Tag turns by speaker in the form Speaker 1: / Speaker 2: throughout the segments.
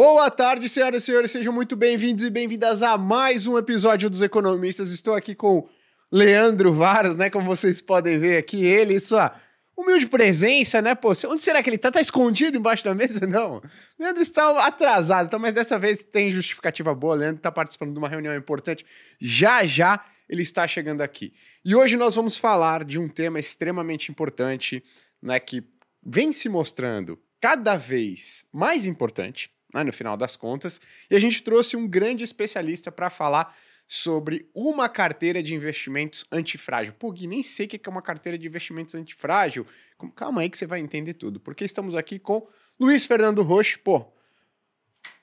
Speaker 1: Boa tarde, senhoras e senhores, sejam muito bem-vindos e bem-vindas a mais um episódio dos Economistas. Estou aqui com Leandro Varas, né? Como vocês podem ver aqui, ele e sua humilde presença, né? Pô, onde será que ele tá? Tá escondido embaixo da mesa? Não. Leandro está atrasado, então, mas dessa vez tem justificativa boa. Leandro tá participando de uma reunião importante. Já já ele está chegando aqui. E hoje nós vamos falar de um tema extremamente importante, né? Que vem se mostrando cada vez mais importante, né, no final das contas. E a gente trouxe um grande especialista para falar sobre uma carteira de investimentos antifrágil. Pô, Gui, nem sei o que é uma carteira de investimentos antifrágil. Calma aí que você vai entender tudo. Porque estamos aqui com Luiz Fernando Rocha. Pô,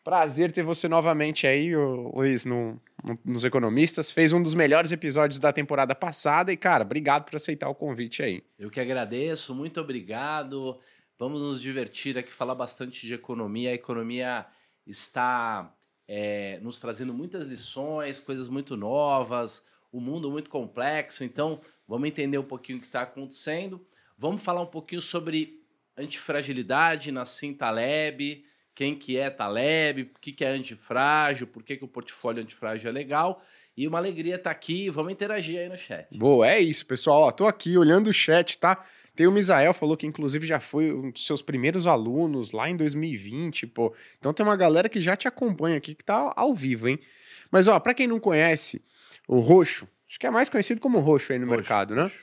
Speaker 1: prazer ter você novamente aí, Luiz, no, no, nos Economistas. Fez um dos melhores episódios da temporada passada e, cara, obrigado por aceitar o convite aí.
Speaker 2: Eu que agradeço, muito obrigado. Vamos nos divertir aqui, falar bastante de economia. A economia está é, nos trazendo muitas lições, coisas muito novas, o um mundo muito complexo. Então, vamos entender um pouquinho o que está acontecendo. Vamos falar um pouquinho sobre antifragilidade, Nassim Taleb, quem que é Taleb, o que, que é antifrágil, por que, que o portfólio antifrágil é legal. E uma alegria estar tá aqui. Vamos interagir aí no chat.
Speaker 1: Boa, é isso, pessoal. Tô aqui olhando o chat, tá? Tem o Misael, falou que inclusive já foi um dos seus primeiros alunos lá em 2020, pô. Então tem uma galera que já te acompanha aqui, que tá ao vivo, hein? Mas, ó, pra quem não conhece, o Roxo, acho que é mais conhecido como Roxo aí no Roxo, mercado, né? Roxo.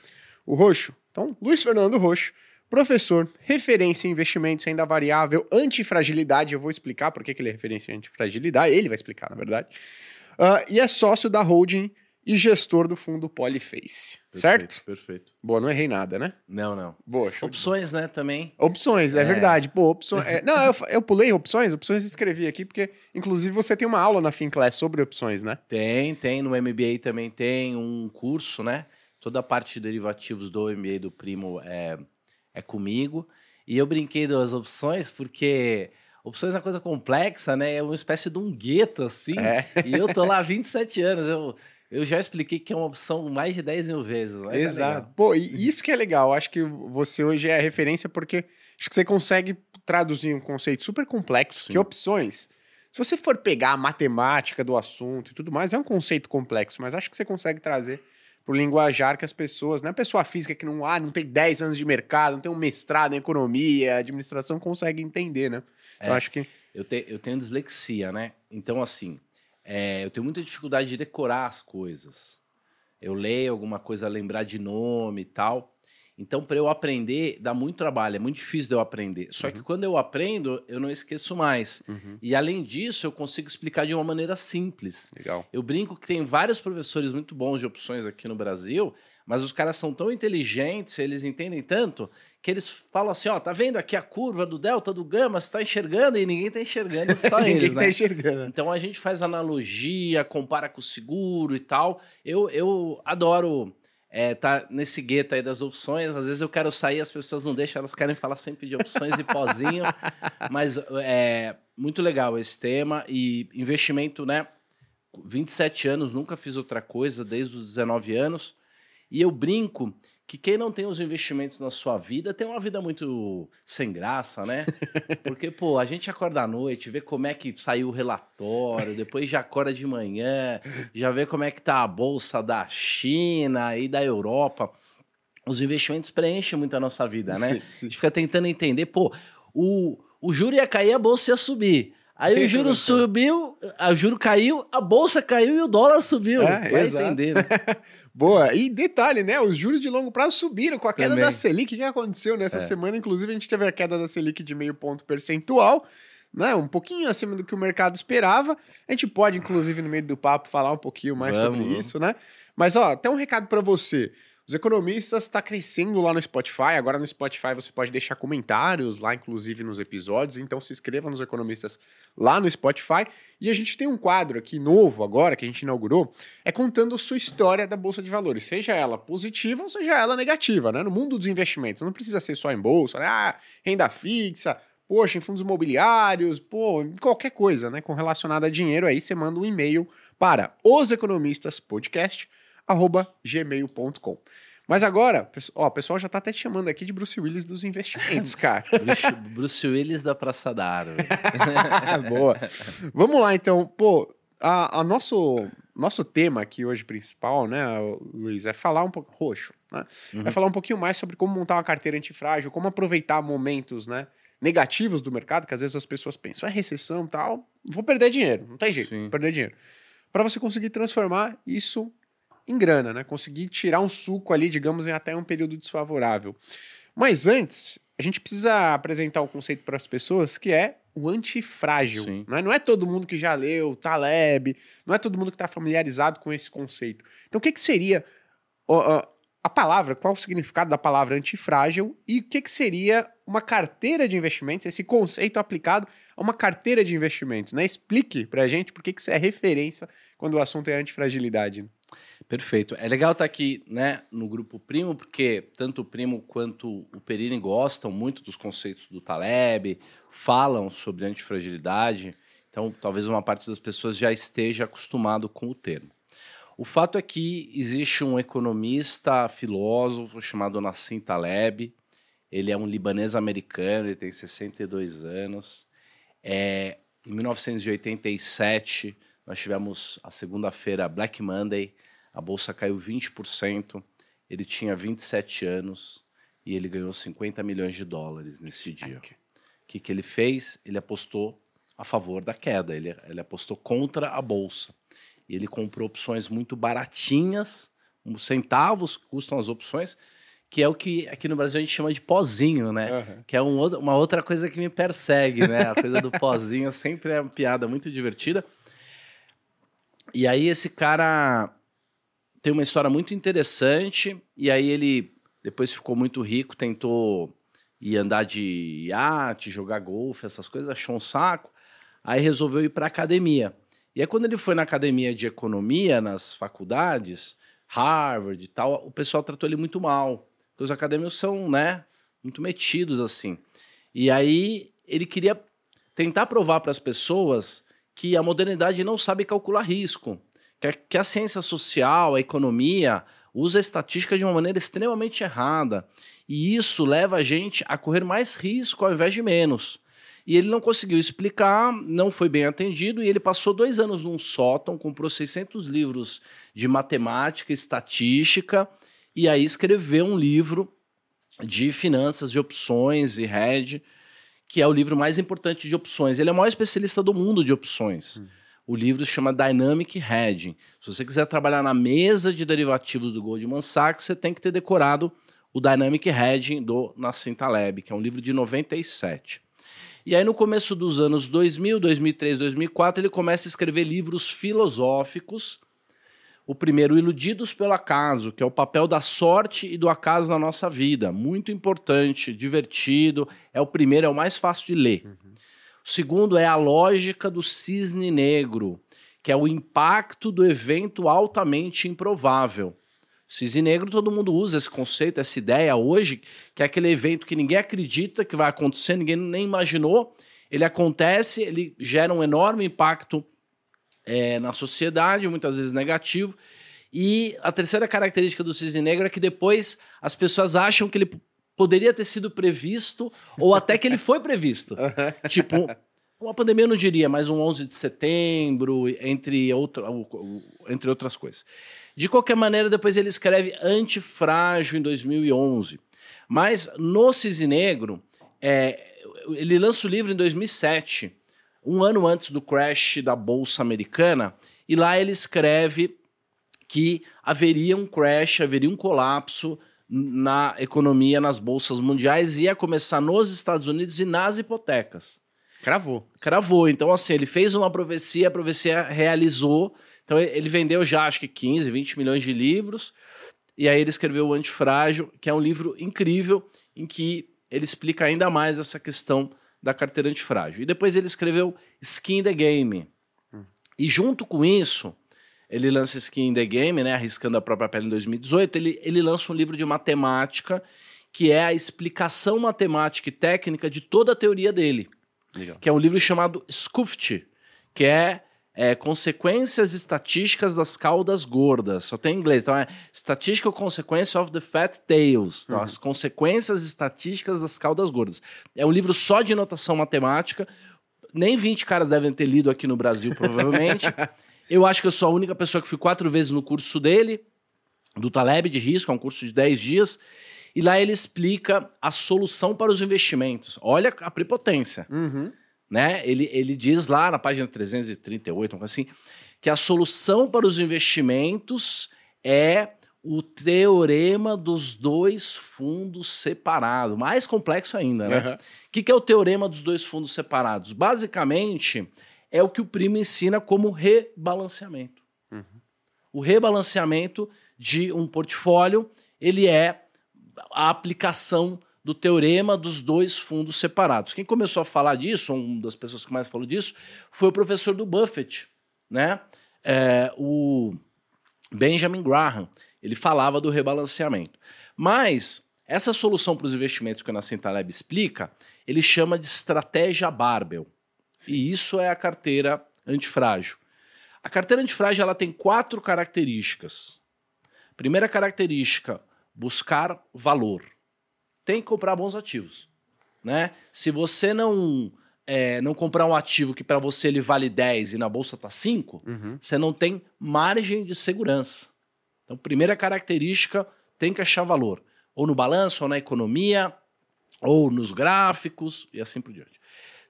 Speaker 1: O Roxo, então, Luiz Fernando Roxo, professor, referência em investimentos, renda variável, antifragilidade. Eu vou explicar por que ele é referência em antifragilidade, ele vai explicar, na verdade. Uh, e é sócio da holding e gestor do fundo Polyface. Perfeito, certo?
Speaker 2: Perfeito.
Speaker 1: Boa, não errei nada, né?
Speaker 2: Não, não.
Speaker 1: Boa,
Speaker 2: Opções, né, também.
Speaker 1: Opções, é, é verdade. Pô, opções. É... não, eu, eu pulei opções, opções escrevi aqui, porque, inclusive, você tem uma aula na FinClass sobre opções, né?
Speaker 2: Tem, tem. No MBA também tem um curso, né? Toda a parte de derivativos do MBA do Primo é, é comigo. E eu brinquei das opções porque opções é uma coisa complexa, né? É uma espécie de um gueto, assim. É. E eu tô lá há 27 anos. Eu eu já expliquei que é uma opção mais de 10 mil vezes.
Speaker 1: É Exato. É Pô, e isso que é legal. Acho que você hoje é a referência porque acho que você consegue traduzir um conceito super complexo, Sim. que opções. Se você for pegar a matemática do assunto e tudo mais, é um conceito complexo, mas acho que você consegue trazer pro linguajar que as pessoas, não é a pessoa física que não, ah, não tem 10 anos de mercado, não tem um mestrado em economia, administração, consegue entender, né?
Speaker 2: É, eu acho que. Eu, te, eu tenho dislexia, né? Então, assim, é, eu tenho muita dificuldade de decorar as coisas. Eu leio alguma coisa, lembrar de nome e tal. Então, para eu aprender, dá muito trabalho, é muito difícil de eu aprender. Só uhum. que quando eu aprendo, eu não esqueço mais. Uhum. E além disso, eu consigo explicar de uma maneira simples.
Speaker 1: Legal.
Speaker 2: Eu brinco que tem vários professores muito bons de opções aqui no Brasil mas os caras são tão inteligentes, eles entendem tanto, que eles falam assim: ó, tá vendo aqui a curva do delta, do gama, você tá enxergando e ninguém tá enxergando, só ninguém eles, tá né? enxergando. Então a gente faz analogia, compara com o seguro e tal. Eu, eu adoro é, tá nesse gueto aí das opções. Às vezes eu quero sair, as pessoas não deixam, elas querem falar sempre de opções e pozinho. Mas é muito legal esse tema e investimento, né? 27 anos, nunca fiz outra coisa desde os 19 anos. E eu brinco que quem não tem os investimentos na sua vida tem uma vida muito sem graça, né? Porque, pô, a gente acorda à noite, vê como é que saiu o relatório, depois já acorda de manhã, já vê como é que tá a bolsa da China e da Europa. Os investimentos preenchem muito a nossa vida, né? Sim, sim. A gente fica tentando entender, pô, o, o juro ia cair, a bolsa ia subir. Aí o juro subiu, o juro caiu, a bolsa caiu e o dólar subiu. É, Vai exato. entender. Né?
Speaker 1: Boa. E detalhe, né? Os juros de longo prazo subiram com a queda Também. da Selic. O que aconteceu nessa é. semana? Inclusive, a gente teve a queda da Selic de meio ponto percentual. Né, um pouquinho acima do que o mercado esperava. A gente pode, inclusive, no meio do papo, falar um pouquinho mais Vamos. sobre isso, né? Mas, ó, tem um recado para você. Os Economistas está crescendo lá no Spotify. Agora no Spotify você pode deixar comentários lá, inclusive nos episódios. Então se inscreva nos Economistas lá no Spotify. E a gente tem um quadro aqui novo agora que a gente inaugurou, é contando a sua história da bolsa de valores, seja ela positiva ou seja ela negativa, né? No mundo dos investimentos, não precisa ser só em bolsa, né? Ah, renda fixa, poxa, em fundos imobiliários, pô, qualquer coisa, né, com relacionada a dinheiro aí, você manda um e-mail para os economistas podcast gmail.com. Mas agora, ó, o pessoal já tá até te chamando aqui de Bruce Willis dos investimentos, cara.
Speaker 2: Bruce, Bruce Willis da Praça da Árvore.
Speaker 1: Boa. Vamos lá, então. Pô, a, a, nosso, nosso tema aqui hoje principal, né, Luiz, é falar um pouco... Roxo, né? Uhum. É falar um pouquinho mais sobre como montar uma carteira antifrágil, como aproveitar momentos, né, negativos do mercado, que às vezes as pessoas pensam, é recessão tal, vou perder dinheiro, não tem jeito, Sim. perder dinheiro. Para você conseguir transformar isso em grana, né? Conseguir tirar um suco ali, digamos, em até um período desfavorável. Mas antes, a gente precisa apresentar um conceito para as pessoas que é o antifrágil. Né? Não é todo mundo que já leu Taleb, não é todo mundo que está familiarizado com esse conceito. Então, o que, que seria uh, a palavra, qual o significado da palavra antifrágil e o que, que seria uma carteira de investimentos, esse conceito aplicado a uma carteira de investimentos? Né? Explique para a gente por que, que isso é referência quando o assunto é antifragilidade.
Speaker 2: Perfeito. É legal estar aqui né, no grupo Primo, porque tanto o Primo quanto o Perini gostam muito dos conceitos do Taleb, falam sobre antifragilidade, então talvez uma parte das pessoas já esteja acostumado com o termo. O fato é que existe um economista, filósofo chamado Nassim Taleb, ele é um libanês americano, ele tem 62 anos. É, em 1987, nós tivemos a segunda-feira Black Monday, a bolsa caiu 20%, ele tinha 27 anos e ele ganhou 50 milhões de dólares nesse dia. O que, que ele fez? Ele apostou a favor da queda, ele, ele apostou contra a bolsa. E ele comprou opções muito baratinhas, centavos custam as opções, que é o que aqui no Brasil a gente chama de pozinho, né? Uhum. Que é um, uma outra coisa que me persegue, né? A coisa do pozinho sempre é uma piada muito divertida. E aí esse cara tem uma história muito interessante. E aí ele depois ficou muito rico, tentou ir andar de iate, jogar golfe, essas coisas, achou um saco. Aí resolveu ir para academia. E aí quando ele foi na academia de economia, nas faculdades, Harvard e tal, o pessoal tratou ele muito mal. Porque os acadêmicos são, né, muito metidos assim. E aí ele queria tentar provar para as pessoas que a modernidade não sabe calcular risco que a, ciência social, a economia, usa a estatística de uma maneira extremamente errada. E isso leva a gente a correr mais risco ao invés de menos. E ele não conseguiu explicar, não foi bem atendido, e ele passou dois anos num sótão, comprou 600 livros de matemática, estatística, e aí escreveu um livro de finanças, de opções e hedge, que é o livro mais importante de opções. Ele é o maior especialista do mundo de opções. Hum. O livro se chama Dynamic Hedging. Se você quiser trabalhar na mesa de derivativos do Goldman Sachs, você tem que ter decorado o Dynamic Hedging do Nassim Taleb, que é um livro de 97. E aí no começo dos anos 2000, 2003, 2004, ele começa a escrever livros filosóficos. O primeiro, Iludidos pelo Acaso, que é o papel da sorte e do acaso na nossa vida. Muito importante, divertido. É o primeiro, é o mais fácil de ler. Uhum. O segundo é a lógica do cisne negro, que é o impacto do evento altamente improvável. Cisne negro, todo mundo usa esse conceito, essa ideia hoje, que é aquele evento que ninguém acredita que vai acontecer, ninguém nem imaginou. Ele acontece, ele gera um enorme impacto é, na sociedade, muitas vezes negativo. E a terceira característica do cisne negro é que depois as pessoas acham que ele poderia ter sido previsto ou até que ele foi previsto. tipo, uma pandemia eu não diria, mas um 11 de setembro, entre, outra, entre outras coisas. De qualquer maneira, depois ele escreve Antifrágil em 2011. Mas no Cisne Negro, é, ele lança o livro em 2007, um ano antes do crash da Bolsa Americana, e lá ele escreve que haveria um crash, haveria um colapso na economia, nas bolsas mundiais, ia começar nos Estados Unidos e nas hipotecas.
Speaker 1: Cravou.
Speaker 2: Cravou. Então, assim, ele fez uma profecia, a profecia realizou. Então, ele vendeu já, acho que 15, 20 milhões de livros. E aí ele escreveu o Antifrágil, que é um livro incrível, em que ele explica ainda mais essa questão da carteira antifrágil. E depois ele escreveu Skin the Game. Hum. E junto com isso, ele lança Skin in the Game, né, arriscando a própria pele em 2018, ele, ele lança um livro de matemática que é a explicação matemática e técnica de toda a teoria dele. Legal. Que é um livro chamado Scuft, que é, é, consequências estatísticas das caudas gordas. Só tem em inglês. Então é Statistical Consequence of the Fat Tails. Então,
Speaker 1: Uhum.
Speaker 2: As consequências estatísticas das caudas gordas. É um livro só de notação matemática. Nem 20 caras devem ter lido aqui no Brasil, provavelmente. eu acho que eu sou a única pessoa que fui quatro vezes no curso dele, do Taleb de Risco, é um curso de 10 dias. E lá ele explica a solução para os investimentos. Olha a prepotência
Speaker 1: Uhum.
Speaker 2: né? Ele, ele diz lá na página 338, uma coisa assim, que a solução para os investimentos é o teorema dos dois fundos separados. Mais complexo ainda, né? O que, que é o teorema dos dois fundos separados? Basicamente, é o que o primo ensina como rebalanceamento.
Speaker 1: Uhum.
Speaker 2: O rebalanceamento de um portfólio, ele é a aplicação do teorema dos dois fundos separados. Quem começou a falar disso, uma das pessoas que mais falou disso, foi o professor do Buffett, né? É, o Benjamin Graham. Ele falava do rebalanceamento. Mas essa solução para os investimentos que o Nassim Taleb explica, ele chama de estratégia Barbell. E isso é a carteira antifrágil. A carteira antifrágil ela tem quatro características. Primeira característica, buscar valor. Tem que comprar bons ativos. Né? Se você não, é, não comprar um ativo que para você ele vale 10 e na bolsa está 5,
Speaker 1: Uhum.
Speaker 2: você não tem margem de segurança. Então, primeira característica, tem que achar valor. Ou no balanço, ou na economia, ou nos gráficos, e assim por diante.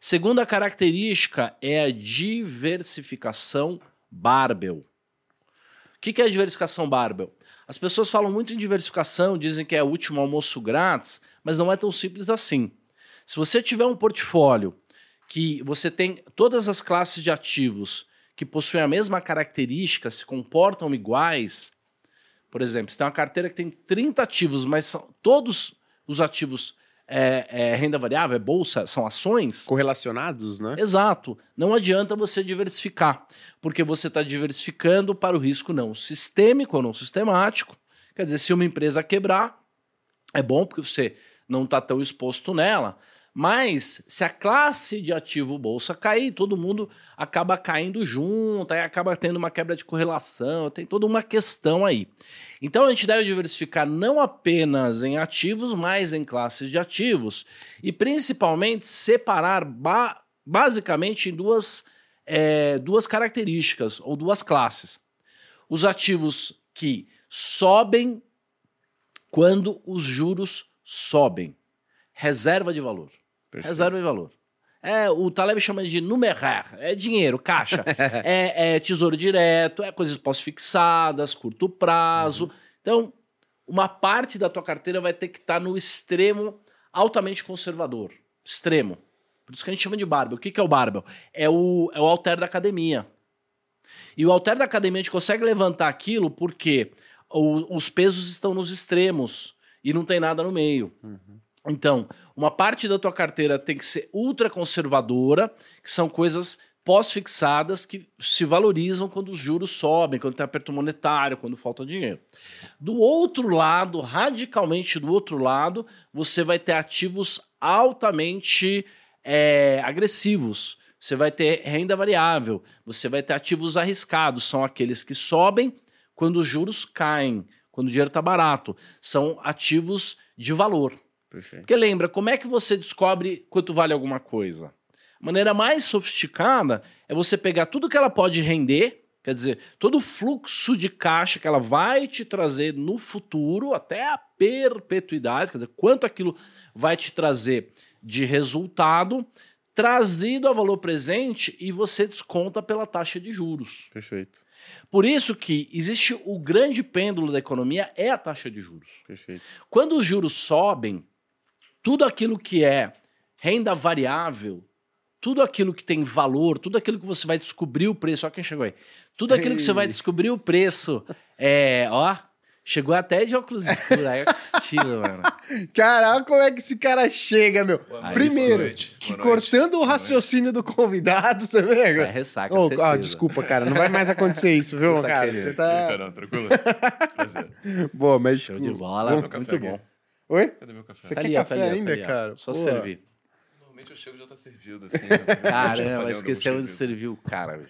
Speaker 2: Segunda característica é a diversificação barbell. O que é a diversificação barbell? As pessoas falam muito em diversificação, dizem que é o último almoço grátis, mas não é tão simples assim. Se você tiver um portfólio que você tem todas as classes de ativos que possuem a mesma característica, se comportam iguais, por exemplo, você tem uma carteira que tem 30 ativos, mas são, todos os ativos é, é renda variável, é bolsa, são ações,
Speaker 1: Correlacionados, né?
Speaker 2: Exato. Não adianta você diversificar, porque você está diversificando para o risco não sistêmico ou não sistemático. Quer dizer, se uma empresa quebrar, é bom porque você não está tão exposto nela. Mas se a classe de ativo bolsa cair, todo mundo acaba caindo junto, aí acaba tendo uma quebra de correlação, tem toda uma questão aí. Então a gente deve diversificar não apenas em ativos, mas em classes de ativos e principalmente separar ba basicamente em duas, é, duas características ou duas classes. Os ativos que sobem quando os juros sobem. Reserva de valor.
Speaker 1: Perfeito.
Speaker 2: Reserva de valor. É, o Taleb chama de numerar, é dinheiro, caixa, é, é tesouro direto, é coisas pós-fixadas, curto prazo. Então, uma parte da tua carteira vai ter que estar no extremo altamente conservador. Extremo. Por isso que a gente chama de barbell. O que, que é o barbell? É o, é o alter da academia. E o alter da academia a gente consegue levantar aquilo porque o- os pesos estão nos extremos e não tem nada no meio. Então, uma parte da tua carteira tem que ser ultra conservadora, que são coisas pós-fixadas que se valorizam quando os juros sobem, quando tem aperto monetário, quando falta dinheiro. Do outro lado, radicalmente do outro lado, você vai ter ativos altamente é, agressivos. Você vai ter renda variável, você vai ter ativos arriscados, são aqueles que sobem quando os juros caem, quando o dinheiro está barato. São ativos de valor.
Speaker 1: Perfeito.
Speaker 2: Porque lembra, como é que você descobre quanto vale alguma coisa? A maneira mais sofisticada é você pegar tudo que ela pode render, quer dizer, todo o fluxo de caixa que ela vai te trazer no futuro, até a perpetuidade, quer dizer, quanto aquilo vai te trazer de resultado, trazido a valor presente e você desconta pela taxa de juros.
Speaker 1: Perfeito.
Speaker 2: Por isso que existe o grande pêndulo da economia é a taxa de juros.
Speaker 1: Perfeito.
Speaker 2: Quando os juros sobem, tudo aquilo que é renda variável, tudo aquilo que tem valor, tudo aquilo que você vai descobrir o preço, ó quem chegou aí. Tudo aquilo que você vai
Speaker 1: Ei.
Speaker 2: descobrir o preço, é, ó, chegou até de óculos escuros, aí é que estilo, mano.
Speaker 1: Caraca, como é que esse cara chega, meu?
Speaker 2: Aí
Speaker 1: Primeiro,
Speaker 3: boa noite,
Speaker 1: que cortando o raciocínio do convidado, você vê?
Speaker 2: Isso é ressaca, certeza.
Speaker 1: ah, desculpa, cara, não vai mais acontecer isso, viu, cara? Você tá.
Speaker 3: Fernando, tranquilo? Prazer.
Speaker 1: Boa, mas.
Speaker 2: Show de bola,
Speaker 3: Vamos
Speaker 2: muito
Speaker 3: café aqui.
Speaker 1: Oi?
Speaker 3: Cadê meu café?
Speaker 1: Você
Speaker 2: Tá
Speaker 1: quer
Speaker 2: ali, ó,
Speaker 1: café
Speaker 2: tá ali,
Speaker 1: ainda,
Speaker 2: tá ali,
Speaker 1: cara?
Speaker 2: Só
Speaker 1: Pô.
Speaker 2: servir.
Speaker 3: Normalmente eu chego já tá servido, assim.
Speaker 2: Caramba, esqueceu de servir o cara.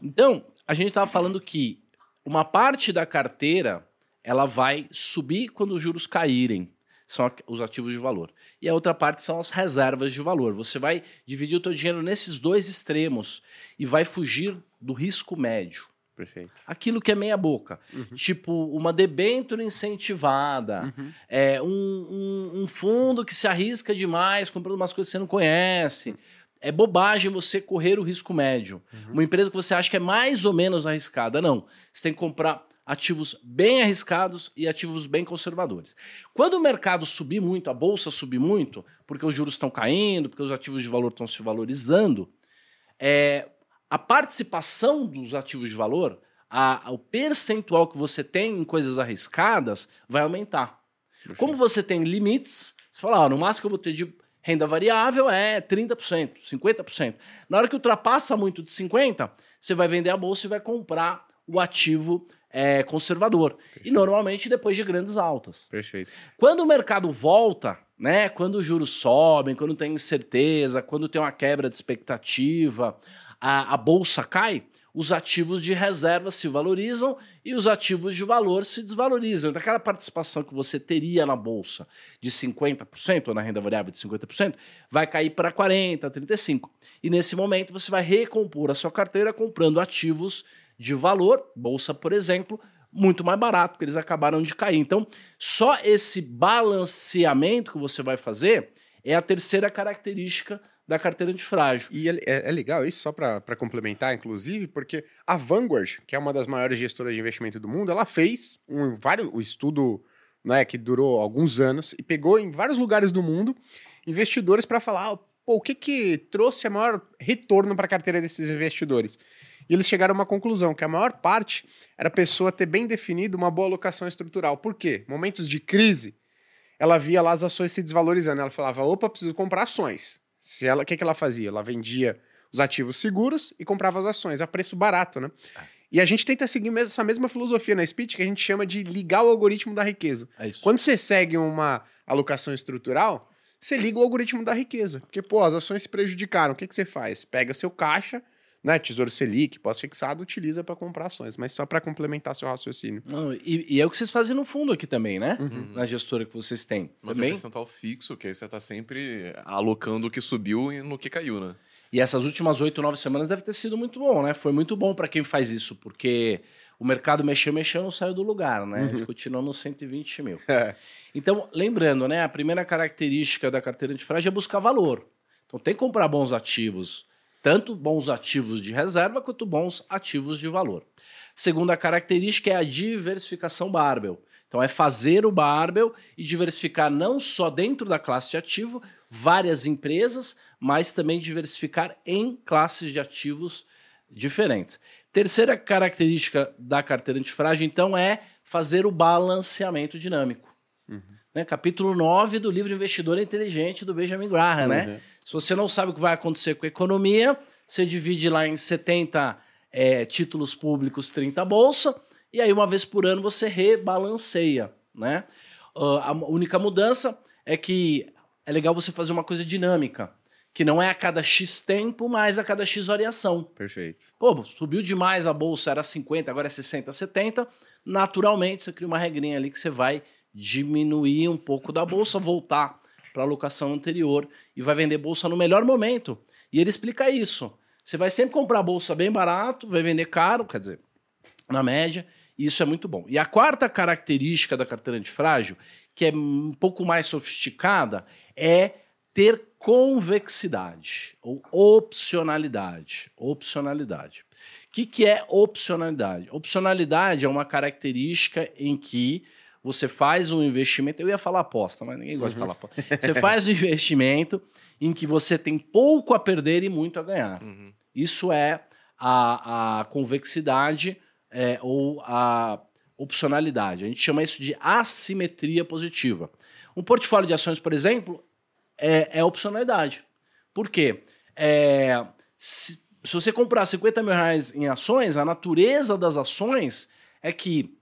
Speaker 2: Então, a gente estava falando que uma parte da carteira ela vai subir quando os juros caírem. São os ativos de valor. E a outra parte são as reservas de valor. Você vai dividir o teu dinheiro nesses dois extremos e vai fugir do risco médio.
Speaker 1: Perfeito.
Speaker 2: Aquilo que é meia boca. Tipo, uma debênture incentivada,
Speaker 1: Uhum.
Speaker 2: é, um, um- um fundo que se arrisca demais comprando umas coisas que você não conhece. É bobagem você correr o risco médio. Uma empresa que você acha que é mais ou menos arriscada. Não. Você tem que comprar ativos bem arriscados e ativos bem conservadores. Quando o mercado subir muito, a bolsa subir muito, porque os juros estão caindo, porque os ativos de valor estão se valorizando, é, a participação dos ativos de valor, a- o percentual que você tem em coisas arriscadas, vai aumentar. Como você tem limites, você fala, ah, no máximo que eu vou ter de renda variável é 30%, 50%. Na hora que ultrapassa muito de 50%, você vai vender a bolsa e vai comprar o ativo é, conservador. E normalmente depois de grandes altas.
Speaker 1: Perfeito.
Speaker 2: Quando o mercado volta, né? Quando os juros sobem, quando tem incerteza, quando tem uma quebra de expectativa, a, a bolsa cai, os ativos de reserva se valorizam e os ativos de valor se desvalorizam. Então, aquela participação que você teria na bolsa de 50%, ou na renda variável de 50%, vai cair para 40%, 35%. E nesse momento você vai recompor a sua carteira comprando ativos de valor, bolsa, por exemplo, muito mais barato, porque eles acabaram de cair. Então, só esse balanceamento que você vai fazer é a terceira característica da carteira antifrágil.
Speaker 1: E é, é- é legal isso, só para complementar, inclusive, porque a Vanguard, que é uma das maiores gestoras de investimento do mundo, ela fez um, vários, um estudo né, que durou alguns anos e pegou em vários lugares do mundo investidores para falar pô, o que, que trouxe a maior retorno para a carteira desses investidores. E eles chegaram a uma conclusão, que a maior parte era a pessoa ter bem definido uma boa alocação estrutural. Por quê? Momentos de crise, ela via lá as ações se desvalorizando. Ela falava, opa, preciso comprar ações. Se ela, o que, que ela fazia? Ela vendia os ativos seguros e comprava as ações a preço barato, né? E a gente tenta seguir essa mesma filosofia na Speech que a gente chama de ligar o algoritmo da riqueza.
Speaker 2: É.
Speaker 1: Quando você segue uma alocação estrutural, você liga o algoritmo da riqueza. Porque, pô, as ações se prejudicaram. O que, que você faz? Pega seu caixa, né? Tesouro Selic, pós-fixado, utiliza para comprar ações. Mas só para complementar seu raciocínio.
Speaker 2: Não, e, e é o que vocês fazem no fundo aqui também, né?
Speaker 1: Uhum.
Speaker 2: Na gestora que vocês têm.
Speaker 3: Mas tem um
Speaker 2: Também.
Speaker 3: percentual fixo, que aí você tá sempre alocando o que subiu e no que caiu, né?
Speaker 2: E essas últimas oito, nove semanas deve ter sido muito bom, né? Foi muito bom para quem faz isso, porque o mercado mexeu, mexeu, não saiu do lugar, né? A gente continuou nos 120 mil.
Speaker 1: É.
Speaker 2: Então, lembrando, né? A primeira característica da carteira antifrágil é buscar valor. Então, tem que comprar bons ativos, tanto bons ativos de reserva quanto bons ativos de valor. Segunda característica é a diversificação barbell. Então, é fazer o barbell e diversificar não só dentro da classe de ativo, várias empresas, mas também diversificar em classes de ativos diferentes. Terceira característica da carteira antifrágil, então, é fazer o balanceamento dinâmico. Né? Capítulo 9 do livro Investidor Inteligente do Benjamin Graham, né?
Speaker 1: Uhum.
Speaker 2: Se você não sabe o que vai acontecer com a economia, você divide lá em 70 é, títulos públicos, 30 bolsa, e aí uma vez por ano você rebalanceia, né? Ah, a única mudança é que é legal você fazer uma coisa dinâmica, que não é a cada X tempo, mas a cada X variação.
Speaker 1: Perfeito.
Speaker 2: Pô, subiu demais a bolsa, era 50, agora é 60, 70. Naturalmente, você cria uma regrinha ali que você vai diminuir um pouco da bolsa, voltar para a alocação anterior e vai vender bolsa no melhor momento. E ele explica isso. Você vai sempre comprar bolsa bem barato, vai vender caro, quer dizer, na média, e isso é muito bom. E a quarta característica da carteira antifrágil, que é um pouco mais sofisticada, é ter convexidade ou opcionalidade. Opcionalidade. O que, que é opcionalidade? Opcionalidade é uma característica em que você faz um investimento. Eu ia falar aposta, mas ninguém gosta de falar aposta. Você faz um investimento em que você tem pouco a perder e muito a ganhar.
Speaker 3: Uhum.
Speaker 2: Isso é a, a convexidade é, ou a opcionalidade. A gente chama isso de assimetria positiva. Um portfólio de ações, por exemplo, é, é opcionalidade. Por quê? É, se, se você comprar 50 mil reais em ações, a natureza das ações é que,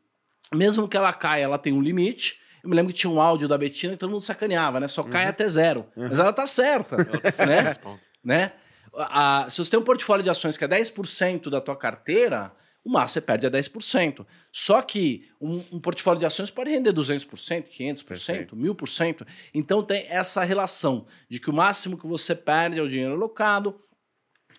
Speaker 2: mesmo que ela caia, ela tem um limite. Eu me lembro que tinha um áudio da Betina que todo mundo sacaneava, né? Só cai
Speaker 1: Uhum.
Speaker 2: até zero. Mas ela tá certa,
Speaker 3: Ela tá certa
Speaker 2: né? né? A- se você tem um portfólio de ações que é 10% da tua carteira, o máximo você perde a 10%. Só que um, um portfólio de ações pode render 200%, 500%,
Speaker 1: Perfeito.
Speaker 2: 1000%. Então tem essa relação de que o máximo que você perde é o dinheiro alocado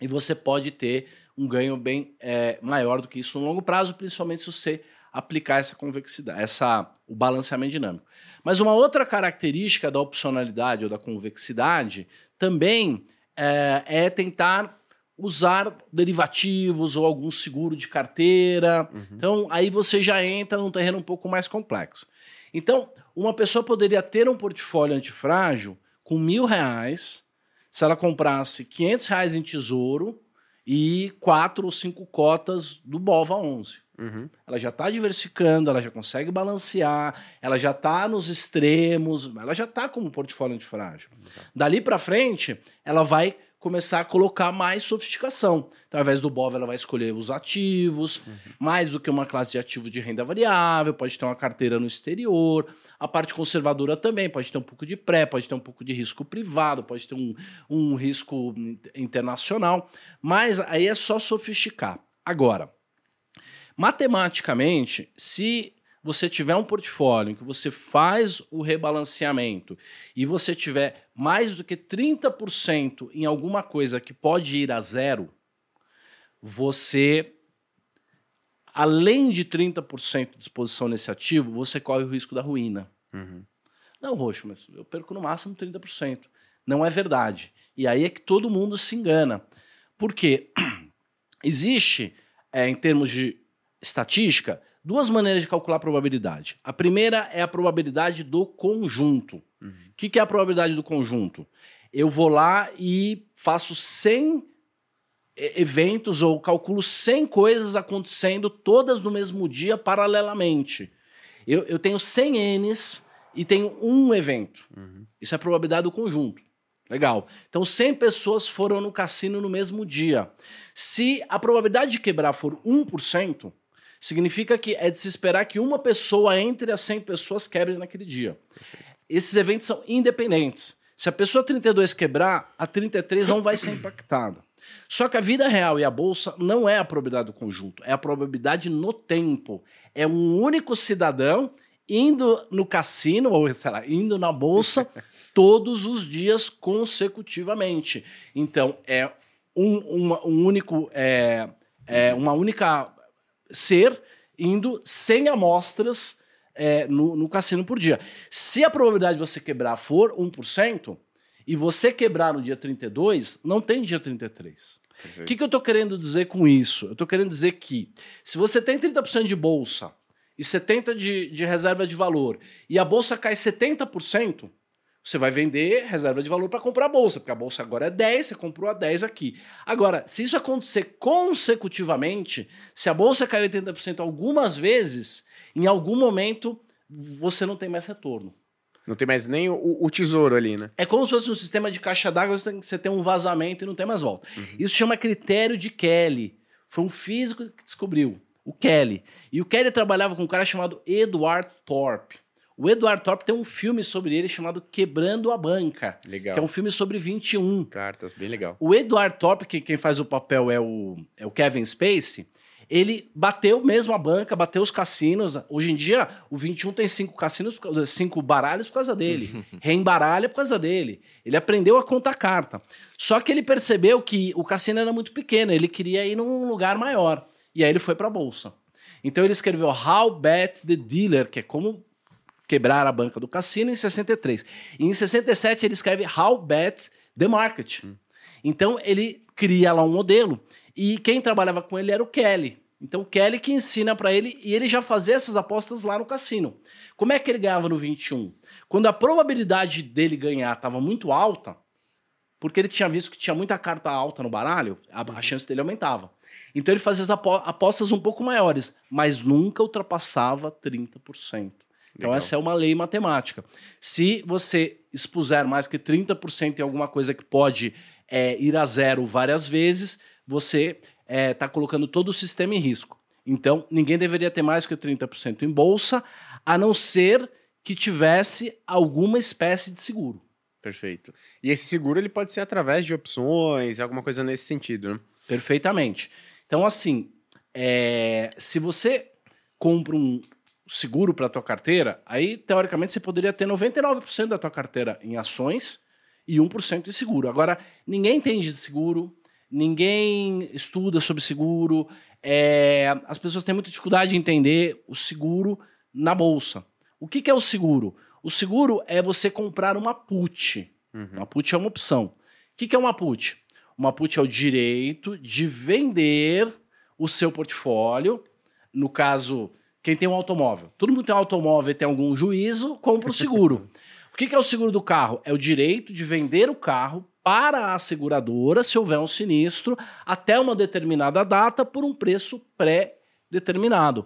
Speaker 2: e você pode ter um ganho bem é, maior do que isso no longo prazo, principalmente se você aplicar essa convexidade, essa, o balanceamento dinâmico. Mas uma outra característica da opcionalidade ou da convexidade também é, é tentar usar derivativos ou algum seguro de carteira.
Speaker 1: Uhum.
Speaker 2: Então, aí você já entra num terreno um pouco mais complexo. Então, uma pessoa poderia ter um portfólio antifrágil com mil reais se ela comprasse 500 reais em tesouro e quatro ou cinco cotas do BOVA 11
Speaker 1: Uhum.
Speaker 2: ela já está diversificando, ela já consegue balancear, ela já está nos extremos, ela já está como portfólio antifrágil. Dali para frente, ela vai começar a colocar mais sofisticação. Então, ao invés do BOV, ela vai escolher os ativos, mais do que uma classe de ativos de renda variável, pode ter uma carteira no exterior, a parte conservadora também, pode ter um pouco de pré, pode ter um pouco de risco privado, pode ter um, um risco internacional, mas aí é só sofisticar. Agora, matematicamente, se você tiver um portfólio em que você faz o rebalanceamento e você tiver mais do que 30% em alguma coisa que pode ir a zero, você, além de 30% de exposição nesse ativo, você corre o risco da ruína.
Speaker 1: Uhum.
Speaker 2: Não, Roxo, mas eu perco no máximo 30%. Não é verdade. E aí é que todo mundo se engana. Porque existe, é, em termos de estatística, duas maneiras de calcular a probabilidade. A primeira é a probabilidade do conjunto. O que, que é a probabilidade do conjunto? Eu vou lá e faço 100 e- eventos ou calculo 100 coisas acontecendo todas no mesmo dia paralelamente. Eu, eu tenho 100 N's e tenho um evento.
Speaker 1: Uhum.
Speaker 2: Isso é a probabilidade do conjunto. Legal. Então, 100 pessoas foram no cassino no mesmo dia. Se a probabilidade de quebrar for 1%, significa que é de se esperar que uma pessoa entre as 100 pessoas quebre naquele dia. Esses eventos são independentes. Se a pessoa 32 quebrar, a 33 não vai ser impactada. Só que a vida real e a bolsa não é a probabilidade do conjunto, é a probabilidade no tempo. É um único cidadão indo no cassino, ou sei lá, indo na bolsa todos os dias consecutivamente. Então, é um, uma- um único. É, é uma única ser indo sem amostras é, no, no cassino por dia. Se a probabilidade de você quebrar for 1%, e você quebrar no dia 32, não tem dia 33. O que, que eu estou querendo dizer com isso? Eu estou querendo dizer que se você tem 30% de bolsa e 70% de, de reserva de valor e a bolsa cai 70%, você vai vender reserva de valor para comprar a bolsa, porque a bolsa agora é 10, você comprou a 10 aqui. Agora, se isso acontecer consecutivamente, se a bolsa cai 80% algumas vezes, em algum momento você não tem mais retorno.
Speaker 1: Não tem mais nem o, o tesouro ali, né?
Speaker 2: É como se fosse um sistema de caixa d'água, você tem- você tem um vazamento e não tem mais volta. Isso chama critério de Kelly. Foi um físico que descobriu, o Kelly. E o Kelly trabalhava com um cara chamado Edward Thorpe. O Edward Thorpe tem um filme sobre ele chamado Quebrando a Banca,
Speaker 1: Legal.
Speaker 2: que é um filme sobre 21.
Speaker 1: Cartas, bem legal.
Speaker 2: O Edward Thorpe, que quem faz o papel é o, é o Kevin Spacey, ele bateu mesmo a banca, bateu os cassinos. Hoje em dia, o 21 tem cinco cassinos, cinco baralhos por causa dele. Reembaralha por causa dele. Ele aprendeu a contar carta. Só que ele percebeu que o cassino era muito pequeno, ele queria ir num lugar maior. E aí ele foi para a bolsa. Então ele escreveu How Bet the Dealer, que é como quebrar a banca do cassino, em 63. E em 67 ele escreve How Bet the Market. Então ele cria lá um modelo e quem trabalhava com ele era o Kelly. Então o Kelly que ensina para ele e ele já fazia essas apostas lá no cassino. Como é que ele ganhava no 21? Quando a probabilidade dele ganhar estava muito alta, porque ele tinha visto que tinha muita carta alta no baralho, a, a chance dele aumentava. Então ele fazia as apo- apostas um pouco maiores, mas nunca ultrapassava 30%. Então
Speaker 1: Legal.
Speaker 2: essa é uma lei matemática. Se você expuser mais que 30% em alguma coisa que pode é, ir a zero várias vezes, você está colocando todo o sistema em risco. Então, ninguém deveria ter mais que 30% em bolsa, a não ser que tivesse alguma espécie de seguro.
Speaker 1: Perfeito. E esse seguro ele pode ser através de opções, alguma coisa nesse sentido, né?
Speaker 2: Perfeitamente. Então, assim, é, se você compra um seguro para a tua carteira, aí, teoricamente, você poderia ter 99% da tua carteira em ações e 1% em seguro. Agora, ninguém entende de seguro, ninguém estuda sobre seguro, é, as pessoas têm muita dificuldade de entender o seguro na bolsa. O que, que é o seguro? O seguro é você comprar uma put.
Speaker 1: Uhum.
Speaker 2: Uma put é uma opção. O que, que é uma put? Uma put é o direito de vender o seu portfólio. No caso, quem tem um automóvel. Todo mundo tem um automóvel e tem algum juízo, compra o seguro. o que, que é o seguro do carro? É o direito de vender o carro para a seguradora, se houver um sinistro, até uma determinada data por um preço pré-determinado.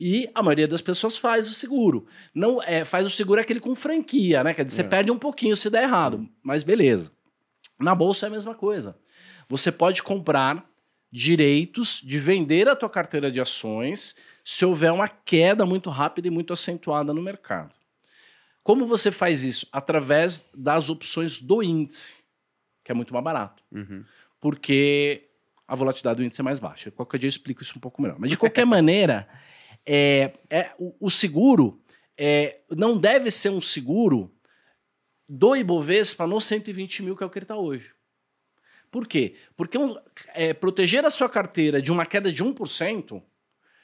Speaker 2: E a maioria das pessoas faz o seguro. Não é, faz o seguro aquele com franquia, né? Quer dizer, você
Speaker 1: É.
Speaker 2: perde um pouquinho se der errado, mas beleza. Na bolsa é a mesma coisa. Você pode comprar direitos de vender a tua carteira de ações se houver uma queda muito rápida e muito acentuada no mercado. Como você faz isso? Através das opções do índice, que é muito mais barato
Speaker 1: Uhum.
Speaker 2: porque a volatilidade do índice é mais baixa. Qualquer dia eu explico isso um pouco melhor. Mas de qualquer maneira, é, é, o, o seguro é, não deve ser um seguro do Ibovespa no 120 mil, que é o que ele está hoje. Por quê? Porque é, proteger a sua carteira de uma queda de 1%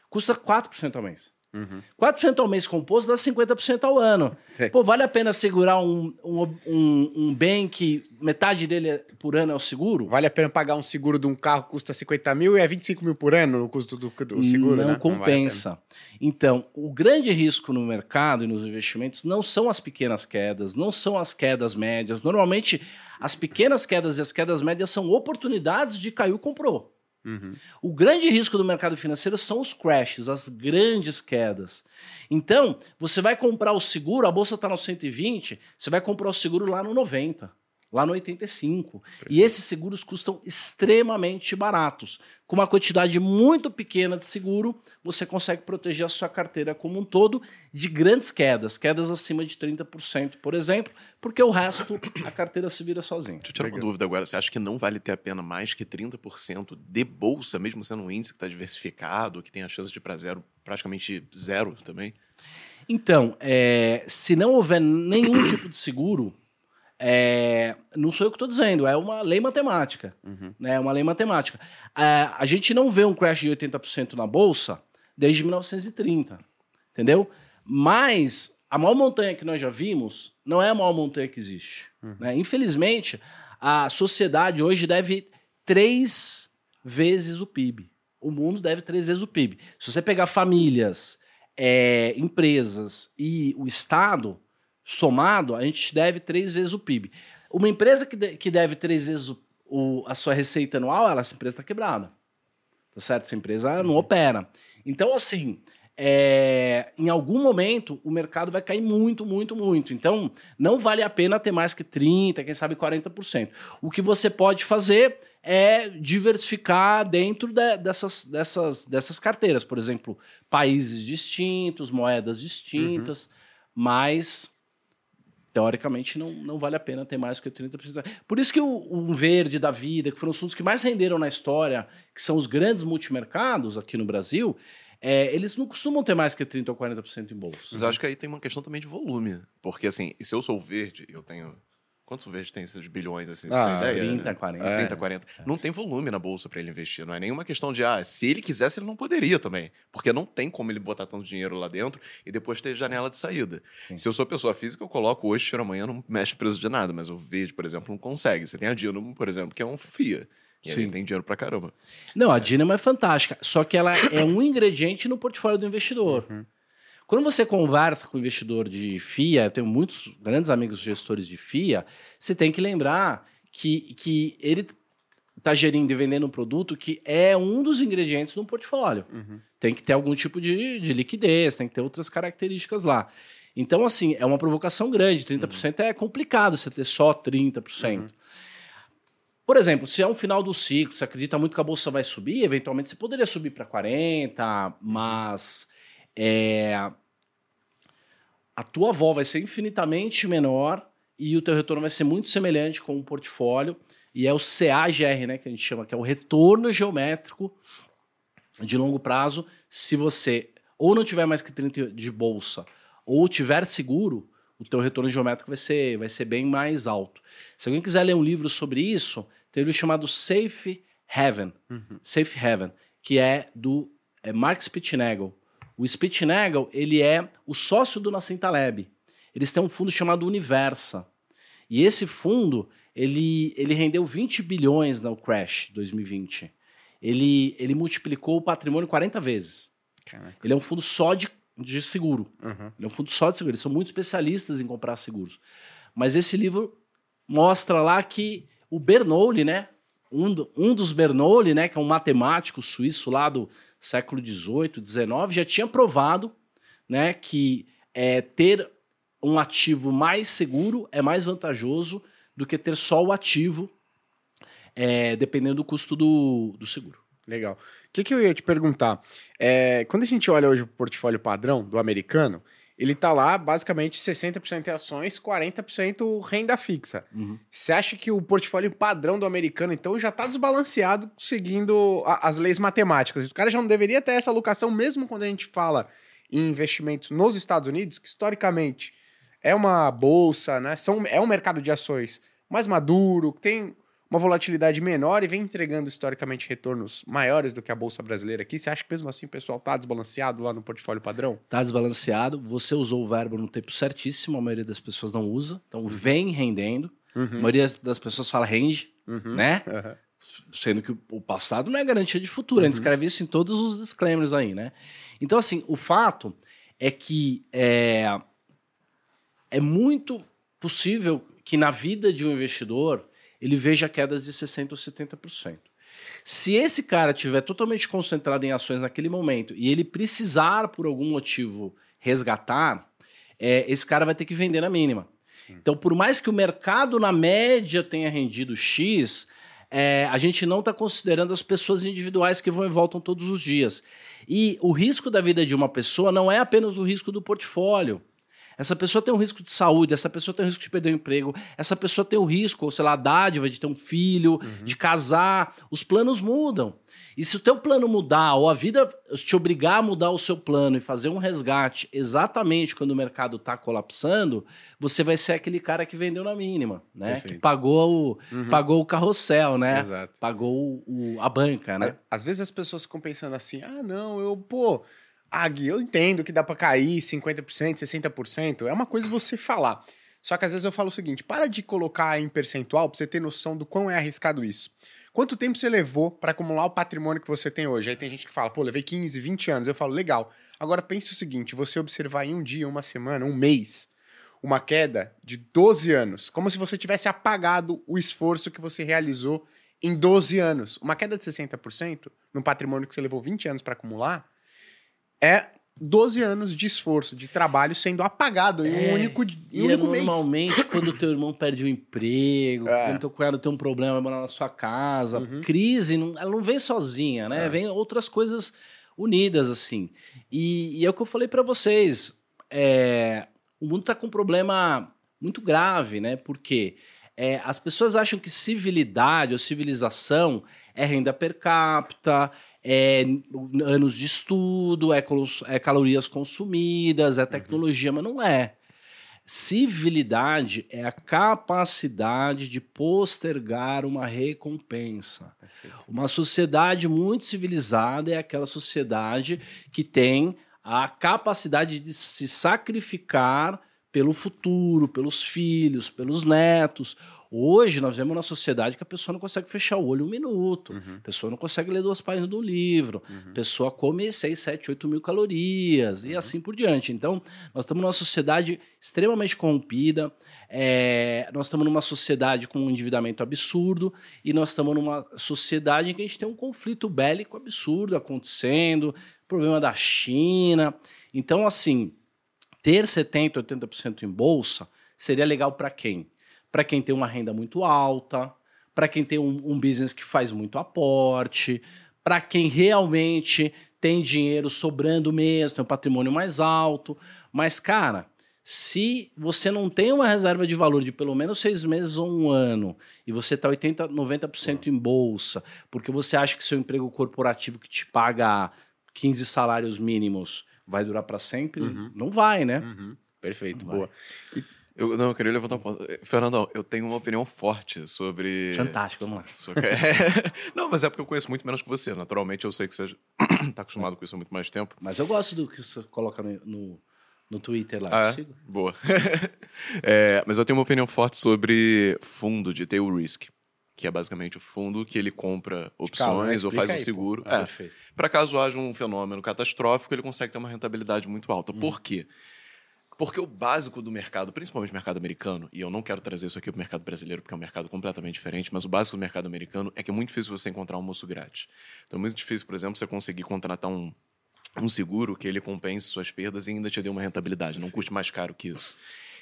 Speaker 2: custa 4% ao mês.
Speaker 1: Uhum.
Speaker 2: 4% ao mês composto dá 50% ao ano.
Speaker 1: É.
Speaker 2: Pô, vale a pena segurar um, um, um, um bem que metade dele é- por ano é o seguro?
Speaker 1: Vale a pena pagar um seguro de um carro que custa 50 mil e é 25 mil por ano no custo do, do seguro,
Speaker 2: não
Speaker 1: né? vale a
Speaker 2: compensa. então, o grande risco no mercado e nos investimentos não são as pequenas quedas, não são as quedas médias. Normalmente, as pequenas quedas e as quedas médias são oportunidades de caiu comprou.
Speaker 1: Uhum.
Speaker 2: O grande risco do mercado financeiro são os crashes, as grandes quedas. Então, você vai comprar o seguro, a bolsa está no 120, você vai comprar o seguro lá no 90, lá no 85. E esses seguros custam extremamente baratos. Com uma quantidade muito pequena de seguro, você consegue proteger a sua carteira como um todo de grandes quedas, quedas acima de 30%, por exemplo, porque o resto a carteira se vira sozinha.
Speaker 3: Deixa eu tirar uma dúvida agora. Você acha que não vale ter a pena mais que 30% de bolsa, mesmo sendo um índice que está diversificado, que tem a chance de ir para zero, praticamente zero também?
Speaker 2: Então, é, se não houver nenhum tipo de seguro, é, não sou eu que estou dizendo, é uma lei matemática.
Speaker 1: Uhum.
Speaker 2: né? É uma lei matemática. É, a gente não vê um crash de 80% na bolsa desde 1930, entendeu? Mas a maior montanha que nós já vimos não é a maior montanha que existe. né? Infelizmente, a sociedade hoje deve três vezes o PIB. O mundo deve três vezes o PIB. Se você pegar famílias, é, empresas e o Estado somado, a gente deve três vezes o PIB. Uma empresa que, de- que deve três vezes o- o- a sua receita anual, ela, essa empresa está quebrada. Tá certo? Essa empresa não opera. Então, assim, é, em algum momento o mercado vai cair muito, muito, muito. Então, não vale a pena ter mais que 30%, quem sabe 40%. O que você pode fazer é diversificar dentro de- dessas, dessas, dessas carteiras. Por exemplo, países distintos, moedas distintas, mas teoricamente não, não vale a pena ter mais que 30%. Por isso que o, um verde da vida, que foram os fundos que mais renderam na história, que são os grandes multimercados aqui no Brasil, é, eles não costumam ter mais que 30% ou 40% em bolsa.
Speaker 3: Mas acho que aí tem uma questão também de volume. Porque, assim, se eu sou o verde, eu tenho. Quantos verdes tem esses bilhões, assim? Você
Speaker 1: Ah,
Speaker 3: tem ideia?
Speaker 2: 30, 40.
Speaker 1: É.
Speaker 3: 30, 40. Não tem volume na bolsa para ele investir. Não é nenhuma questão de, ah, se ele quisesse, ele não poderia também. Porque não tem como ele botar tanto dinheiro lá dentro e depois ter janela de saída.
Speaker 2: Sim.
Speaker 3: Se eu sou pessoa física, eu coloco hoje, tiro amanhã, não mexe preço de nada. Mas o verde, por exemplo, não consegue. Você tem a Dynamo, por exemplo, que é um FIA. E
Speaker 2: Sim.
Speaker 3: tem dinheiro pra caramba.
Speaker 2: Não, a Dynamo é fantástica, só que ela é um ingrediente no portfólio do investidor. Quando você conversa com o investidor de FIA, eu tenho muitos grandes amigos gestores de FIA, você tem que lembrar que, que ele está gerindo e vendendo um produto que é um dos ingredientes no portfólio.
Speaker 1: Uhum.
Speaker 2: Tem que ter algum tipo de, de liquidez, tem que ter outras características lá. Então, assim, é uma provocação grande. 30% é complicado você ter só 30%. Por exemplo, se é um final do ciclo, você acredita muito que a bolsa vai subir, eventualmente você poderia subir para 40, mas é, a tua avó vai ser infinitamente menor e o teu retorno vai ser muito semelhante com o portfólio. E é o CAGR, né, que a gente chama, que é o retorno geométrico de longo prazo. Se você ou não tiver mais que 30 de bolsa ou tiver seguro, o teu retorno geométrico vai ser, vai ser bem mais alto. Se alguém quiser ler um livro sobre isso, tem um livro chamado Safe Haven,
Speaker 1: Uhum.
Speaker 2: Safe Haven, que é do é Mark Spitznagel. O Spitznagel, ele é o sócio do Nassim Taleb. Eles têm um fundo chamado Universa. E esse fundo, ele, ele rendeu 20 bilhões no crash 2020. Ele, ele multiplicou o patrimônio 40 vezes.
Speaker 1: Caraca.
Speaker 2: Ele é um fundo só de, de seguro.
Speaker 1: Uhum.
Speaker 2: Ele é um fundo só de seguro. Eles são muito especialistas em comprar seguros. Mas esse livro mostra lá que o Bernoulli, né? Um, do- um dos Bernoulli, né? Que é um matemático suíço lá do século XVIII, XIX, já tinha provado, né? Que é, ter um ativo mais seguro é mais vantajoso do que ter só o ativo, é, dependendo do custo do, do seguro.
Speaker 1: Legal. O que, que eu ia te perguntar? É, quando a gente olha hoje o portfólio padrão do americano, ele tá lá basicamente 60% em ações, 40% renda fixa.
Speaker 2: Uhum.
Speaker 1: Você acha que o portfólio padrão do americano, então, já está desbalanceado seguindo a- as leis matemáticas? Os caras já não deveriam ter essa alocação, mesmo quando a gente fala em investimentos nos Estados Unidos, que historicamente é uma bolsa, né? São, é um mercado de ações mais maduro, que tem uma volatilidade menor e vem entregando historicamente retornos maiores do que a bolsa brasileira aqui. Você acha que mesmo assim o pessoal está desbalanceado lá no portfólio padrão?
Speaker 2: Tá desbalanceado. Você usou o verbo no tempo certíssimo, a maioria das pessoas não usa. Então, vem rendendo. A maioria das pessoas fala rende,
Speaker 1: Uhum.
Speaker 2: né?
Speaker 1: Aham.
Speaker 2: Sendo que o passado não é garantia de futuro. A gente
Speaker 1: Uhum.
Speaker 2: escreve isso em todos os disclaimers aí, né? Então, assim, o fato é que é, é muito possível que na vida de um investidor ele veja quedas de 60% ou 70%. Se esse cara estiver totalmente concentrado em ações naquele momento e ele precisar, por algum motivo, resgatar, é, esse cara vai ter que vender na mínima. Então, por mais que o mercado, na média, tenha rendido X, é, a gente não está considerando as pessoas individuais que vão e voltam todos os dias. E o risco da vida de uma pessoa não é apenas o risco do portfólio. Essa pessoa tem um risco de saúde, essa pessoa tem um risco de perder o emprego, essa pessoa tem o risco, ou sei lá, dádiva de ter um filho, de casar. Os planos mudam. E se o teu plano mudar, ou a vida te obrigar a mudar o seu plano e fazer um resgate exatamente quando o mercado está colapsando, você vai ser aquele cara que vendeu na mínima, né?
Speaker 1: Perfeito.
Speaker 2: Que pagou o,
Speaker 1: Uhum.
Speaker 2: pagou o carrossel, né?
Speaker 1: Exato.
Speaker 2: Pagou o- a banca, né?
Speaker 1: Às vezes as pessoas ficam pensando assim: ah, não, eu, pô, ah, Gui, eu entendo que dá pra cair 50%, 60%. É uma coisa você falar. Só que às vezes eu falo o seguinte: para de colocar em percentual pra você ter noção do quão é arriscado isso. Quanto tempo você levou para acumular o patrimônio que você tem hoje? Aí tem gente que fala, pô, levei 15, 20 anos. Eu falo, legal. Agora pense o seguinte: você observar em um dia, uma semana, um mês, uma queda de 12 anos, como se você tivesse apagado o esforço que você realizou em 12 anos. Uma queda de 60% num patrimônio que você levou 20 anos para acumular é 12 anos de esforço, de trabalho sendo apagado em um
Speaker 2: É,
Speaker 1: único, em
Speaker 2: E
Speaker 1: um
Speaker 2: é
Speaker 1: único mês.
Speaker 2: normalmente quando teu irmão perde o emprego,
Speaker 1: É.
Speaker 2: quando teu cunhado tem um problema, vai morar na sua casa,
Speaker 1: Uhum.
Speaker 2: crise, não- ela não vem sozinha, né?
Speaker 1: É.
Speaker 2: Vem outras coisas unidas, assim. E, e é o que eu falei pra vocês. é, o mundo tá com um problema muito grave, né? Porque é, as pessoas acham que civilidade ou civilização é renda per capita, é anos de estudo, é, é calorias consumidas, é tecnologia, mas não é. Civilidade é a capacidade de postergar uma recompensa. Uma sociedade muito civilizada é aquela sociedade que tem a capacidade de se sacrificar pelo futuro, pelos filhos, pelos netos. Hoje nós vemos uma sociedade que a pessoa não consegue fechar o olho um minuto,
Speaker 1: Uhum,
Speaker 2: a pessoa não consegue ler duas páginas do livro,
Speaker 1: uhum.
Speaker 2: a pessoa come 6, 7, 8 mil calorias e
Speaker 1: Uhum.
Speaker 2: assim por diante. Então, nós estamos numa sociedade extremamente corrompida, é, nós estamos numa sociedade com um endividamento absurdo e nós estamos numa sociedade em que a gente tem um conflito bélico absurdo acontecendo, problema da China. Então, assim, ter 70%, 80% em bolsa seria legal para quem? Para quem tem uma renda muito alta, para quem tem um, um business que faz muito aporte, para quem realmente tem dinheiro sobrando mesmo, tem um patrimônio mais alto. Mas, cara, Se você não tem uma reserva de valor de pelo menos seis meses ou um ano, e você está 80%, 90% em bolsa, porque você acha que seu emprego corporativo que te paga 15 salários mínimos vai durar para sempre,
Speaker 1: Uhum.
Speaker 2: não vai, né?
Speaker 1: Uhum. Perfeito,
Speaker 2: Vai.
Speaker 1: boa.
Speaker 3: Eu, não, eu queria levantar um ponto. Eh, Fernandão, eu tenho uma opinião forte sobre.
Speaker 2: Fantástico, vamos lá.
Speaker 3: sobre- não, mas é porque eu conheço muito menos que você. Naturalmente, eu sei que você tá acostumado com isso há muito mais tempo.
Speaker 2: Mas eu gosto do que você coloca no, no, no Twitter lá.
Speaker 3: Ah,
Speaker 2: eu
Speaker 3: é?
Speaker 2: sigo.
Speaker 3: Boa. É, mas eu tenho uma opinião forte sobre fundo de tail risk, que é basicamente o fundo que ele compra opções ou
Speaker 1: explica
Speaker 3: faz um
Speaker 1: aí,
Speaker 3: seguro.
Speaker 2: Ah,
Speaker 3: É,
Speaker 2: perfeito.
Speaker 3: para caso haja um fenômeno catastrófico, ele consegue ter uma rentabilidade muito alta.
Speaker 2: Uhum.
Speaker 3: Por quê? Porque o básico do mercado, principalmente mercado americano, e eu não quero trazer isso aqui para o mercado brasileiro, porque é um mercado completamente diferente, mas o básico do mercado americano é que é muito difícil você encontrar um almoço grátis. Então é muito difícil, por exemplo, você conseguir contratar um, um seguro que ele compense suas perdas e ainda te dê uma rentabilidade, não custe mais caro que isso.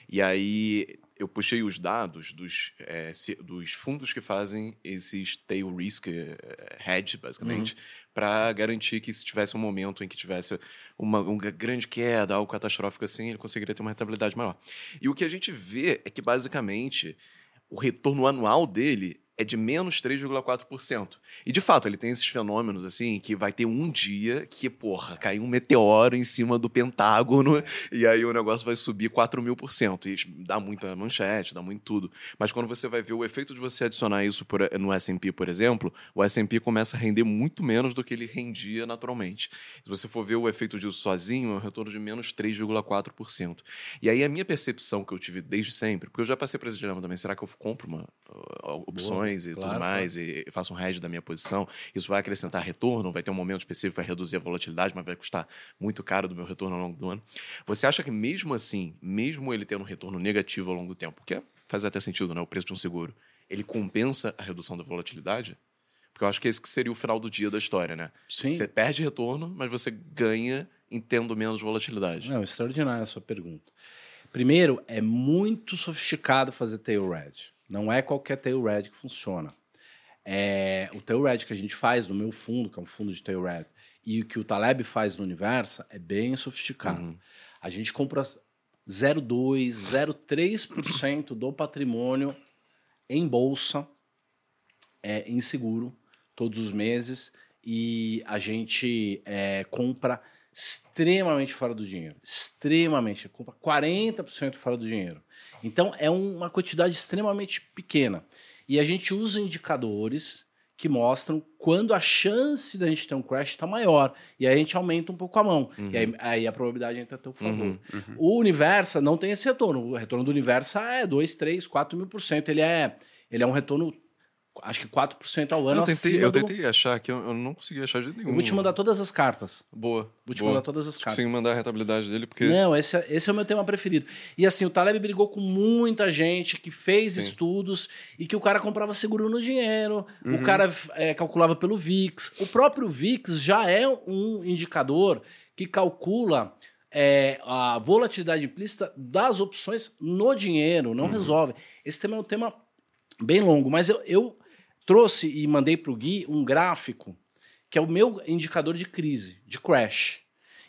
Speaker 3: E aí eu puxei os dados dos, se- dos fundos que fazem esses tail risk eh, hedge, basicamente, para garantir que se tivesse um momento em que tivesse uma, uma grande queda, algo catastrófico assim, ele conseguiria ter uma rentabilidade maior. E o que a gente vê é que, basicamente, o retorno anual dele é de menos 3,4%. E, de fato, ele tem esses fenômenos, assim, que vai ter um dia que, porra, caiu um meteoro em cima do Pentágono e aí o negócio vai subir 4 mil por cento. E dá muita manchete, dá muito tudo. Mas quando você vai ver o efeito de você adicionar isso por- no S&P, por exemplo, o S&P começa a render muito menos do que ele rendia naturalmente. Se você for ver o efeito disso sozinho, é um retorno de menos 3,4%. E aí a minha percepção que eu tive desde sempre, porque eu já passei por esse dilema também, será que eu compro uma, uh, opções e
Speaker 2: claro,
Speaker 3: tudo mais, e faço um hedge da minha posição, isso vai acrescentar retorno, vai ter um momento específico, vai reduzir a volatilidade, mas vai custar muito caro do meu retorno ao longo do ano. Você acha que mesmo assim, mesmo ele tendo um retorno negativo ao longo do tempo, que é- faz até sentido, né? O preço de um seguro, ele compensa a redução da volatilidade? Porque eu acho que esse que seria o final do dia da história, né?
Speaker 2: Sim.
Speaker 3: Você perde retorno, mas você ganha em tendo menos volatilidade.
Speaker 2: Não, extraordinária a sua pergunta. Primeiro, é muito sofisticado fazer tail red. Não é qualquer tail red que funciona. É, o tail red que a gente faz no meu fundo, que é um fundo de tail red, e o que o Taleb faz no Universa é bem sofisticado.
Speaker 3: Uhum.
Speaker 2: A gente compra 0,2, 0,3% do patrimônio em bolsa, é, em seguro, todos os meses, e a gente é, compra extremamente fora do dinheiro. Extremamente. Compra 40% fora do dinheiro. Então, é uma quantidade extremamente pequena. E a gente usa indicadores que mostram quando a chance da gente ter um crash está maior. E aí a gente aumenta um pouco a mão.
Speaker 3: Uhum.
Speaker 2: E aí, aí a probabilidade entra a teu favor.
Speaker 3: Uhum.
Speaker 2: O Universa não tem esse retorno. O retorno do Universa é 2, 3, 4 mil por cento. Ele é, ele é um retorno, acho que 4% ao ano
Speaker 3: eu tentei, eu
Speaker 2: do-
Speaker 3: tentei achar aqui, eu eu não consegui achar de nenhum.
Speaker 2: Eu vou te mandar todas as cartas.
Speaker 3: Boa.
Speaker 2: Vou te
Speaker 3: boa.
Speaker 2: mandar todas as cartas.
Speaker 3: Consegui mandar a rentabilidade dele, porque.
Speaker 2: Não, esse, é- esse é o meu tema preferido. E assim, o Taleb brigou com muita gente que fez
Speaker 3: Sim.
Speaker 2: estudos e que o cara comprava seguro no dinheiro,
Speaker 1: Uhum.
Speaker 2: o cara é, calculava pelo VIX. O próprio VIX já é um indicador que calcula é, a volatilidade implícita das opções no dinheiro, não
Speaker 3: Uhum.
Speaker 2: resolve. Esse tema é um tema bem longo, mas eu, eu trouxe e mandei para o Gui um gráfico que é o meu indicador de crise, de crash.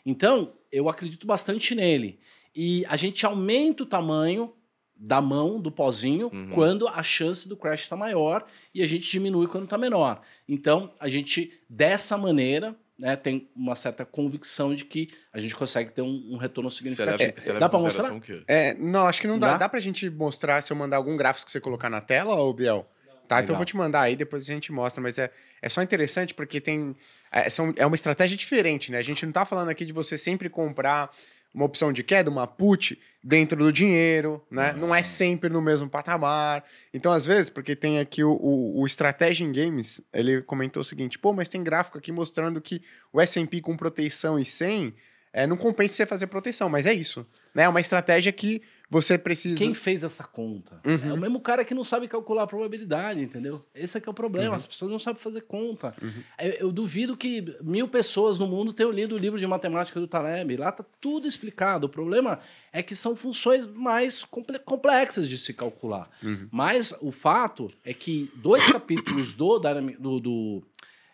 Speaker 2: Então, eu acredito bastante nele. E a gente aumenta o tamanho da mão, do pozinho,
Speaker 3: Uhum.
Speaker 2: quando a chance do crash está maior e a gente diminui quando está menor. Então, a gente, dessa maneira, né, tem uma certa convicção de que a gente consegue ter um, um retorno significativo.
Speaker 3: você leva
Speaker 2: Dá para mostrar?
Speaker 1: É, não, acho que não dá.
Speaker 2: Dá?
Speaker 1: Dá pra gente mostrar se eu mandar algum gráfico que você colocar na tela, ô Biel? Tá, então
Speaker 2: Legal.
Speaker 1: eu vou te mandar aí, depois a gente mostra, mas é, é só interessante porque tem. É, são, é uma estratégia diferente, né? A gente não tá falando aqui de você sempre comprar uma opção de queda, uma put, dentro do dinheiro, né? Não é sempre no mesmo patamar. Então, às vezes, porque tem aqui o, o, o Strategy in Games, ele comentou o seguinte: pô, mas tem gráfico aqui mostrando que o SP com proteção e 100 é, não compensa você fazer proteção, mas é isso. Né? É uma estratégia que você precisa.
Speaker 2: Quem fez essa conta?
Speaker 1: Uhum.
Speaker 2: É o mesmo cara que não sabe calcular a probabilidade, entendeu? Esse é que é o problema.
Speaker 1: Uhum.
Speaker 2: As pessoas não sabem fazer conta.
Speaker 1: Uhum.
Speaker 2: Eu, eu duvido que mil pessoas no mundo tenham lido o livro de matemática do Taleb. Lá tá tudo explicado. O problema é que são funções mais comple- complexas de se calcular.
Speaker 1: Uhum.
Speaker 2: Mas o fato é que dois capítulos do, do, do,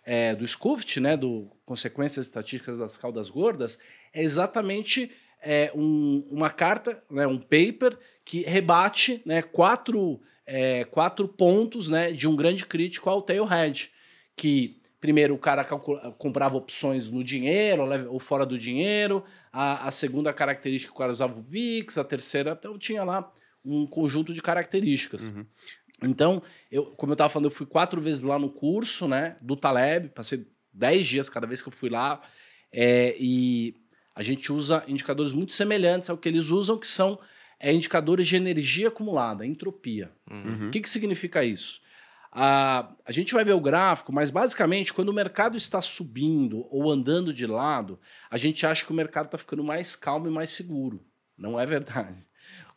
Speaker 2: é, do Scuft, né, do Consequências Estatísticas das Caudas Gordas, é exatamente é, um- uma carta, né, um paper, que rebate né, quatro, é, quatro pontos né, de um grande crítico ao Tailhead. Que, primeiro, o cara comprava opções no dinheiro ou fora do dinheiro. A, a segunda característica, o cara usava o VIX. A terceira, então tinha lá um conjunto de características.
Speaker 1: Uhum.
Speaker 2: Então, eu, como eu estava falando, eu fui quatro vezes lá no curso, né, do Taleb, passei dez dias cada vez que eu fui lá, é, e a gente usa indicadores muito semelhantes ao que eles usam, que são é, indicadores de energia acumulada, entropia.
Speaker 1: Uhum.
Speaker 2: O que, que significa isso? A, a gente vai ver o gráfico, mas basicamente, quando o mercado está subindo ou andando de lado, a gente acha que o mercado está ficando mais calmo e mais seguro. Não é verdade.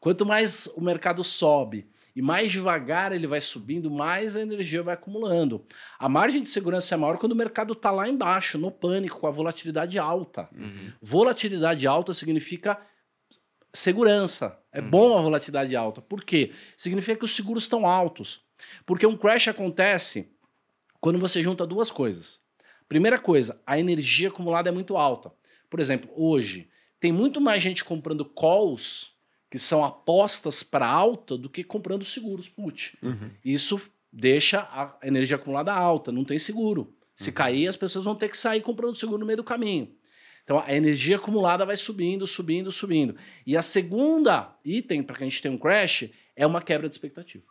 Speaker 2: Quanto mais o mercado sobe e mais devagar ele vai subindo, mais a energia vai acumulando. A margem de segurança é maior quando o mercado está lá embaixo, no pânico, com a volatilidade alta.
Speaker 3: Uhum.
Speaker 2: Volatilidade alta significa segurança. É bom a volatilidade alta. Por quê? Significa que os seguros estão altos. Porque um crash acontece quando você junta duas coisas. Primeira coisa, a energia acumulada é muito alta. Por exemplo, hoje tem muito mais gente comprando calls, que são apostas para alta, do que comprando seguros put.
Speaker 1: Uhum.
Speaker 2: Isso deixa a energia acumulada alta, não tem seguro. Se cair, as pessoas vão ter que sair comprando seguro no meio do caminho. Então a energia acumulada vai subindo, subindo, subindo. E a segunda item para que a gente tenha um crash é uma quebra de expectativa.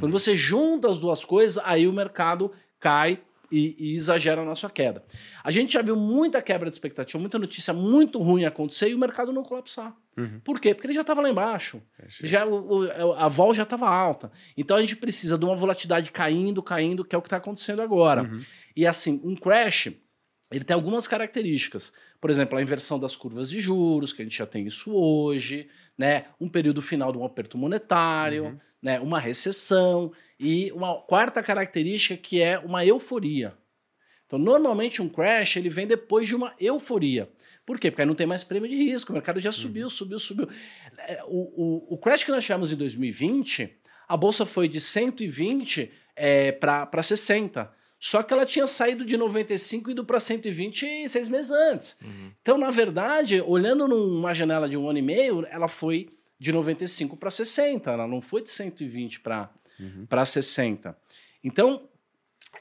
Speaker 2: Quando você junta as duas coisas, aí o mercado cai e, e exagera na sua queda. A gente já viu muita quebra de expectativa, muita notícia muito ruim acontecer e o mercado não colapsar.
Speaker 1: Uhum.
Speaker 2: Por quê? Porque ele já estava lá embaixo. Já, o- o- a vol já estava alta. Então a gente precisa de uma volatilidade caindo, caindo, que é o que está acontecendo agora.
Speaker 1: Uhum.
Speaker 2: E assim, um crash, ele tem algumas características. Por exemplo, a inversão das curvas de juros, que a gente já tem isso hoje, né? Um período final de um aperto monetário,
Speaker 1: Uhum.
Speaker 2: né? Uma recessão e uma quarta característica que é uma euforia. Então, normalmente um crash ele vem depois de uma euforia. Por quê? Porque aí não tem mais prêmio de risco, o mercado já subiu, subiu, subiu. É, O, o, o crash que nós tivemos em 2020, a bolsa foi de 120 é, para 60. Só que ela tinha saído de 95 e ido para 120 seis meses antes.
Speaker 3: Uhum.
Speaker 2: Então, na verdade, olhando numa janela de um ano e meio, ela foi de 95 para 60. Ela não foi de 120 para
Speaker 1: Uhum.
Speaker 2: para 60. Então,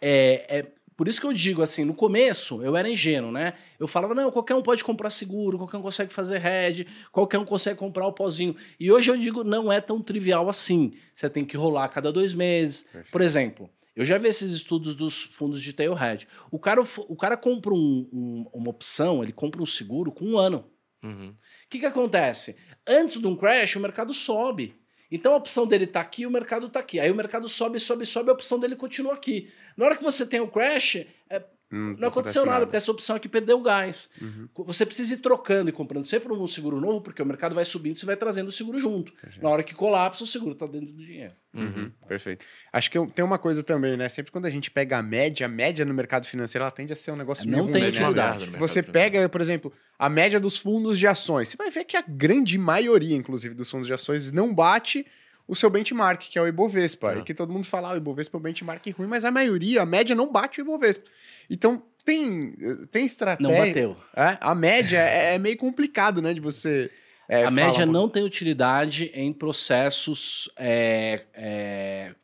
Speaker 2: é, é por isso que eu digo assim, no começo eu era ingênuo, né? Eu falava, não, qualquer um pode comprar seguro, qualquer um consegue fazer hedge, qualquer um consegue comprar o pozinho. E hoje eu digo, não é tão trivial assim. Você tem que rolar a cada dois meses.
Speaker 1: Perfeito.
Speaker 2: Por exemplo, eu já vi esses estudos dos fundos de tail hedge. O cara, o cara compra um- um- uma opção, ele compra um seguro com um ano.
Speaker 3: Uhum.
Speaker 2: O que, que acontece? Antes de um crash, o mercado sobe. Então a opção dele tá aqui, o mercado tá aqui. Aí o mercado sobe, sobe, sobe, a opção dele continua aqui. Na hora que você tem o crash, é,
Speaker 1: Hum,
Speaker 2: não aconteceu nada, porque essa opção aqui perdeu o gás.
Speaker 1: Uhum.
Speaker 2: Você precisa ir trocando e comprando sempre um seguro novo, porque o mercado vai subindo e você vai trazendo o seguro junto. Na hora que colapsa, o seguro tá dentro do dinheiro.
Speaker 1: Uhum, Perfeito. Acho que eu- tem uma coisa também, né? Sempre quando a gente pega a média, a média no mercado financeiro, ela tende a ser um negócio
Speaker 2: Não
Speaker 1: meio
Speaker 2: tem
Speaker 1: né?
Speaker 2: utilidade.
Speaker 1: Se você pega, por exemplo, a média dos fundos de ações, você vai ver que a grande maioria, inclusive, dos fundos de ações não bate o seu benchmark, que é o Ibovespa.
Speaker 3: É.
Speaker 1: E que todo mundo fala, ah, o Ibovespa é um benchmark ruim, mas a maioria, a média não bate o Ibovespa. Então, tem, tem estratégia...
Speaker 2: Não bateu.
Speaker 1: É, a média é, é meio complicado, né, de você... é,
Speaker 2: a média
Speaker 1: um
Speaker 2: não tem utilidade em processos é, é,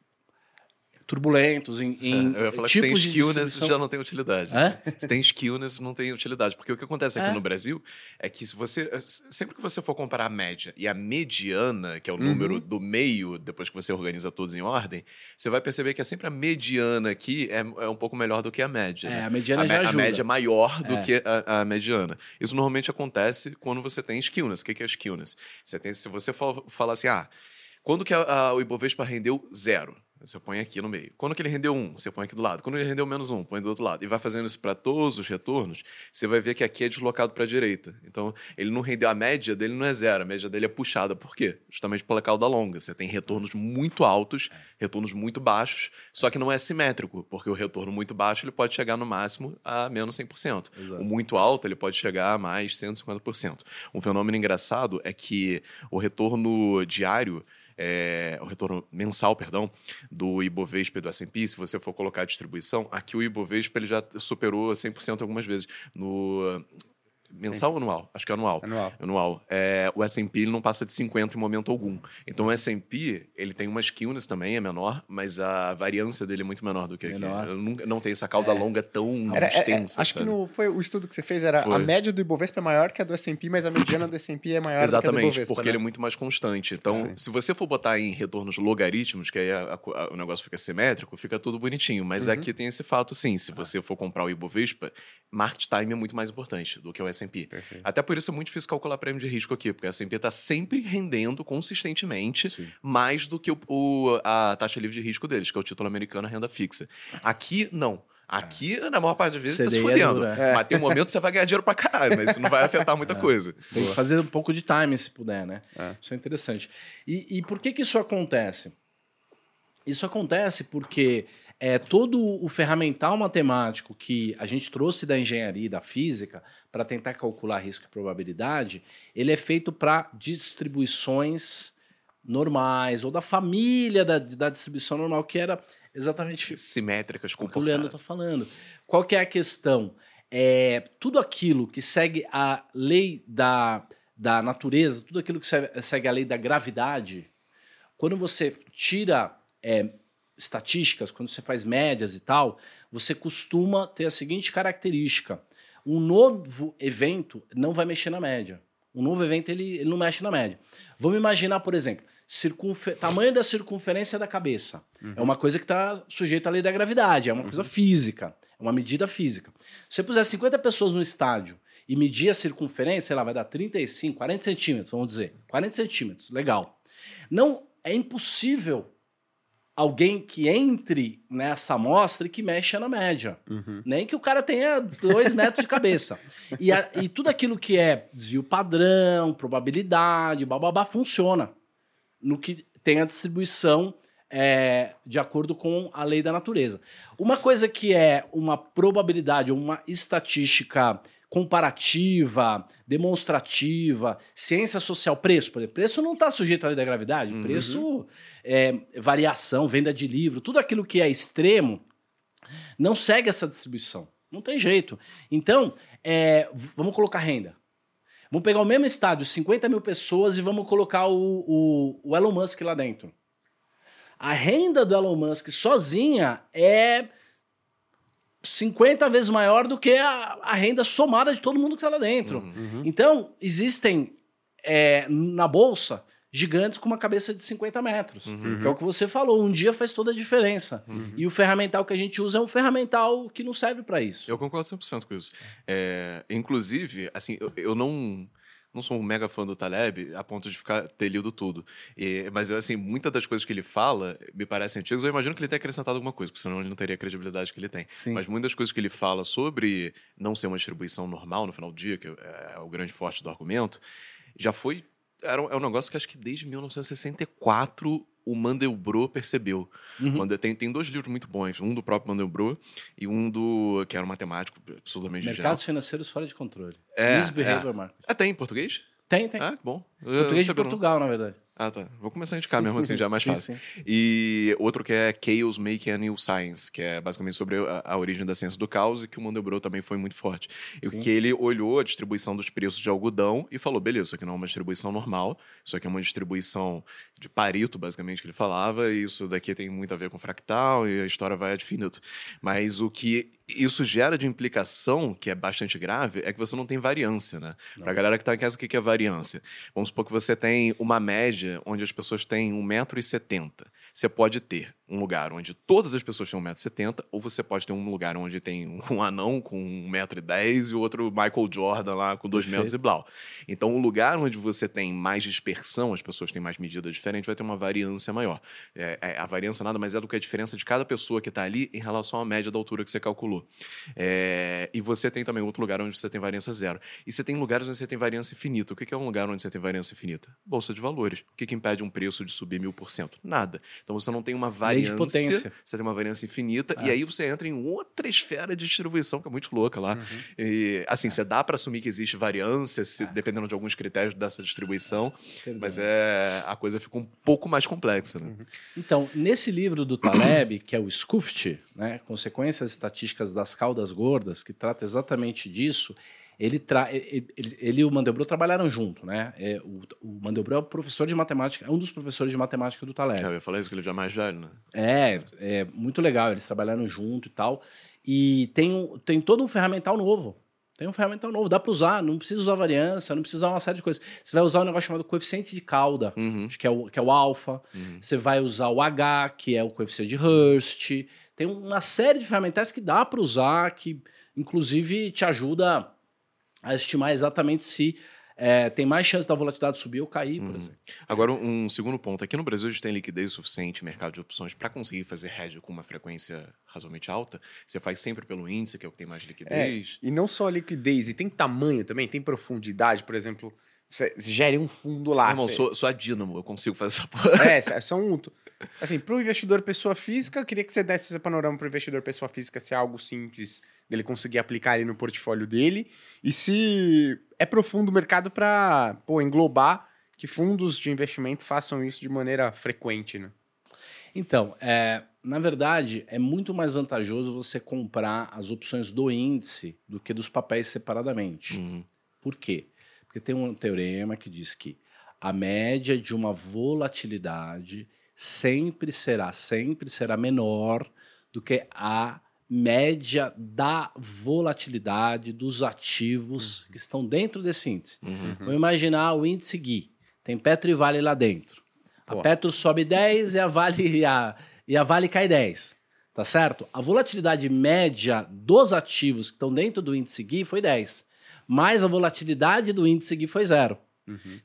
Speaker 2: turbulentos, em, em
Speaker 3: Eu ia falar que tem
Speaker 2: tipos de
Speaker 3: skewness,
Speaker 2: distribuição.
Speaker 3: já não tem utilidade.
Speaker 2: Hã?
Speaker 3: Se tem skewness, não tem utilidade. Porque o que acontece aqui
Speaker 2: É.
Speaker 3: no Brasil é que se você. Sempre que você for comparar a média e a mediana, que é o
Speaker 1: Uhum.
Speaker 3: número do meio, depois que você organiza todos em ordem, você vai perceber que é sempre a mediana aqui é, é um pouco melhor do que a média.
Speaker 2: É,
Speaker 3: né?
Speaker 2: a mediana
Speaker 3: a,
Speaker 2: já
Speaker 3: me- a
Speaker 2: ajuda.
Speaker 3: média é maior do
Speaker 2: É.
Speaker 3: que a, a mediana. Isso normalmente acontece quando você tem skewness. O que que é skewness? Você tem, se você for falar assim, ah, quando que a- a- o Ibovespa rendeu zero? Você põe aqui no meio. Quando que ele rendeu um, você põe aqui do lado. Quando ele rendeu menos um, põe do outro lado. E vai fazendo isso para todos os retornos, você vai ver que aqui é deslocado para a direita. Então, ele não rendeu, a média dele não é zero, a média dele é puxada. Por quê? Justamente pela cauda longa. Você tem retornos muito altos, retornos muito baixos, só que não é simétrico, porque o retorno muito baixo ele pode chegar no máximo a menos 100%.
Speaker 2: Exato.
Speaker 3: O muito alto ele pode chegar a mais 150%. Um fenômeno engraçado é que o retorno diário, é, o retorno mensal, perdão, do Ibovespa e do S&P, se você for colocar a distribuição, aqui o Ibovespa ele já superou 100% algumas vezes. No mensal ou anual? Acho que é anual.
Speaker 1: Anual.
Speaker 3: Anual. É, o S&P não passa de 50 em momento algum. Então o S&P, ele tem umas skewness também, é menor, mas a variância dele é muito menor do que aqui.
Speaker 2: Menor.
Speaker 3: Eu não, não tem essa cauda longa tão
Speaker 1: Era- é- é-
Speaker 3: extensa,
Speaker 1: acho que
Speaker 3: sabe?
Speaker 1: no, foi o estudo que você fez era a
Speaker 3: Foi.
Speaker 1: média do Ibovespa é maior que a do S&P, mas a mediana do S&P é maior do que a do
Speaker 3: Exatamente,
Speaker 1: Ibovespa,
Speaker 3: porque
Speaker 1: né?
Speaker 3: ele é muito mais constante. Então,
Speaker 1: Sim.
Speaker 3: se você for botar em retornos logarítmicos, que aí a- a- o negócio fica simétrico, fica tudo bonitinho. Mas
Speaker 1: Uhum.
Speaker 3: aqui tem esse fato, sim. Se você for comprar o Ibovespa, market time é muito mais importante do que o S&P.
Speaker 1: Perfeito.
Speaker 3: Até por isso é muito difícil calcular prêmio de risco aqui, porque a S&P está sempre rendendo consistentemente
Speaker 2: Sim.
Speaker 3: mais do que o, o- a taxa livre de risco deles, que é o título americano, a renda fixa. Aqui, não. Aqui, na maior parte das vezes, tá se
Speaker 2: é
Speaker 3: fudendo.
Speaker 2: dura,
Speaker 1: é.
Speaker 3: Mas tem um momento que você vai ganhar dinheiro pra caralho, mas isso não vai afetar muita coisa.
Speaker 2: Tem que fazer um pouco de time se puder, né?
Speaker 1: É.
Speaker 2: Isso é interessante. E, e por que, que isso acontece? Isso acontece porque é, todo o ferramental matemático que a gente trouxe da engenharia e da física para tentar calcular risco e probabilidade, ele é feito para distribuições normais ou da família da, da distribuição normal, que era exatamente
Speaker 3: Simétricas,
Speaker 2: o que o Leandro
Speaker 3: comportadas.
Speaker 2: está falando. Qual que é a questão? É, tudo aquilo que segue a lei da, da natureza, tudo aquilo que segue, segue a lei da gravidade, quando você tira é, estatísticas, quando você faz médias e tal, você costuma ter a seguinte característica: um novo evento não vai mexer na média. Um novo evento ele, ele não mexe na média. Vamos imaginar, por exemplo, circunfe- tamanho da circunferência da cabeça. É uma coisa que está sujeita à lei da gravidade, é uma coisa física, é uma medida física. Se você puser 50 pessoas no estádio e medir a circunferência, sei lá, vai dar 35, 40 centímetros, vamos dizer. 40 centímetros, legal. Não é impossível alguém que entre nessa amostra e que mexa na média.
Speaker 1: Uhum.
Speaker 2: Nem que o cara tenha dois metros de cabeça. E, a- e tudo aquilo que é desvio padrão, probabilidade, bababá, funciona. No que tem a distribuição é, de acordo com a lei da natureza. Uma coisa que é uma probabilidade ou uma estatística comparativa, demonstrativa, ciência social, preço, por exemplo. Preço não está sujeito à lei da gravidade.
Speaker 3: Uhum.
Speaker 2: Preço é variação, venda de livro, tudo aquilo que é extremo não segue essa distribuição. Não tem jeito. Então, é, vamos colocar renda. Vamos pegar o mesmo estádio, 50 mil pessoas, e vamos colocar o, o- o Elon Musk lá dentro. A renda do Elon Musk sozinha é 50 vezes maior do que a, a renda somada de todo mundo que está lá dentro.
Speaker 3: Uhum.
Speaker 1: Uhum.
Speaker 2: Então, existem é, na bolsa gigantes com uma cabeça de 50 metros.
Speaker 3: Uhum.
Speaker 2: Que é o que você falou, um dia faz toda a diferença.
Speaker 3: Uhum.
Speaker 2: E o ferramental que a gente usa é um ferramental que não serve para isso.
Speaker 3: Eu concordo 100% com isso. É, inclusive, assim, eu, eu não não sou um mega fã do Taleb a ponto de ficar ter lido tudo. E- mas, assim, muitas das coisas que ele fala me parecem antigas. Eu imagino que ele tenha acrescentado alguma coisa, porque senão ele não teria a credibilidade que ele tem.
Speaker 2: Sim.
Speaker 3: Mas muitas das coisas que ele fala sobre não ser uma distribuição normal no final do dia, que é, é o grande forte do argumento, já foi. Era um, é um negócio que acho que desde 1964 o Mandelbrot percebeu.
Speaker 2: Uhum.
Speaker 3: Tem, tem dois livros muito bons, um do próprio Mandelbrot e um do. que era um matemático genial.
Speaker 2: Mercados financeiros fora de controle.
Speaker 3: É,
Speaker 2: Misbehavior Market.
Speaker 3: Ah, tem em português?
Speaker 2: Tem, tem.
Speaker 3: Ah, que bom. Eu
Speaker 2: Português de
Speaker 3: sabia, não.
Speaker 2: Portugal, na verdade.
Speaker 3: Ah, tá. Vou começar a indicar mesmo assim, já é mais
Speaker 2: Sim,
Speaker 3: fácil.
Speaker 2: sim.
Speaker 3: E outro que é Chaos Making a New Science, que é basicamente sobre a, a origem da ciência do caos e que o Mandelbrot também foi muito forte. E
Speaker 2: Sim.
Speaker 3: que ele olhou a distribuição dos preços de algodão e falou, beleza, isso aqui não é uma distribuição normal, isso aqui é uma distribuição de Pareto, basicamente, que ele falava, e isso daqui tem muito a ver com fractal e a história vai ad finito. Mas o que isso gera de implicação, que é bastante grave, é que você não tem variância, né?
Speaker 2: Não.
Speaker 3: Pra galera que tá em casa, o que que é variância? Vamos supor que você tem uma média onde as pessoas têm 1,70m. Você pode ter um lugar onde todas as pessoas têm 1,70m, ou você pode ter um lugar onde tem um anão com 1,10m e o outro Michael Jordan lá com 2 metros e blau. Então, o lugar onde você tem mais dispersão, as pessoas têm mais medidas diferentes, vai ter uma variância maior. É, é, a variância nada mais é do que a diferença de cada pessoa que está ali em relação à média da altura que você calculou. É, e você tem também outro lugar onde você tem variância zero. E você tem lugares onde você tem variância infinita. O que é um lugar onde você tem variância infinita? Bolsa de valores. O que, que impede um preço de subir mil por cento? Nada. Então você não tem uma
Speaker 2: de
Speaker 3: variância.
Speaker 2: potência.
Speaker 3: Você tem uma variância infinita.
Speaker 2: É.
Speaker 3: E aí você entra em outra esfera de distribuição que é muito louca lá.
Speaker 1: Uhum.
Speaker 3: E, assim, você dá para assumir que existe variância,
Speaker 2: É.
Speaker 3: se- dependendo de alguns critérios dessa distribuição, mas é a coisa fica um pouco mais complexa, né?
Speaker 2: Então, nesse livro do Taleb, que é o SCUFT, né, Consequências Estatísticas das Caudas Gordas, que trata exatamente disso, ele, tra... ele, ele, e o Mandelbrot trabalharam junto, né? É, o, o Mandelbrot é o professor de matemática, é um dos professores de matemática do Taleb.
Speaker 3: É, eu ia falar isso, que ele já é mais velho, né?
Speaker 2: É, é muito legal, eles trabalharam junto e tal. E tem, um, tem todo um ferramental novo. Tem um ferramental novo, dá para usar, não precisa usar variância, não precisa usar uma série de coisas. Você vai usar um negócio chamado coeficiente de cauda,
Speaker 3: Uhum.
Speaker 2: que é o, que é o alfa.
Speaker 3: Uhum.
Speaker 2: Você vai usar o H, que é o coeficiente de Hurst. Tem uma série de ferramentas que dá para usar, que inclusive te ajuda a estimar exatamente se é, tem mais chance da volatilidade subir ou cair, por
Speaker 3: Uhum.
Speaker 2: exemplo.
Speaker 3: Agora, um segundo ponto. Aqui no Brasil, a gente tem liquidez suficiente, mercado de opções, para conseguir fazer hedge com uma frequência razoavelmente alta. Você faz sempre pelo índice, que é o que tem mais liquidez.
Speaker 1: E não só liquidez, e tem tamanho também, tem profundidade, por exemplo, você gere um fundo lá.
Speaker 3: Irmão,
Speaker 1: você-
Speaker 3: sou, sou a Dynamo, eu consigo fazer essa porra.
Speaker 1: É, são. Assim, para o investidor pessoa física, eu queria que você desse esse panorama para o investidor pessoa física se é algo simples dele conseguir aplicar ali no portfólio dele. E se é profundo o mercado para englobar que fundos de investimento façam isso de maneira frequente, né?
Speaker 2: Então, é, na verdade, é muito mais vantajoso você comprar as opções do índice do que dos papéis separadamente.
Speaker 3: Uhum.
Speaker 2: Por quê? Porque tem um teorema que diz que a média de uma volatilidade sempre será, sempre será menor do que a média da volatilidade dos ativos que estão dentro desse índice.
Speaker 3: Uhum.
Speaker 2: Vamos imaginar o índice GUI. Tem Petro e Vale lá dentro. A
Speaker 1: Pô.
Speaker 2: Petro sobe 10 e a Vale, e a, e a vale cai 10. Tá certo? A volatilidade média dos ativos que estão dentro do índice GUI foi 10. Mas a volatilidade do índice GUI foi zero.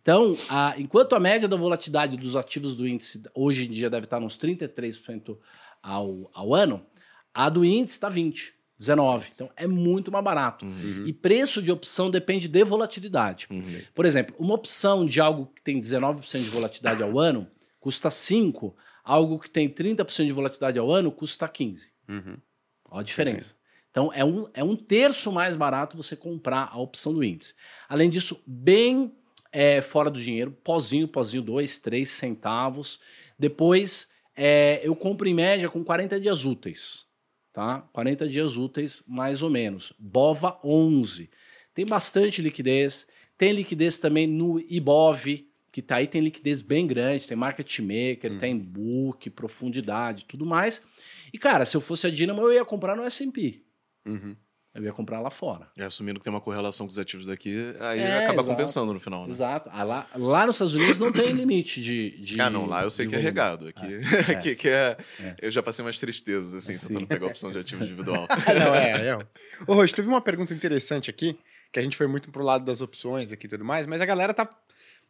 Speaker 2: Então, a- enquanto a média da volatilidade dos ativos do índice hoje em dia deve estar nos 33% ao, ao ano, a do índice está 20%, 19%. Então, é muito mais barato.
Speaker 3: Uhum.
Speaker 2: E preço de opção depende de volatilidade.
Speaker 3: Uhum.
Speaker 2: Por exemplo, uma opção de algo que tem 19% de volatilidade ao ano custa 5, algo que tem 30% de volatilidade ao ano custa 15.
Speaker 1: Uhum.
Speaker 2: Olha a diferença. Então, é um, é um terço mais barato você comprar a opção do índice. Além disso, bem é, fora do dinheiro, pozinho, pozinho, 2, 3 centavos. Depois, é, eu compro em média com 40 dias úteis. Tá? 40 dias úteis, mais ou menos. BOVA 11. Tem bastante liquidez. Tem liquidez também no IBOV, que tá aí, tem liquidez bem grande, tem market maker,
Speaker 1: Uhum.
Speaker 2: tem book, profundidade, tudo mais. E, cara, se eu fosse a Dynamo, eu ia comprar no S&P.
Speaker 1: Uhum.
Speaker 2: Eu ia comprar lá fora.
Speaker 3: E assumindo que tem uma correlação com os ativos daqui, aí
Speaker 2: É,
Speaker 3: acaba
Speaker 2: exato.
Speaker 3: compensando no final, né?
Speaker 2: Exato. Ah, lá, lá nos Estados Unidos não tem limite de, de
Speaker 3: Ah, não, lá eu sei que é regado. Aqui,
Speaker 2: É.
Speaker 3: aqui que é,
Speaker 2: É.
Speaker 3: Eu já passei umas tristezas, assim,
Speaker 2: Sim.
Speaker 3: tentando pegar a opção de ativo individual.
Speaker 1: não, é, é. Ô, Rocha, teve uma pergunta interessante aqui, que a gente foi muito pro lado das opções aqui e tudo mais, mas a galera tá.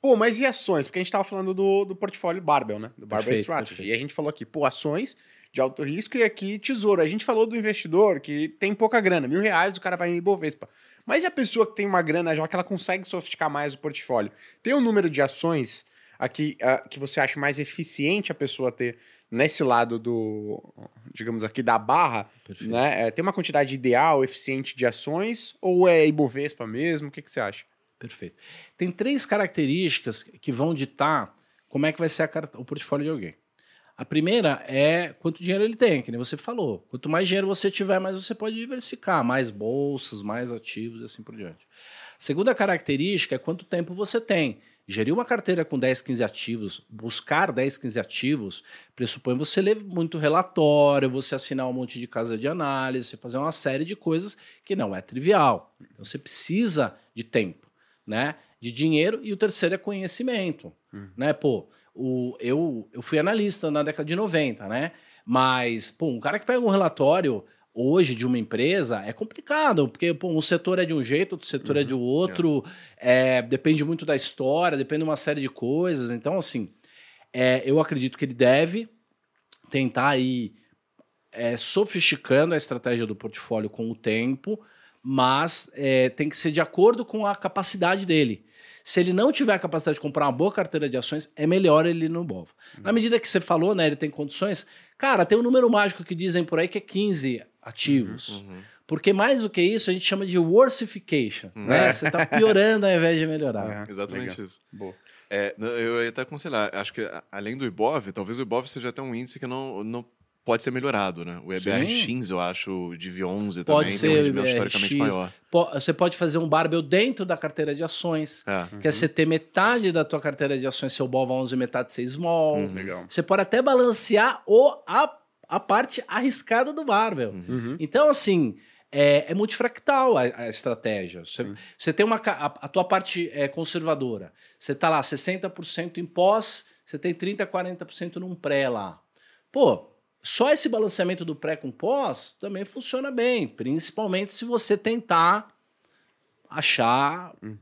Speaker 1: Pô, mas e ações? Porque a gente tava falando do, do portfólio Barbell, né? Do Barbell
Speaker 2: Perfeito,
Speaker 1: Strategy.
Speaker 2: perfeito.
Speaker 1: E a gente falou aqui, pô, ações de alto risco e aqui tesouro. A gente falou do investidor que tem pouca grana, mil reais, o cara vai em Ibovespa. Mas e a pessoa que tem uma grana já que ela consegue sofisticar mais o portfólio? Tem um número de ações aqui ah, que você acha mais eficiente a pessoa ter nesse lado do, digamos aqui, da barra,
Speaker 2: Perfeito.
Speaker 1: né? É, tem uma quantidade ideal, eficiente de ações ou é Ibovespa mesmo? O que, que você acha?
Speaker 2: Perfeito. Tem três características que vão ditar como é que vai ser a o portfólio de alguém. A primeira é quanto dinheiro ele tem, que nem você falou. Quanto mais dinheiro você tiver, mais você pode diversificar, mais bolsas, mais ativos e assim por diante. A segunda característica é quanto tempo você tem. Gerir uma carteira com 10, 15 ativos, buscar 10, 15 ativos, pressupõe você ler muito relatório, você assinar um monte de casa de análise, você fazer uma série de coisas que não é trivial. Então você precisa de tempo, né? De dinheiro e o terceiro é conhecimento,
Speaker 1: Uhum.
Speaker 2: né? Pô, o, eu, eu fui analista na década de 90, né? Mas, pô, um cara que pega um relatório hoje de uma empresa é complicado, porque pô, um setor é de um jeito, outro setor é de outro, é, depende muito da história, depende de uma série de coisas. Então, assim, é, eu acredito que ele deve tentar ir é, sofisticando a estratégia do portfólio com o tempo, mas é, tem que ser de acordo com a capacidade dele. Se ele não tiver a capacidade de comprar uma boa carteira de ações, é melhor ele ir no BOV. Na medida que você falou, né, ele tem condições. Cara, tem um número mágico que dizem por aí que é 15 ativos.
Speaker 3: Uhum.
Speaker 2: Porque mais do que isso, a gente chama de worsification.
Speaker 3: Uhum.
Speaker 2: Né? Você está piorando ao invés de melhorar.
Speaker 1: É,
Speaker 3: Exatamente
Speaker 1: legal.
Speaker 3: isso.
Speaker 1: Boa.
Speaker 3: É, eu ia até aconselhar, acho que além do Ibov, talvez o Ibov seja até um índice que não, não pode ser melhorado, né? O EBR-X, eu acho, de V11
Speaker 2: Pode
Speaker 3: também
Speaker 2: ser
Speaker 3: tem um
Speaker 2: o
Speaker 3: rendimento historicamente maior.
Speaker 2: Você pode fazer um barbell dentro da carteira de ações,
Speaker 3: É.
Speaker 2: que é você ter metade da tua carteira de ações seu BOVA 11 e metade ser small.
Speaker 3: Uhum.
Speaker 1: Legal.
Speaker 2: Você pode até balancear o, a, a parte arriscada do barbell.
Speaker 1: Uhum.
Speaker 2: Então, assim, é, é multifractal a, a estratégia. Você, você tem uma, a, a tua parte é, conservadora. Você tá lá 60% em pós, você tem 30%, 40% num pré lá. Pô, só esse balanceamento do pré com pós também funciona bem, principalmente se você tentar achar
Speaker 1: Uhum.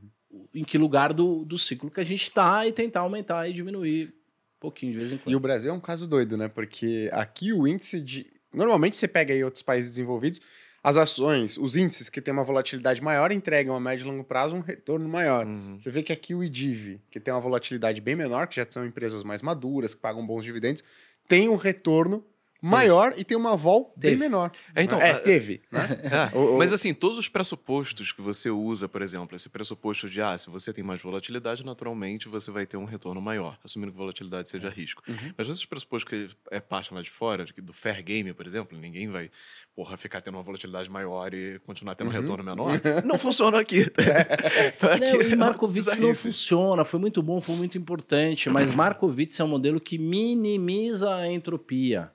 Speaker 2: em que lugar do, do ciclo que a gente está e tentar aumentar e diminuir um pouquinho de vez em quando.
Speaker 1: E o Brasil é um caso doido, né? Porque aqui o índice de. Normalmente você pega aí outros países desenvolvidos, as ações, os índices que têm uma volatilidade maior entregam a médio e longo prazo um retorno maior.
Speaker 3: Uhum.
Speaker 1: Você vê que aqui o IDIV, que tem uma volatilidade bem menor, que já são empresas mais maduras, que pagam bons dividendos, tem um retorno maior e tem uma vol bem
Speaker 2: Teve.
Speaker 1: menor.
Speaker 3: É, então,
Speaker 1: é,
Speaker 3: a-
Speaker 1: teve. Né?
Speaker 3: É,
Speaker 1: O- o-
Speaker 3: mas assim, todos os pressupostos que você usa, por exemplo, esse pressuposto de, ah, se você tem mais volatilidade, naturalmente você vai ter um retorno maior, assumindo que volatilidade seja risco.
Speaker 1: Uhum.
Speaker 3: Mas esses pressupostos que é parte lá de fora, do fair game, por exemplo, ninguém vai, porra, ficar tendo uma volatilidade maior e continuar tendo um
Speaker 1: Uhum.
Speaker 3: retorno menor, não funciona aqui. Então, aqui
Speaker 2: Não,
Speaker 3: é
Speaker 2: e Markowitz não funciona, foi muito bom, foi muito importante, mas Markowitz é um modelo que minimiza a entropia.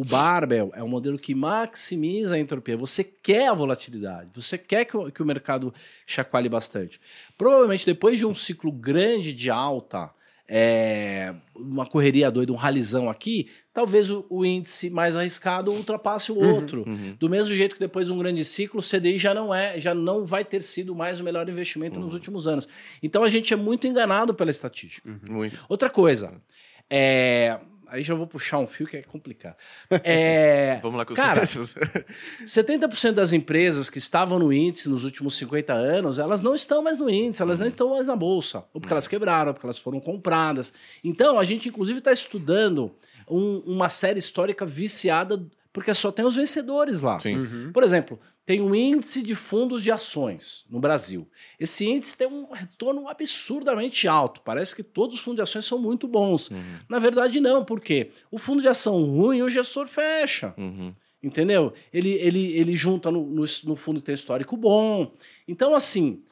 Speaker 2: O Barbell é um modelo que maximiza a entropia. Você quer a volatilidade, você quer que o, que o mercado chacoalhe bastante. Provavelmente depois de um ciclo grande de alta, é, uma correria doida, um ralizão aqui, talvez o, o índice mais arriscado ultrapasse o
Speaker 1: Uhum.
Speaker 2: outro.
Speaker 3: Uhum.
Speaker 2: Do mesmo jeito que depois de um grande ciclo, o CDI já não é, já não vai ter sido mais o melhor investimento nos últimos anos. Então a gente é muito enganado pela estatística.
Speaker 3: Muito.
Speaker 2: Outra coisa, é, aí já vou puxar um fio que é complicado. É,
Speaker 3: Vamos lá que eu
Speaker 2: cara,
Speaker 3: sou
Speaker 2: 70% das empresas que estavam no índice nos últimos 50 anos, elas não estão mais no índice, elas não estão mais na bolsa. Ou porque elas quebraram, ou porque elas foram compradas. Então, a gente, inclusive, está estudando um- uma série histórica viciada, porque só tem os vencedores lá.
Speaker 3: Sim.
Speaker 1: Uhum.
Speaker 2: Por exemplo, tem um índice de fundos de ações no Brasil. Esse índice tem um retorno absurdamente alto. Parece que todos os fundos de ações são muito bons.
Speaker 3: Uhum.
Speaker 2: Na verdade, não, porque o fundo de ação ruim, o gestor fecha.
Speaker 3: Uhum.
Speaker 2: Entendeu? Ele, ele, ele junta no, no, no fundo que tem histórico bom. Então, assim,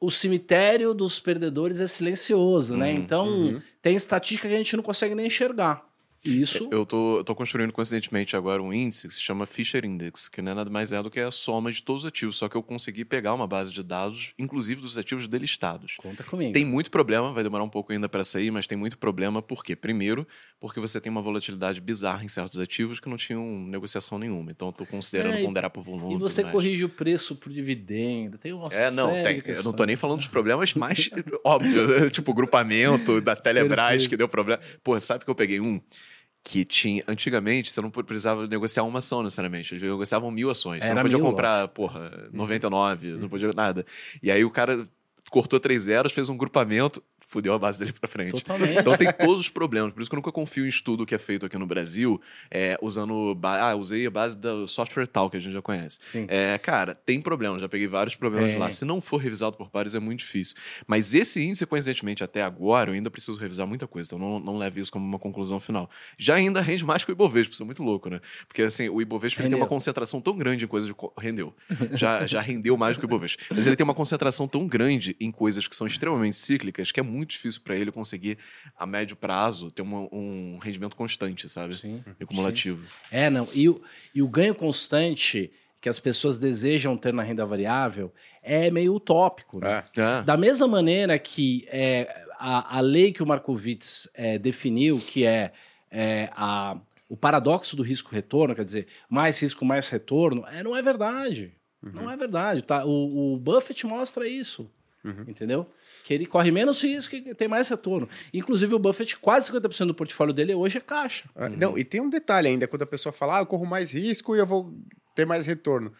Speaker 2: o cemitério dos perdedores é silencioso, né?
Speaker 3: Uhum,
Speaker 2: Então,
Speaker 1: uhum.
Speaker 2: tem estatística que a gente não consegue nem enxergar. Isso.
Speaker 3: Eu tô, eu tô construindo coincidentemente agora um índice que se chama Fisher Index, que não é nada mais é do que a soma de todos os ativos, só que eu consegui pegar uma base de dados, inclusive dos ativos delistados.
Speaker 2: Conta comigo.
Speaker 3: Tem muito problema, vai demorar um pouco ainda para sair, mas tem muito problema por quê? Primeiro, porque você tem uma volatilidade bizarra em certos ativos que não tinham negociação nenhuma. Então eu tô considerando
Speaker 2: É,
Speaker 3: ponderar por volume.
Speaker 2: E você corrige o preço por dividendo. Tem uma
Speaker 3: É, não, tem. Eu não tô nem falando dos problemas mais óbvios, tipo grupamento da Telebrás que deu problema. Pô, sabe que eu peguei um que tinha. Antigamente, você não precisava negociar uma ação necessariamente. Eles negociavam mil ações. Você
Speaker 2: Era
Speaker 3: não podia
Speaker 2: mil,
Speaker 3: comprar, porra, 99, você não podia nada. E aí o cara cortou três zeros, fez um grupamento, fudeu a base dele pra frente.
Speaker 2: Totalmente.
Speaker 3: Então tem todos os problemas. Por isso que eu nunca confio em estudo que é feito aqui no Brasil, é, usando. Ah, usei a base do software tal, que a gente já conhece.
Speaker 2: Sim.
Speaker 3: É, cara, tem problemas, já peguei vários problemas
Speaker 2: É.
Speaker 3: lá. Se não for revisado por pares, é muito difícil. Mas esse índice, coincidentemente, até agora, eu ainda preciso revisar muita coisa, então não, não leve isso como uma conclusão final. Já ainda rende mais que o Ibovespa, isso é muito louco, né? Porque assim, o Ibovespa tem uma concentração tão grande em coisas de. co- Rendeu. Já, já rendeu mais que o Ibovespa. Mas ele tem uma concentração tão grande em coisas que são extremamente cíclicas que é muito difícil para ele conseguir, a médio prazo, ter uma- um rendimento constante, sabe?
Speaker 2: Sim.
Speaker 3: E cumulativo.
Speaker 2: É, não. E o, e o ganho constante que as pessoas desejam ter na renda variável é meio utópico. Né?
Speaker 1: É.
Speaker 3: É.
Speaker 2: Da mesma maneira que é, a, a lei que o Markowitz é, definiu, que é, é, a, o paradoxo do risco-retorno, quer dizer, mais risco, mais retorno, é, não é verdade. Não é verdade. Tá? O, o Buffett mostra isso.
Speaker 1: Uhum.
Speaker 2: Entendeu? Que ele corre menos risco e tem mais retorno. Inclusive, o Buffett, quase 50% do portfólio dele hoje é caixa.
Speaker 1: É, Não, e tem um detalhe ainda, quando a pessoa fala, ah, eu corro mais risco e eu vou ter mais retorno.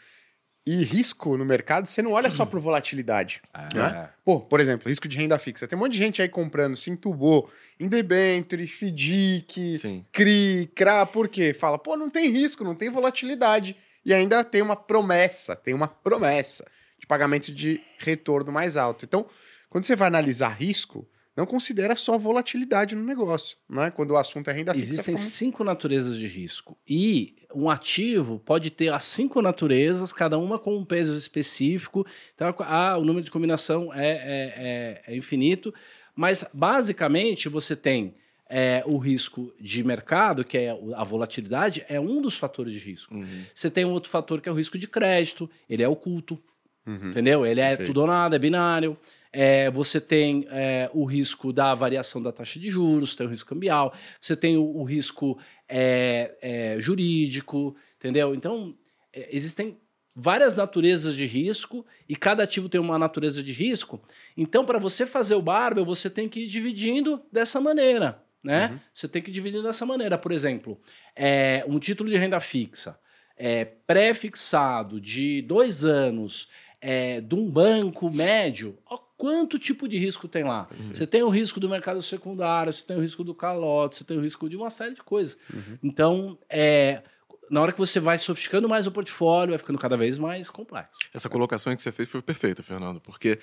Speaker 1: E risco no mercado, você não olha só por volatilidade. né? Pô, por exemplo, risco de renda fixa. Tem um monte de gente aí comprando Sintubô, Indebenture, FDIC,
Speaker 3: Sim.
Speaker 1: CRI, CRA, por quê? Fala, pô, não tem risco, não tem volatilidade. E ainda tem uma promessa, tem uma promessa de pagamento de retorno mais alto. Então, quando você vai analisar risco, não considera só volatilidade no negócio, né? Quando o assunto é renda fixa.
Speaker 2: Existem
Speaker 1: fica
Speaker 2: cinco naturezas de risco. E um ativo pode ter as cinco naturezas, cada uma com um peso específico. Então, ah, o número de combinação é, é, é, é infinito. Mas, basicamente, você tem é, o risco de mercado, que é a volatilidade, é um dos fatores de risco.
Speaker 3: Uhum.
Speaker 2: Você tem um outro fator que é o risco de crédito, ele é oculto,
Speaker 1: Uhum.
Speaker 2: entendeu? Ele é
Speaker 3: Perfeito.
Speaker 2: tudo ou nada, é binário. É, você tem é, o risco da variação da taxa de juros, tem o risco cambial, você tem o, o risco é, é, jurídico, entendeu? Então, é, existem várias naturezas de risco e cada ativo tem uma natureza de risco. Então, para você fazer o barbell, você tem que ir dividindo dessa maneira, né?
Speaker 1: Uhum.
Speaker 2: Você tem que dividir dessa maneira. Por exemplo, é, um título de renda fixa é, pré-fixado de dois anos é, de um banco médio, ó, quanto tipo de risco tem lá? Você tem o risco do mercado secundário, você tem o risco do calote, você tem o risco de uma série de coisas.
Speaker 1: Uhum.
Speaker 2: Então, é, na hora que você vai sofisticando mais o portfólio, vai ficando cada vez mais complexo.
Speaker 3: Essa colocação que você fez foi perfeita, Fernando, porque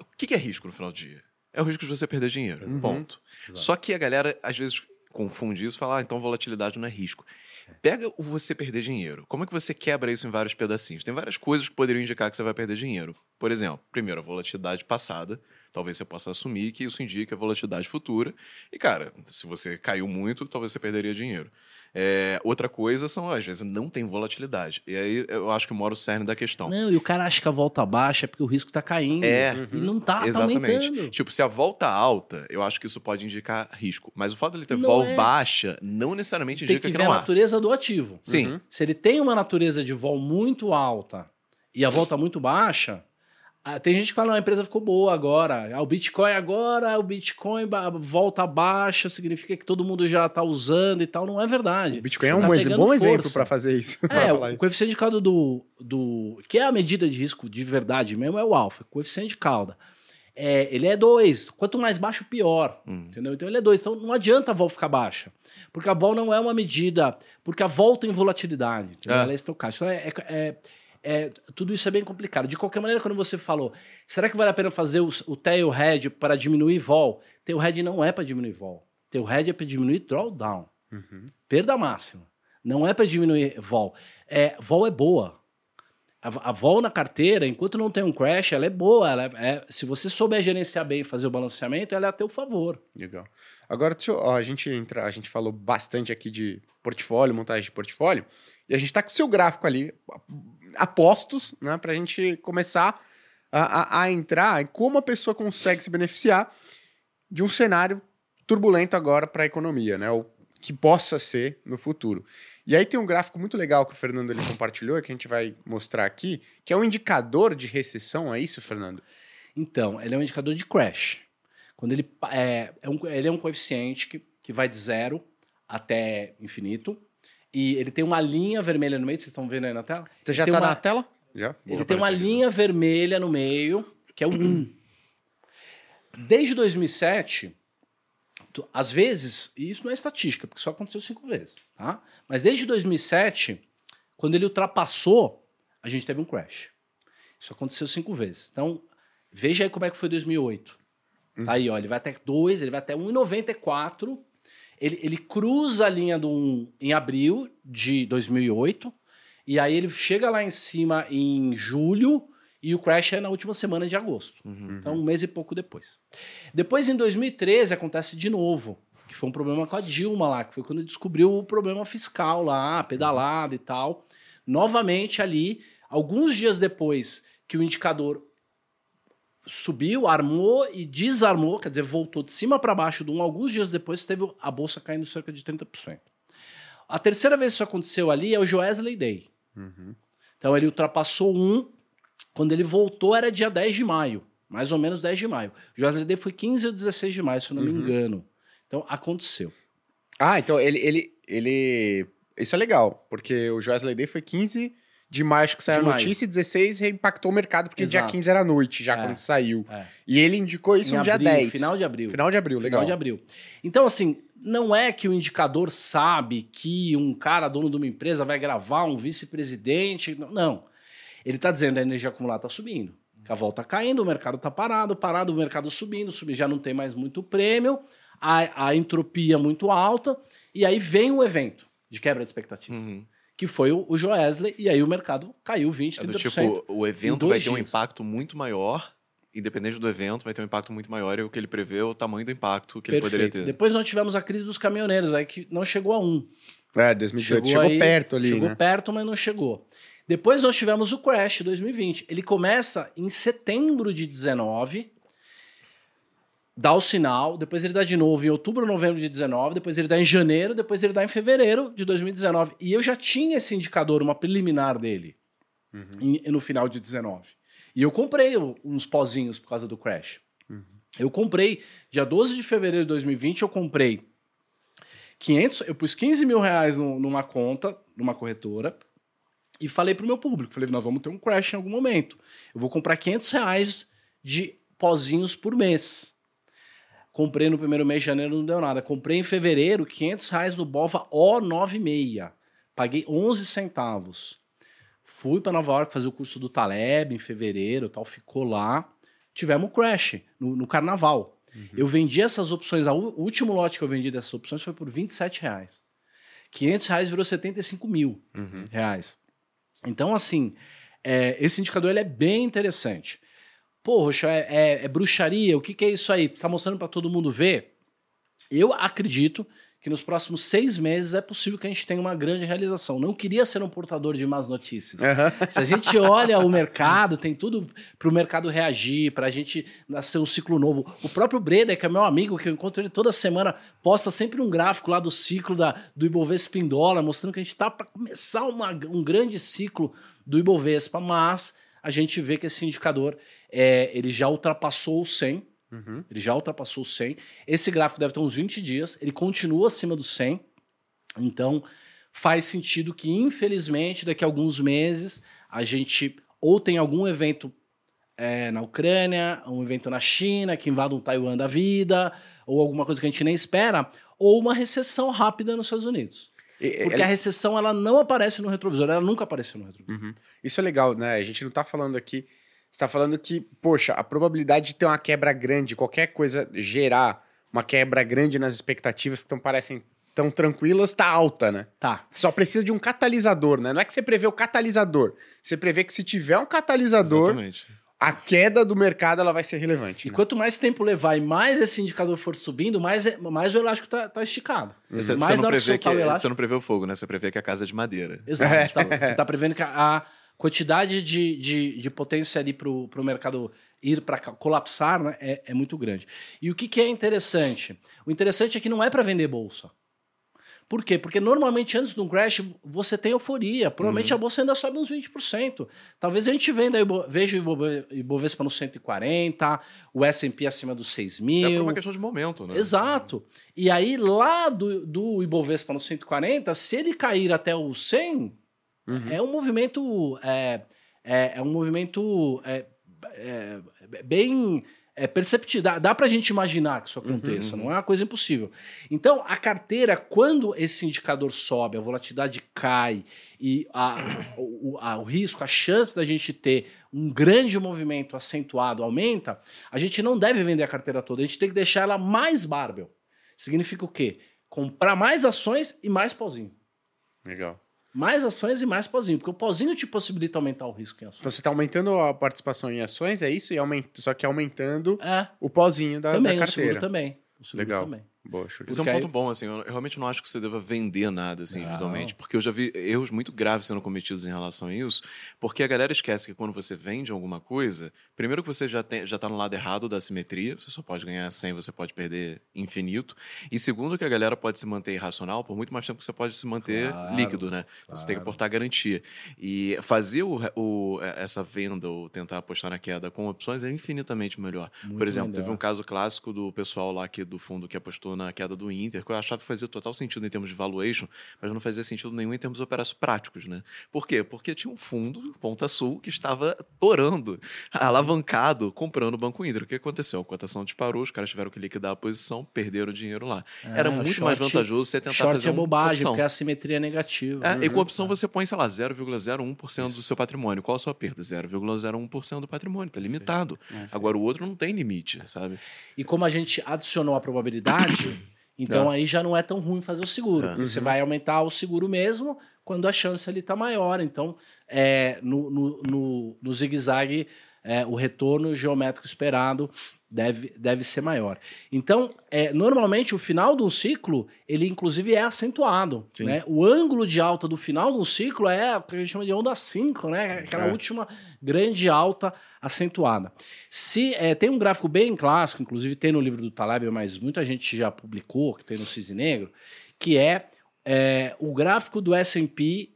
Speaker 3: o que é risco no final do dia? É o risco de você perder dinheiro.
Speaker 1: Uhum.
Speaker 3: Ponto. Só que a galera, às vezes, confunde isso e fala, ah, então volatilidade não é risco. Pega o você perder dinheiro. Como é que você quebra isso em vários pedacinhos? Tem várias coisas que poderiam indicar que você vai perder dinheiro. Por exemplo, primeiro, a volatilidade passada. Talvez você possa assumir que isso indica a volatilidade futura. E, cara, se você caiu muito, talvez você perderia dinheiro. É, outra coisa são, às vezes, não tem volatilidade. E aí eu acho que mora o cerne da questão.
Speaker 2: Não, e o cara acha que a volta baixa é porque o risco tá caindo.
Speaker 3: É.
Speaker 2: E não tá, tá
Speaker 3: Exatamente.
Speaker 2: aumentando.
Speaker 3: Tipo, se a volta alta, eu acho que isso pode indicar risco. Mas o fato dele ter
Speaker 2: Não
Speaker 3: vol
Speaker 2: é.
Speaker 3: baixa não necessariamente
Speaker 2: Tem
Speaker 3: indica
Speaker 2: que
Speaker 3: que,
Speaker 2: a
Speaker 3: não há.
Speaker 2: natureza do ativo.
Speaker 3: Sim.
Speaker 1: Uhum.
Speaker 2: Se ele tem uma natureza de vol muito alta e a volta muito baixa, ah, tem gente que fala, não, a empresa ficou boa agora. Ah, o Bitcoin agora, o Bitcoin volta baixa, significa que todo mundo já está usando e tal. Não é verdade.
Speaker 1: O Bitcoin é
Speaker 2: Tá
Speaker 1: um ex-
Speaker 2: pegando
Speaker 1: bom exemplo
Speaker 2: força.
Speaker 1: para fazer isso.
Speaker 2: É, o coeficiente de cauda do, do. que é a medida de risco de verdade mesmo, é o alfa. Coeficiente de cauda. É, ele é 2. Quanto mais baixo, pior.
Speaker 3: Hum.
Speaker 2: Entendeu? Então ele é 2. Então não adianta a vol ficar baixa. Porque a vol não é uma medida. Porque a vol tem volatilidade.
Speaker 3: É.
Speaker 2: Ela é estocástica. Então, é, é- é- tudo isso é bem complicado. De qualquer maneira, quando você falou, será que vale a pena fazer o, o tail hedge para diminuir vol? Tail hedge não é para diminuir vol. Tail hedge é para diminuir drawdown.
Speaker 1: Uhum.
Speaker 2: Perda máxima. Não é para diminuir vol. É, vol é boa. A, a vol na carteira, enquanto não tem um crash, ela é boa. Ela é- é- se você souber gerenciar bem e fazer o balanceamento, ela é a teu favor.
Speaker 1: Legal. Agora, eu- ó, a gente entra, a gente falou bastante aqui de portfólio, montagem de portfólio, e a gente tá com o seu gráfico ali, apostos, né, pra gente começar a, a- a entrar em como a pessoa consegue se beneficiar de um cenário turbulento agora para a economia, né, o que possa ser no futuro. E aí tem um gráfico muito legal que o Fernando ele compartilhou, que a gente vai mostrar aqui, que é um indicador de recessão, é isso, Fernando?
Speaker 2: Então, ele é um indicador de crash. Quando ele é, é um, ele é um coeficiente que, que vai de zero até infinito. E ele tem uma linha vermelha no meio, vocês estão vendo aí na tela?
Speaker 1: Você já
Speaker 2: Tem
Speaker 1: tá
Speaker 2: uma-
Speaker 1: na tela? Já?
Speaker 2: Ele
Speaker 3: Vou
Speaker 2: tem uma
Speaker 3: aqui.
Speaker 2: linha vermelha no meio, que é o 1. Desde 2007, tu- às vezes, e isso não é estatística, porque só aconteceu cinco vezes, tá? Mas desde 2007, quando ele ultrapassou, a gente teve um crash. Isso aconteceu cinco vezes. Então, veja aí como é que foi 2008. Tá aí, ó, ele vai até 2, ele vai até 1,94. Ele, ele cruza a linha do 1 em abril de 2008. E aí ele chega lá em cima em julho e o crash é na última semana de agosto.
Speaker 3: Uhum.
Speaker 2: Então, um mês e pouco depois. Depois, em 2013, acontece de novo, que foi um problema com a Dilma lá, que foi quando descobriu o problema fiscal lá, pedalada e tal. Novamente ali, alguns dias depois que o indicador subiu, armou e desarmou, quer dizer, voltou de cima para baixo de um, alguns dias depois teve a bolsa caindo cerca de 30%. A terceira vez que isso aconteceu ali é o Joesley Day.
Speaker 1: Uhum.
Speaker 2: Então ele ultrapassou um, quando ele voltou era dia 10 de maio, mais ou menos 10 de maio. O Joesley Day foi 15 ou 16 de maio, se eu não me
Speaker 1: Uhum.
Speaker 2: engano. Então aconteceu.
Speaker 1: Ah, então ele, ele, ele. Isso é legal, porque o Joesley Day foi 15 de maio acho que saiu
Speaker 2: De
Speaker 1: a
Speaker 2: maio.
Speaker 1: notícia e 16 impactou o mercado, porque dia
Speaker 2: Exato.
Speaker 1: 15 era noite já
Speaker 2: É.
Speaker 1: quando saiu.
Speaker 2: É.
Speaker 1: E ele indicou isso
Speaker 2: Em
Speaker 1: no dia
Speaker 2: abril,
Speaker 1: 10.
Speaker 2: Final de abril.
Speaker 1: Final de abril, legal.
Speaker 2: Final de abril. Então, assim, não é que o indicador sabe que um cara dono de uma empresa vai gravar um vice-presidente. Não. Ele está dizendo que a energia acumulada está subindo. Que a volta caindo, o mercado tá parado, parado, o mercado subindo, subindo, já não tem mais muito prêmio, a, a entropia muito alta, e aí vem o evento de quebra de expectativa,
Speaker 3: Uhum.
Speaker 2: Que foi o, o Joesley, e aí o mercado caiu 20%,
Speaker 3: É
Speaker 2: 30%.
Speaker 3: do tipo, o evento vai ter um impacto muito maior, independente do evento, vai ter um impacto muito maior, e o que ele prevê é o tamanho do impacto que ele poderia
Speaker 2: Perfeito.
Speaker 3: ter.
Speaker 2: Depois nós tivemos a crise dos caminhoneiros, aí que não chegou a um.
Speaker 1: É, 2018 chegou,
Speaker 2: aí-
Speaker 1: perto ali,
Speaker 2: Chegou
Speaker 1: né?
Speaker 2: perto, mas não chegou. Depois nós tivemos o Crash 2020. Ele começa em setembro de 19, dá o sinal, depois ele dá de novo em outubro, novembro de 19, depois ele dá em janeiro, depois ele dá em fevereiro de 2019. E eu já tinha esse indicador, uma preliminar dele, em- no final de 19. E eu comprei uns pozinhos por causa do Crash. Eu comprei, dia 12 de fevereiro de 2020, eu comprei 500, eu pus 15 mil reais nu- numa conta, numa corretora, e falei pro meu público, falei, nós vamos ter um crash em algum momento. Eu vou comprar 500 reais de pozinhos por mês. Comprei no primeiro mês de janeiro, não deu nada. Comprei em fevereiro, 500 reais no Bova O96. Paguei 11 centavos. Fui para Nova York fazer o curso do Taleb em fevereiro, tal, ficou lá. Tivemos um crash no, no carnaval. Eu vendi essas opções, o último lote que eu vendi dessas opções foi por 27 reais. 500 reais virou 75 mil
Speaker 3: Uhum.
Speaker 2: reais. Então, assim, é, esse indicador ele é bem interessante. Pô, Rocha, é, é- é bruxaria? O que, que é isso aí? Tá mostrando para todo mundo ver? Eu acredito que nos próximos seis meses é possível que a gente tenha uma grande realização. Não queria ser um portador de más notícias.
Speaker 1: Aham.
Speaker 2: Se a gente olha o mercado, tem tudo para o mercado reagir, para a gente nascer um ciclo novo. O próprio Breda, que é meu amigo, que eu encontro ele toda semana, posta sempre um gráfico lá do ciclo da, do Ibovespa em dólar, mostrando que a gente está para começar uma- um grande ciclo do Ibovespa, mas a gente vê que esse indicador é, ele já ultrapassou o 100,
Speaker 1: Uhum.
Speaker 2: ele já ultrapassou o 100. Esse gráfico deve ter uns 20 dias, ele continua acima do 100. Então, faz sentido que, infelizmente, daqui a alguns meses, a gente ou tem algum evento é, na Ucrânia, um evento na China, que invada um Taiwan da vida, ou alguma coisa que a gente nem espera, ou uma recessão rápida nos Estados Unidos. Porque
Speaker 1: é-
Speaker 2: a recessão ela não aparece no retrovisor, ela nunca apareceu no retrovisor.
Speaker 1: Uhum. Isso é legal, né? A gente não tá falando aqui. Você tá falando que, poxa, a probabilidade de ter uma quebra grande, qualquer coisa gerar uma quebra grande nas expectativas que tão, parecem tão tranquilas, tá alta, né?
Speaker 2: Tá.
Speaker 1: Só precisa de um catalisador, né? Não é que você prevê o catalisador. Você prevê que se tiver um catalisador,
Speaker 3: Exatamente.
Speaker 1: A queda do mercado ela vai ser relevante.
Speaker 2: E
Speaker 1: né?
Speaker 2: quanto mais tempo levar e mais esse indicador for subindo, mais, é- mais o elástico tá, tá esticado.
Speaker 3: Você,
Speaker 2: Mais
Speaker 3: você
Speaker 2: na
Speaker 3: não prevê que,
Speaker 2: o elástico-
Speaker 3: você não prevê o fogo, né? Você prevê que a casa é de madeira.
Speaker 2: Exato.
Speaker 1: É.
Speaker 2: Você, tá, você tá prevendo que a, a quantidade de, de, de potência ali pro, pro mercado ir para colapsar né, é, é muito grande. E o que, que é interessante? O interessante é que não é para vender bolsa. Por quê? Porque normalmente antes de um crash você tem euforia. Provavelmente a bolsa ainda sobe uns 20%. Talvez a gente venda, veja o Ibo- Ibovespa no 140, o S&P acima dos 6
Speaker 3: É por
Speaker 2: mil.
Speaker 3: uma questão de momento, né?
Speaker 2: Exato. E aí, lá do, do Ibovespa no 140, se ele cair até o 100,
Speaker 1: Uhum.
Speaker 2: é um movimento. É, é, é um movimento é, é, bem é, perceptível. Dá, dá pra gente imaginar que isso aconteça,
Speaker 3: uhum.
Speaker 2: não é uma coisa impossível. Então, a carteira, quando esse indicador sobe, a volatilidade cai e a- o, a- o risco, a chance da gente ter um grande movimento acentuado aumenta, a gente não deve vender a carteira toda, a gente tem que deixar ela mais barbel. Significa o quê? Comprar mais ações e mais pauzinho.
Speaker 1: Legal.
Speaker 2: Mais ações e mais pauzinho, porque o pauzinho te possibilita aumentar o risco em ações.
Speaker 1: Então você tá aumentando a participação em ações, é isso? E aumenta, só que aumentando
Speaker 2: É,
Speaker 1: o pozinho da,
Speaker 2: também,
Speaker 1: da
Speaker 2: o seguro
Speaker 1: carteira.
Speaker 2: também. O seguro
Speaker 1: Legal.
Speaker 2: também.
Speaker 1: Boa,
Speaker 3: Isso é um ponto bom, assim. Eu eu realmente não acho que você deva vender nada, assim,
Speaker 2: Não.
Speaker 3: individualmente. Porque eu já vi erros muito graves sendo cometidos em relação a isso. Porque a galera esquece que quando você vende alguma coisa, primeiro que você já, tem, já tá no lado errado da simetria, você só pode ganhar 100, você pode perder infinito. E segundo que a galera pode se manter irracional por muito mais tempo que você pode se manter
Speaker 2: Claro,
Speaker 3: líquido, né? Então Você tem que
Speaker 2: claro.
Speaker 3: aportar garantia. E fazer o, o- essa venda ou tentar apostar na queda com opções é infinitamente melhor.
Speaker 2: Muito
Speaker 3: Por exemplo,
Speaker 2: melhor.
Speaker 3: teve um caso clássico do pessoal lá aqui do fundo que apostou na queda do Inter, que eu achava que fazia total sentido em termos de valuation, mas não fazia sentido nenhum em termos operacionais práticos, né? Por quê? Porque tinha um fundo, Ponta Sul, que estava torando, alavancado, comprando o Banco Inter. O que aconteceu? A cotação disparou, os caras tiveram que liquidar a posição, perderam dinheiro lá.
Speaker 2: É,
Speaker 3: Era muito
Speaker 2: short-
Speaker 3: mais vantajoso você tentar
Speaker 2: Short
Speaker 3: fazer
Speaker 2: é bobagem,
Speaker 3: opção.
Speaker 2: porque a simetria é negativa.
Speaker 3: É, E com opção você põe, sei lá, 0,01% do seu patrimônio. Qual a sua perda? 0,01% do patrimônio. Tá limitado. Agora o outro não tem limite, sabe?
Speaker 2: E como a gente adicionou a probabilidade, então aí já não é tão ruim fazer o seguro.
Speaker 3: É.
Speaker 2: porque Você vai aumentar o seguro mesmo quando a chance ali está maior. Então, é, no, no, no, no zigue-zague, é, o retorno geométrico esperado deve, deve ser maior. Então, é, normalmente, o final de um ciclo, ele inclusive é acentuado.
Speaker 3: Sim.
Speaker 2: Né? O ângulo de alta do final de um ciclo é o que a gente chama de onda 5, né? aquela
Speaker 1: É.
Speaker 2: última grande alta acentuada. Se é, Tem um gráfico bem clássico, inclusive tem no livro do Taleb, mas muita gente já publicou, que tem no Cisne Negro, que é, é, o gráfico do S&P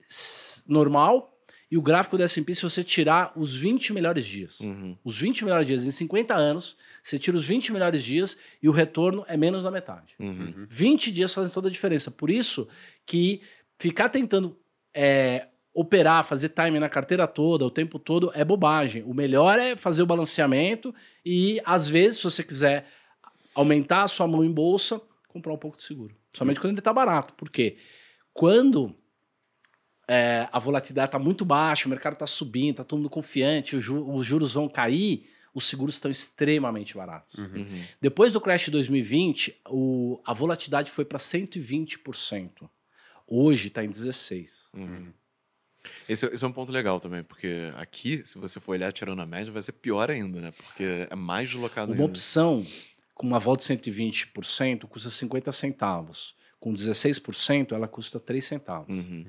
Speaker 2: normal e o gráfico do S&P se você tirar os 20 melhores dias.
Speaker 3: Uhum.
Speaker 2: Os 20 melhores dias em 50 anos, você tira os 20 melhores dias e o retorno é menos da metade.
Speaker 3: Uhum.
Speaker 2: 20 dias fazem toda a diferença. Por isso que ficar tentando é, operar, fazer time na carteira toda, o tempo todo, é bobagem. O melhor é fazer o balanceamento e, às vezes, se você quiser aumentar a sua mão em bolsa, comprar um pouco de seguro. Somente quando ele está barato. Por quê? Quando é, a volatilidade está muito baixa, o mercado está subindo, está todo mundo confiante, os, ju- os juros vão cair, os seguros estão extremamente baratos.
Speaker 3: Uhum.
Speaker 2: Depois do crash de 2020, o- a volatilidade foi para 120%. Hoje está em 16%.
Speaker 3: Uhum. Esse, esse é um ponto legal também, porque aqui, se você for olhar tirando a média, vai ser pior ainda, né? Porque é mais deslocado
Speaker 2: Uma
Speaker 3: ainda.
Speaker 2: opção com uma volta de 120% custa 50 centavos. Com 16%, ela custa 3 centavos.
Speaker 3: Uhum.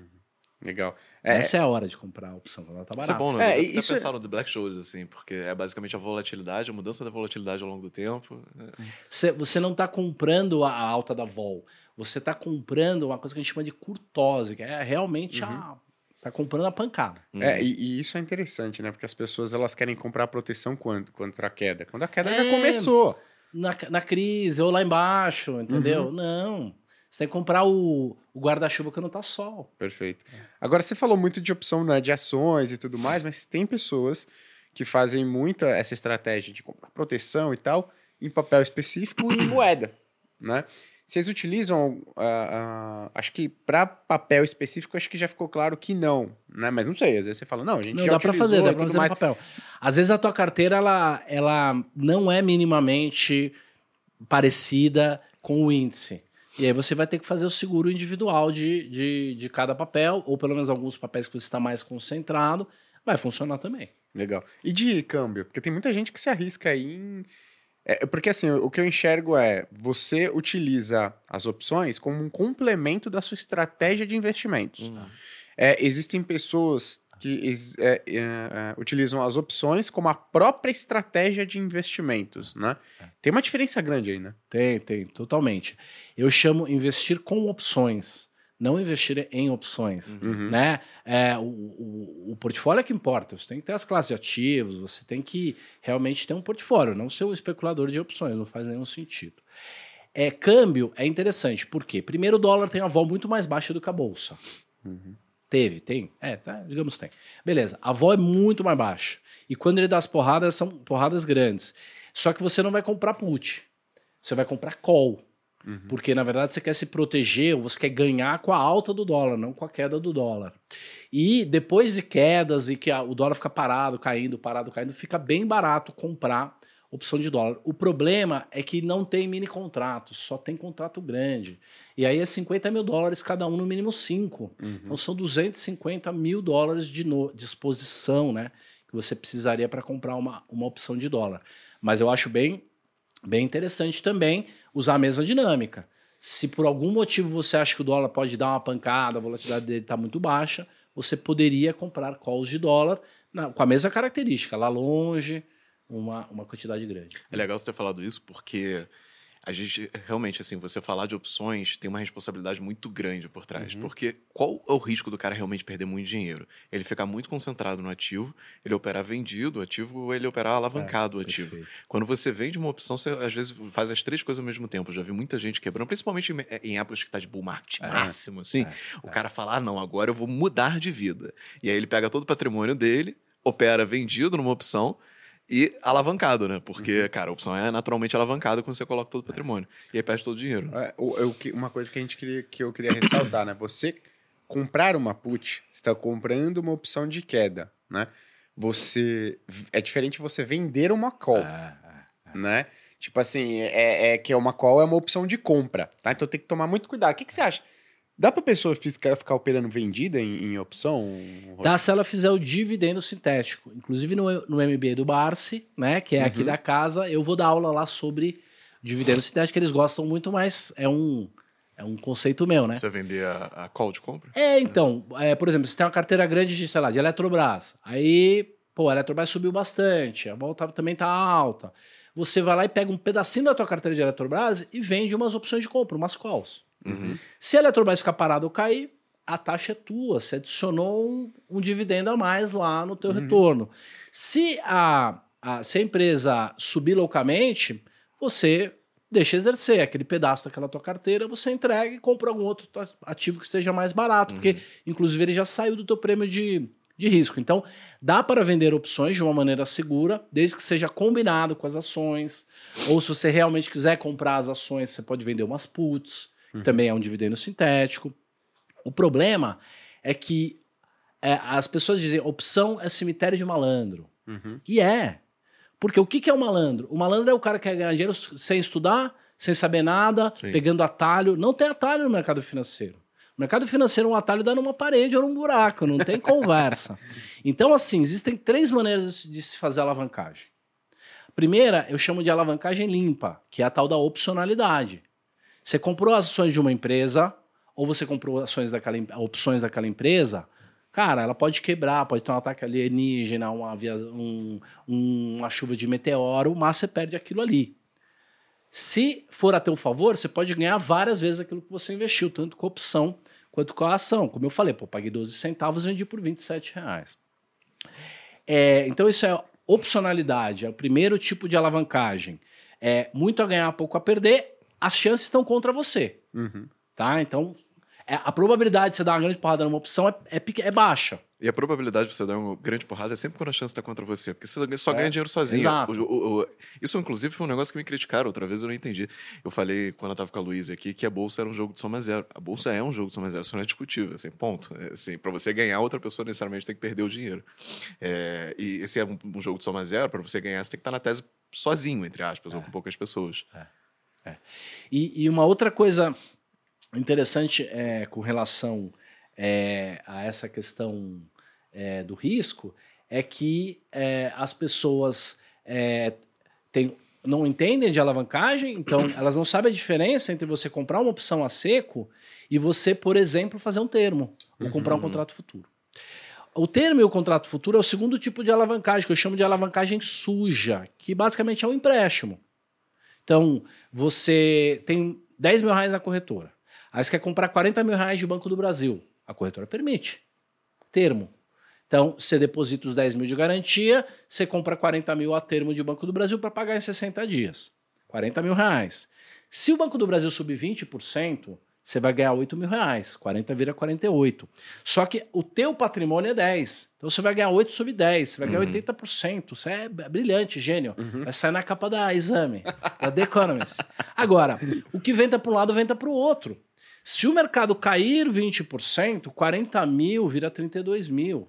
Speaker 1: Legal. É,
Speaker 2: Essa é a hora de comprar a opção, quando ela está
Speaker 3: Isso é
Speaker 2: barata.
Speaker 3: bom, né?
Speaker 1: É,
Speaker 3: É, até
Speaker 1: isso é-
Speaker 3: pensaram no The Black Shows, assim, porque é basicamente a volatilidade, a mudança da volatilidade ao longo do tempo. É.
Speaker 2: Você, você não está comprando a, a alta da vol. Você está comprando uma coisa que a gente chama de curtose, que é realmente a. Você está comprando a pancada.
Speaker 1: É, e, e isso é interessante, né? Porque as pessoas elas querem comprar proteção quando? Contra a queda. Quando a queda já
Speaker 2: É.
Speaker 1: começou.
Speaker 2: Na, na crise ou lá embaixo, entendeu?
Speaker 1: Uhum.
Speaker 2: Não. Você tem que comprar o, o guarda-chuva quando tá sol.
Speaker 1: Perfeito. Agora, você falou muito de opção né, de ações e tudo mais, mas tem pessoas que fazem muita essa estratégia de comprar proteção e tal em papel específico e em moeda, né? Vocês utilizam, ah, ah, acho que para papel específico, acho que já ficou claro que não, né? Mas não sei, às vezes você fala, não, a gente
Speaker 2: Não,
Speaker 1: já
Speaker 2: dá
Speaker 1: utilizou
Speaker 2: fazer, dá
Speaker 1: tudo
Speaker 2: fazer
Speaker 1: mais.
Speaker 2: papel. Às vezes a tua carteira, ela, ela não é minimamente parecida com o índice. E aí você vai ter que fazer o seguro individual de, de, de cada papel, ou pelo menos alguns papéis que você está mais concentrado, vai funcionar também.
Speaker 1: Legal. E de câmbio? Porque tem muita gente que se arrisca aí em. É, porque assim, o que eu enxergo é você utiliza as opções como um complemento da sua estratégia de investimentos.
Speaker 3: Uhum.
Speaker 1: É, existem pessoas que é, é, é, utilizam as opções como a própria estratégia de investimentos, né? Tem uma diferença grande aí, né?
Speaker 2: Tem, tem, totalmente. Eu chamo investir com opções, não investir em opções.
Speaker 1: Uhum.
Speaker 2: né? É, o, o, o portfólio é que importa. Você tem que ter as classes de ativos, você tem que realmente ter um portfólio, não ser um especulador de opções, não faz nenhum sentido. É, câmbio é interessante, por quê? Primeiro, o dólar tem uma vol muito mais baixa do que a bolsa.
Speaker 1: Uhum.
Speaker 2: Teve, tem? É, tá, digamos tem. Beleza, a vol é muito mais baixa. E quando ele dá as porradas, são porradas grandes. Só que você não vai comprar put, você vai comprar call.
Speaker 1: Uhum.
Speaker 2: Porque, na verdade, você quer se proteger ou você quer ganhar com a alta do dólar, não com a queda do dólar. E depois de quedas e que a- o dólar fica parado, caindo, parado, caindo, fica bem barato comprar opção de dólar. O problema é que não tem mini contratos, só tem contrato grande. E aí é 50 mil dólares cada um, no mínimo 5.
Speaker 1: Uhum.
Speaker 2: Então são 250 mil dólares de no- disposição, né? Que você precisaria para comprar uma, uma opção de dólar. Mas eu acho bem, bem interessante também usar a mesma dinâmica. Se por algum motivo você acha que o dólar pode dar uma pancada, a volatilidade dele está muito baixa, você poderia comprar calls de dólar na- com a mesma característica, lá longe, uma, uma quantidade grande.
Speaker 3: É legal você ter falado isso, porque a gente realmente, assim, você falar de opções tem uma responsabilidade muito grande por trás. Porque qual é o risco do cara realmente perder muito dinheiro? Ele ficar muito concentrado no ativo, ele operar vendido o ativo ou ele operar alavancado o ativo.
Speaker 1: Perfeito.
Speaker 3: Quando você vende uma opção, você às vezes faz as três coisas ao mesmo tempo. Eu já vi muita gente quebrando, principalmente em, em épocas que tá de bull market
Speaker 1: É,
Speaker 3: máximo, assim.
Speaker 1: é,
Speaker 3: o cara fala, ah, não, agora eu vou mudar de vida. E aí ele pega todo o patrimônio dele, opera vendido numa opção e alavancado, né? Porque,
Speaker 1: Uhum.
Speaker 3: cara, a opção é naturalmente alavancada quando você coloca todo o patrimônio. E aí perde todo o dinheiro.
Speaker 1: É, o- o que- uma coisa que a gente queria, que eu queria ressaltar, né? Você comprar uma put, você está comprando uma opção de queda, né? Você é diferente você vender uma call,
Speaker 2: É,
Speaker 1: né? Tipo assim, é, é que uma call é uma opção de compra, tá? Então tem que tomar muito cuidado. O que, que você acha? Dá pra pessoa ficar, ficar operando vendida em, em opção?
Speaker 2: Dá se ela fizer o dividendo sintético. Inclusive no, no MBA do Barsi, né? Que é aqui
Speaker 1: Uhum.
Speaker 2: da casa, eu vou dar aula lá sobre dividendo sintético, que eles gostam muito, mas é um, é um conceito meu, né?
Speaker 3: Você vender a, a call de compra?
Speaker 2: É, então, é, por exemplo, você tem uma carteira grande de, sei lá, de Eletrobras. Aí, pô, a Eletrobras subiu bastante, a volta também tá alta. Você vai lá e pega um pedacinho da tua carteira de Eletrobras e vende umas opções de compra, umas calls.
Speaker 3: Uhum.
Speaker 2: Se a Eletrobras ficar parada ou cair, a taxa é tua. Você adicionou um, um dividendo a mais lá no teu
Speaker 1: Uhum.
Speaker 2: retorno. Se a, a- se a empresa subir loucamente, você deixa exercer aquele pedaço daquela tua carteira, você entrega e compra algum outro ativo que esteja mais barato, porque inclusive ele já saiu do teu prêmio de, de risco. Então, dá para vender opções de uma maneira segura, desde que seja combinado com as ações, ou se você realmente quiser comprar as ações, você pode vender umas puts, que também é um dividendo sintético. O problema é que é, as pessoas dizem opção é cemitério de malandro.
Speaker 1: Uhum.
Speaker 2: E é. Porque o que, que é o malandro? O malandro é o cara que quer ganhar dinheiro sem estudar, sem saber nada,
Speaker 3: Sim.
Speaker 2: pegando atalho. Não tem atalho no mercado financeiro. O mercado financeiro, um atalho dá numa parede ou num buraco, não tem conversa. Então, assim, existem três maneiras de se fazer alavancagem. Primeira, eu chamo de alavancagem limpa, que é a tal da opcionalidade. Você comprou ações de uma empresa, ou você comprou ações daquela, opções daquela empresa, cara, ela pode quebrar, pode ter um ataque alienígena, uma, um- um- uma chuva de meteoro, mas você perde aquilo ali. Se for a teu favor, você pode ganhar várias vezes aquilo que você investiu, tanto com a opção quanto com a ação. Como eu falei, pô, paguei 12 centavos e vendi por 27 reais. É, então, isso é opcionalidade, é o primeiro tipo de alavancagem. É muito a ganhar, pouco a perder, as chances estão contra você,
Speaker 1: Uhum.
Speaker 2: tá? Então, é, a probabilidade de você dar uma grande porrada numa opção é, é, é baixa.
Speaker 3: E a probabilidade de você dar uma grande porrada é sempre quando a chance está contra você, porque você só
Speaker 2: É,
Speaker 3: ganha dinheiro sozinho.
Speaker 2: exato.
Speaker 3: O- o- o- isso, inclusive, foi um negócio que me criticaram outra vez, eu não entendi. Eu falei, quando eu tava com a Luísa aqui, que a bolsa era um jogo de soma zero. A bolsa é um jogo de soma zero, isso não é discutível, assim, ponto. É, assim, para você ganhar, outra pessoa necessariamente tem que perder o dinheiro. É, e esse é um, um jogo de soma zero, para você ganhar, você tem que estar na tese sozinho, entre aspas, ou com poucas pessoas.
Speaker 2: E, e uma outra coisa interessante é, com relação é, a essa questão é, do risco é que é, as pessoas é, não entendem de alavancagem, então elas não sabem a diferença entre você comprar uma opção a seco e você, por exemplo, fazer um termo ou comprar um
Speaker 3: Uhum.
Speaker 2: contrato futuro. O termo e o contrato futuro é o segundo tipo de alavancagem, que eu chamo de alavancagem suja, que basicamente é um empréstimo. Então, você tem 10 mil reais na corretora. Aí você quer comprar 40 mil reais de Banco do Brasil. A corretora permite. Termo. Então, você deposita os 10 mil de garantia, você compra 40 mil a termo de Banco do Brasil para pagar em 60 dias. 40 mil reais. Se o Banco do Brasil subir 20%, você vai ganhar 8 mil reais. 40 vira 48. Só que o teu patrimônio é 10. Então você vai ganhar 8 sobre 10. Você vai ganhar
Speaker 3: Uhum.
Speaker 2: 80%. Você é brilhante, gênio. Vai sair na capa da Exame, da The Economist. Agora, o que venta para um lado, venta para o outro. Se o mercado cair 20%, 40 mil vira 32 mil.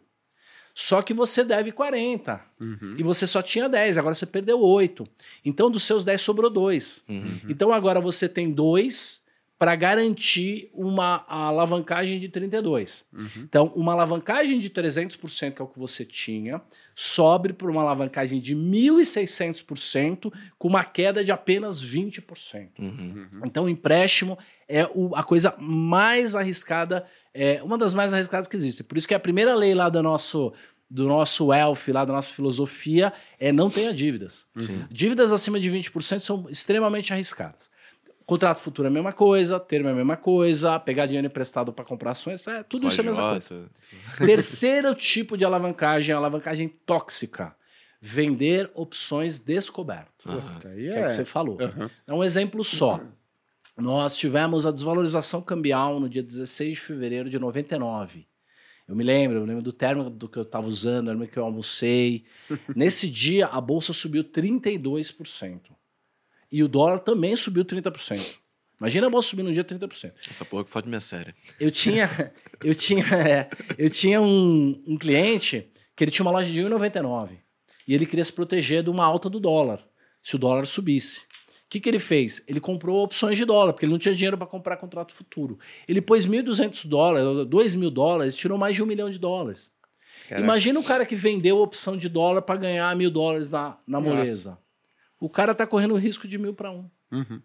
Speaker 2: Só que você deve 40.
Speaker 1: Uhum.
Speaker 2: E você só tinha 10, agora você perdeu 8. Então, dos seus 10 sobrou 2.
Speaker 3: Uhum.
Speaker 2: Então, agora você tem 2 para garantir uma alavancagem de 32.
Speaker 1: Uhum.
Speaker 2: Então, uma alavancagem de 300%, que é o que você tinha, sobe para uma alavancagem de 1.600%, com uma queda de apenas 20%.
Speaker 3: Uhum.
Speaker 2: Então, o empréstimo é o- a coisa mais arriscada, é uma das mais arriscadas que existe. Por isso que a primeira lei lá do nosso, do nosso ELF, lá da nossa filosofia, é não tenha dívidas.
Speaker 3: Sim.
Speaker 2: Dívidas acima de 20% são extremamente arriscadas. Contrato futuro é a mesma coisa, termo é a mesma coisa, pegar dinheiro emprestado para comprar ações, é, tudo isso é a mesma coisa. Terceiro tipo de alavancagem, é a alavancagem tóxica. Vender opções descobertas.
Speaker 1: Aí
Speaker 2: Que é o
Speaker 1: é.
Speaker 2: que você falou.
Speaker 1: Aham.
Speaker 2: É um exemplo só. Nós tivemos a desvalorização cambial no dia 16 de fevereiro de 99. Eu me lembro, eu lembro do termo do que eu estava usando, eu lembro que eu almocei. Nesse dia, a bolsa subiu 32%. E o dólar também subiu 30%. Imagina a bolsa subir no dia 30%.
Speaker 3: Essa porra que fode minha série.
Speaker 2: Eu tinha, eu tinha, é, eu tinha um, um cliente que ele tinha uma loja de 1,99 e ele queria se proteger de uma alta do dólar, se o dólar subisse. O que, que ele fez? Ele comprou opções de dólar, porque ele não tinha dinheiro para comprar contrato futuro. Ele pôs 1.200 dólares, 2 mil dólares, tirou mais de um milhão de dólares.
Speaker 1: Caraca.
Speaker 2: Imagina o cara que vendeu opção de dólar para ganhar mil dólares na, na moleza. O cara tá correndo o risco de mil para um.
Speaker 1: Uhum.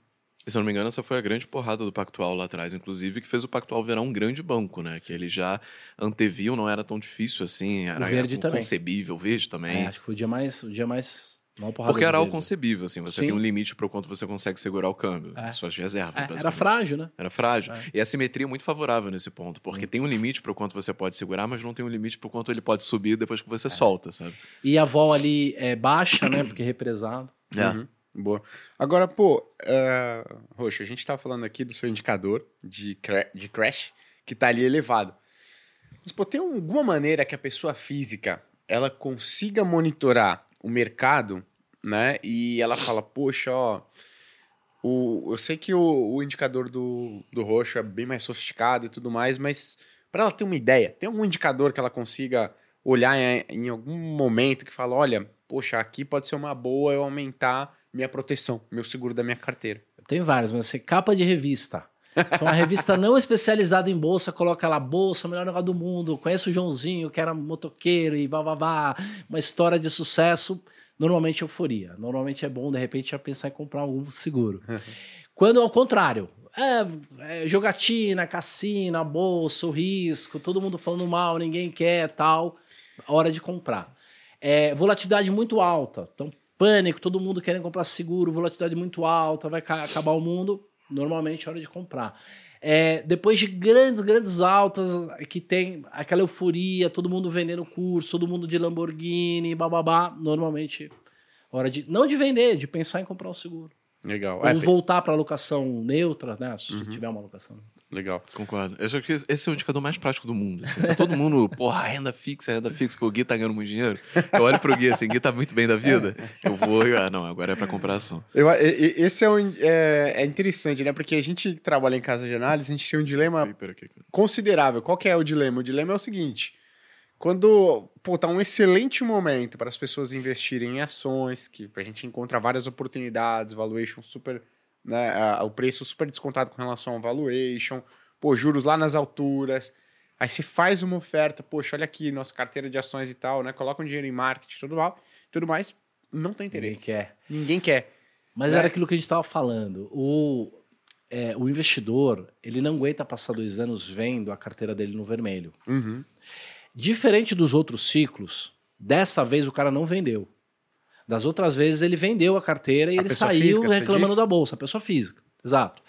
Speaker 3: E se eu não me engano, essa foi a grande porrada do Pactual lá atrás, inclusive, que fez o Pactual virar um grande banco, né? Que ele já anteviu, não era tão difícil assim, era
Speaker 2: Verde também.
Speaker 3: concebível, o verde também.
Speaker 2: É, acho que foi o dia mais, o dia mais
Speaker 3: Porque era algo concebível, assim, você
Speaker 2: Sim.
Speaker 3: tem um limite para o quanto você consegue segurar o câmbio,
Speaker 2: É.
Speaker 3: suas reservas.
Speaker 2: É, era frágil, né?
Speaker 3: Era frágil.
Speaker 2: É.
Speaker 3: E a simetria é muito favorável nesse ponto, porque tem um limite para o quanto você pode segurar, mas não tem um limite para o quanto ele pode subir depois que
Speaker 2: É.
Speaker 3: você solta, sabe?
Speaker 2: E a vol ali é baixa, né? Porque é represado.
Speaker 1: Uhum. Boa. Agora, pô, é, Roxo, a gente tá falando aqui do seu indicador de, cra- de crash que tá ali elevado. Mas, pô, tem alguma maneira que a pessoa física ela consiga monitorar o mercado, né? E ela fala, poxa, ó, o, eu sei que o, o indicador do, do roxo é bem mais sofisticado e tudo mais, mas para ela ter uma ideia, tem algum indicador que ela consiga olhar em, em algum momento que fala, olha, poxa, aqui pode ser uma boa eu aumentar minha proteção, meu seguro da minha carteira.
Speaker 2: Tem vários, mas assim, capa de revista. É uma revista não especializada em bolsa, coloca lá, bolsa, melhor negócio do mundo. Conheço o Joãozinho, que era motoqueiro e bababá. Uma história de sucesso. Normalmente euforia. Normalmente é bom, de repente, já pensar em comprar algum seguro. Quando ao contrário, é, é jogatina, cassina, bolsa, o risco, todo mundo falando mal, ninguém quer, tal, hora de comprar. É, volatilidade muito alta, então pânico, todo mundo querendo comprar seguro, volatilidade muito alta, vai ca- acabar o mundo, normalmente é hora de comprar. É, depois de grandes, grandes altas, que tem aquela euforia, todo mundo vendendo curso, todo mundo de Lamborghini, bababá, normalmente hora de, não de vender, de pensar em comprar um seguro.
Speaker 1: Legal.
Speaker 2: Ou
Speaker 1: É,
Speaker 2: voltar para alocação neutra, né? Se
Speaker 1: Uhum.
Speaker 2: tiver uma alocação.
Speaker 1: Legal.
Speaker 3: Concordo. Eu acho que esse é o indicador mais prático do mundo. Assim. Tá todo mundo, porra, renda fixa, renda fixa, que o Gui tá ganhando muito dinheiro. Eu olho pro Gui assim, Gui tá muito bem da vida. Eu vou e, ah, não, agora é pra comprar ação.
Speaker 1: Eu, esse é, um, é, é interessante, né? Porque a gente que trabalha em casa de análise, a gente tem um dilema
Speaker 3: aqui.
Speaker 1: considerável. Qual que é o dilema? O dilema é o seguinte: quando pô, tá um excelente momento para as pessoas investirem em ações, que a gente encontra várias oportunidades, valuation super, né, a- o preço super descontado com relação ao valuation, pô, juros lá nas alturas. Aí você faz uma oferta, poxa, olha aqui, nossa carteira de ações e tal, né? Coloca um dinheiro em marketing, tudo mal, tudo mais, não tem
Speaker 2: Ninguém
Speaker 1: interesse.
Speaker 2: quer.
Speaker 1: Ninguém quer.
Speaker 2: Mas
Speaker 1: Né?
Speaker 2: era aquilo que a gente estava falando. O, é, o investidor, ele não aguenta passar dois anos vendo a carteira dele no vermelho.
Speaker 1: Uhum.
Speaker 2: Diferente dos outros ciclos, dessa vez o cara não vendeu. Das outras vezes ele vendeu a carteira e
Speaker 1: A
Speaker 2: ele saiu
Speaker 1: física,
Speaker 2: reclamando da bolsa, a pessoa física. Exato.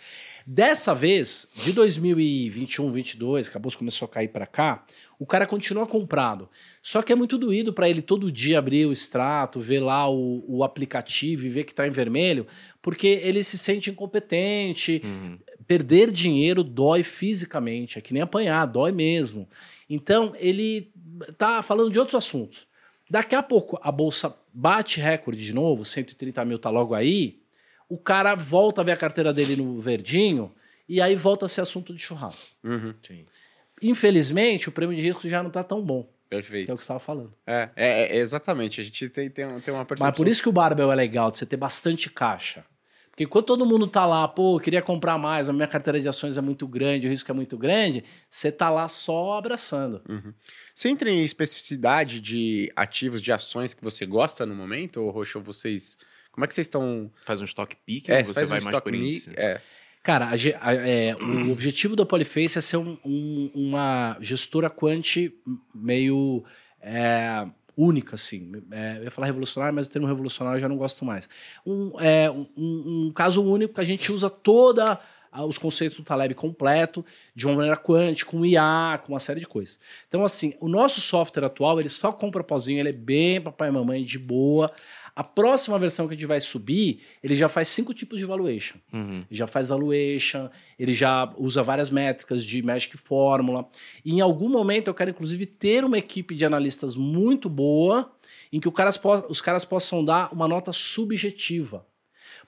Speaker 2: Dessa vez, de 2021, 22, que a bolsa começou a cair para cá, o cara continua comprado. Só que é muito doído para ele todo dia abrir o extrato, ver lá o, o aplicativo e ver que está em vermelho, porque ele se sente incompetente,
Speaker 3: Uhum.
Speaker 2: perder dinheiro dói fisicamente, é que nem apanhar, dói mesmo. Então, ele tá falando de outros assuntos. Daqui a pouco a bolsa bate recorde de novo, 130 mil tá logo aí, o cara volta a ver a carteira dele no verdinho e aí volta a ser assunto de churrasco.
Speaker 1: Uhum.
Speaker 3: Sim.
Speaker 2: Infelizmente, o prêmio de risco já não tá tão bom, que
Speaker 1: Perfeito.
Speaker 2: é o que você estava falando.
Speaker 1: É, é, é, exatamente. A gente tem, tem, tem uma percepção.
Speaker 2: Mas por isso que o Barbell é legal, de você ter bastante caixa. Porque quando todo mundo tá lá, pô, eu queria comprar mais, a minha carteira de ações é muito grande, o risco é muito grande, você tá lá só abraçando.
Speaker 1: Você entra em especificidade de ativos, de ações que você gosta no momento, ou Roxo, vocês. Como é que vocês estão.
Speaker 3: Faz um stock pick
Speaker 1: É,
Speaker 3: ou você
Speaker 1: faz um
Speaker 3: vai mais
Speaker 1: stock
Speaker 3: por índice?
Speaker 1: É.
Speaker 2: Cara, a a- é, o objetivo da Polyface é ser um- um- uma gestora quant meio é, única, assim. É, eu ia falar revolucionária, mas o termo revolucionário eu já não gosto mais. Um, é, um, um caso único que a gente usa toda os conceitos do Taleb completo, de uma maneira quântica, com IA, com uma série de coisas. Então, assim, o nosso software atual, ele só compra pozinho, ele é bem papai e mamãe, de boa. A próxima versão que a gente vai subir, ele já faz cinco tipos de valuation.
Speaker 3: Uhum.
Speaker 2: Ele já faz valuation, ele já usa várias métricas de Magic Fórmula. E em algum momento eu quero, inclusive, ter uma equipe de analistas muito boa, em que os caras possam dar uma nota subjetiva.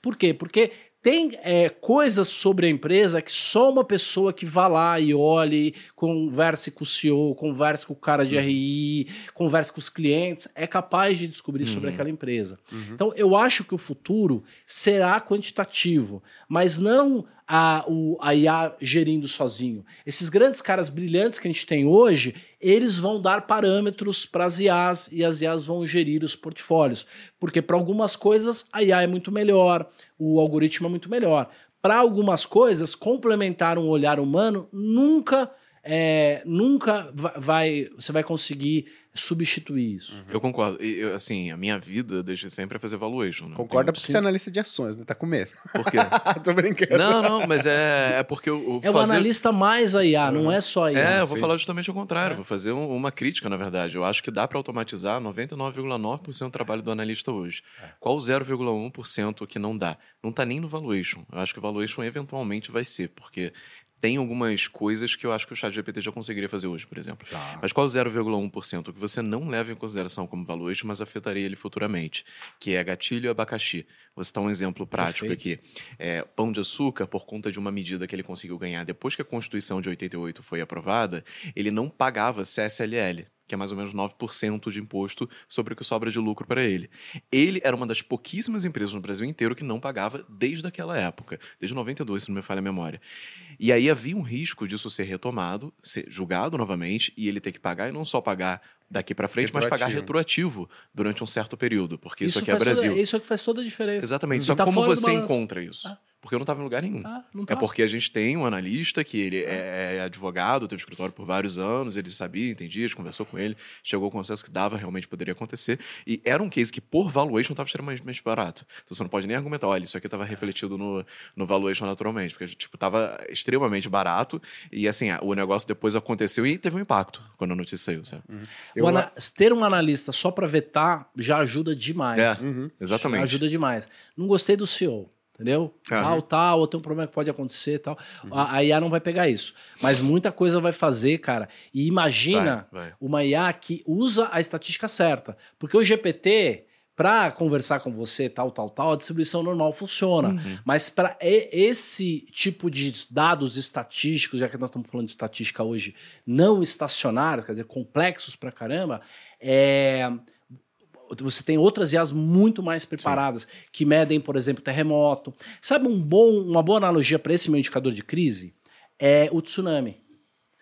Speaker 2: Por quê? Porque tem é, coisas sobre a empresa que só uma pessoa que vá lá e olhe, converse com o CEO, converse com o cara de uhum. RI, converse com os clientes, é capaz de descobrir uhum. sobre aquela empresa. Uhum. Então, eu acho que o futuro será quantitativo, mas não a, o, a IA gerindo sozinho. Esses grandes caras brilhantes que a gente tem hoje, eles vão dar parâmetros para as IAs e as IAs vão gerir os portfólios. Porque para algumas coisas a IA é muito melhor, o algoritmo é muito melhor. Para algumas coisas, complementar um olhar humano nunca, é, nunca vai, você vai conseguir substituir isso. Uhum.
Speaker 3: Eu concordo. E, eu, assim, a minha vida desde sempre é fazer valuation. Né?
Speaker 1: Concorda porque você é analista de ações, né? Tá com medo.
Speaker 3: Por quê?
Speaker 1: Tô brincando.
Speaker 3: Não, não, mas é, é porque o,
Speaker 2: É o analista mais a IA, não é só a IA.
Speaker 3: É, eu vou falar justamente o contrário. É. Vou fazer um, uma crítica, na verdade. Eu acho que dá para automatizar 99,9% do trabalho do analista hoje. É. Qual o 0,1% que não dá? Não tá nem no valuation. Eu acho que o valuation eventualmente vai ser, porque tem algumas coisas que eu acho que o chat GPT já conseguiria fazer hoje, por exemplo. Já. Mas qual 0,1% que você não leva em consideração como valuation, mas afetaria ele futuramente? Que é gatilho e abacaxi. Vou citar um exemplo prático Perfeito. aqui. É, pão de açúcar, por conta de uma medida que ele conseguiu ganhar depois que a Constituição de 88 foi aprovada, ele não pagava CSLL que é mais ou menos 9% de imposto sobre o que sobra de lucro para ele. Ele era uma das pouquíssimas empresas no Brasil inteiro que não pagava desde aquela época, desde 92, se não me falha a memória. E aí havia um risco disso ser retomado, ser julgado novamente e ele ter que pagar e não só pagar daqui para frente, mas pagar retroativo durante um certo período, porque isso, isso aqui é Brasil.
Speaker 2: Toda, isso é que faz toda a diferença.
Speaker 3: Exatamente. Só tá como você encontra isso? Ah. Porque eu não estava em lugar nenhum. Ah, é porque a gente tem um analista que ele é, é advogado, teve escritório por vários anos, ele sabia, entendia, a gente conversou com ele, chegou ao consenso que dava, realmente poderia acontecer. E era um case que, por valuation, estava extremamente barato. Então você não pode nem argumentar, olha, isso aqui estava refletido no, no valuation naturalmente, porque tipo, estava extremamente barato. E assim, o negócio depois aconteceu e teve um impacto quando a notícia saiu. Sabe? Uhum.
Speaker 2: Eu... Ter um analista só para vetar já ajuda demais.
Speaker 3: É, uhum. exatamente. Já
Speaker 2: ajuda demais. Não gostei do CEO entendeu? Uhum. Tal, tal, ou tem um problema que pode acontecer tal. Uhum. A, a, IA não vai pegar isso. Mas muita coisa vai fazer, cara. E imagina vai, vai. uma IA que usa a estatística certa. Porque o GPT, para conversar com você, tal, tal, tal, a distribuição normal funciona. Uhum. Mas para esse tipo de dados estatísticos, já que nós estamos falando de estatística hoje, não estacionários, quer dizer, complexos pra caramba, é você tem outras IAs muito mais preparadas Sim. que medem, por exemplo, terremoto. Sabe um bom, uma boa analogia para esse meu indicador de crise? É o tsunami.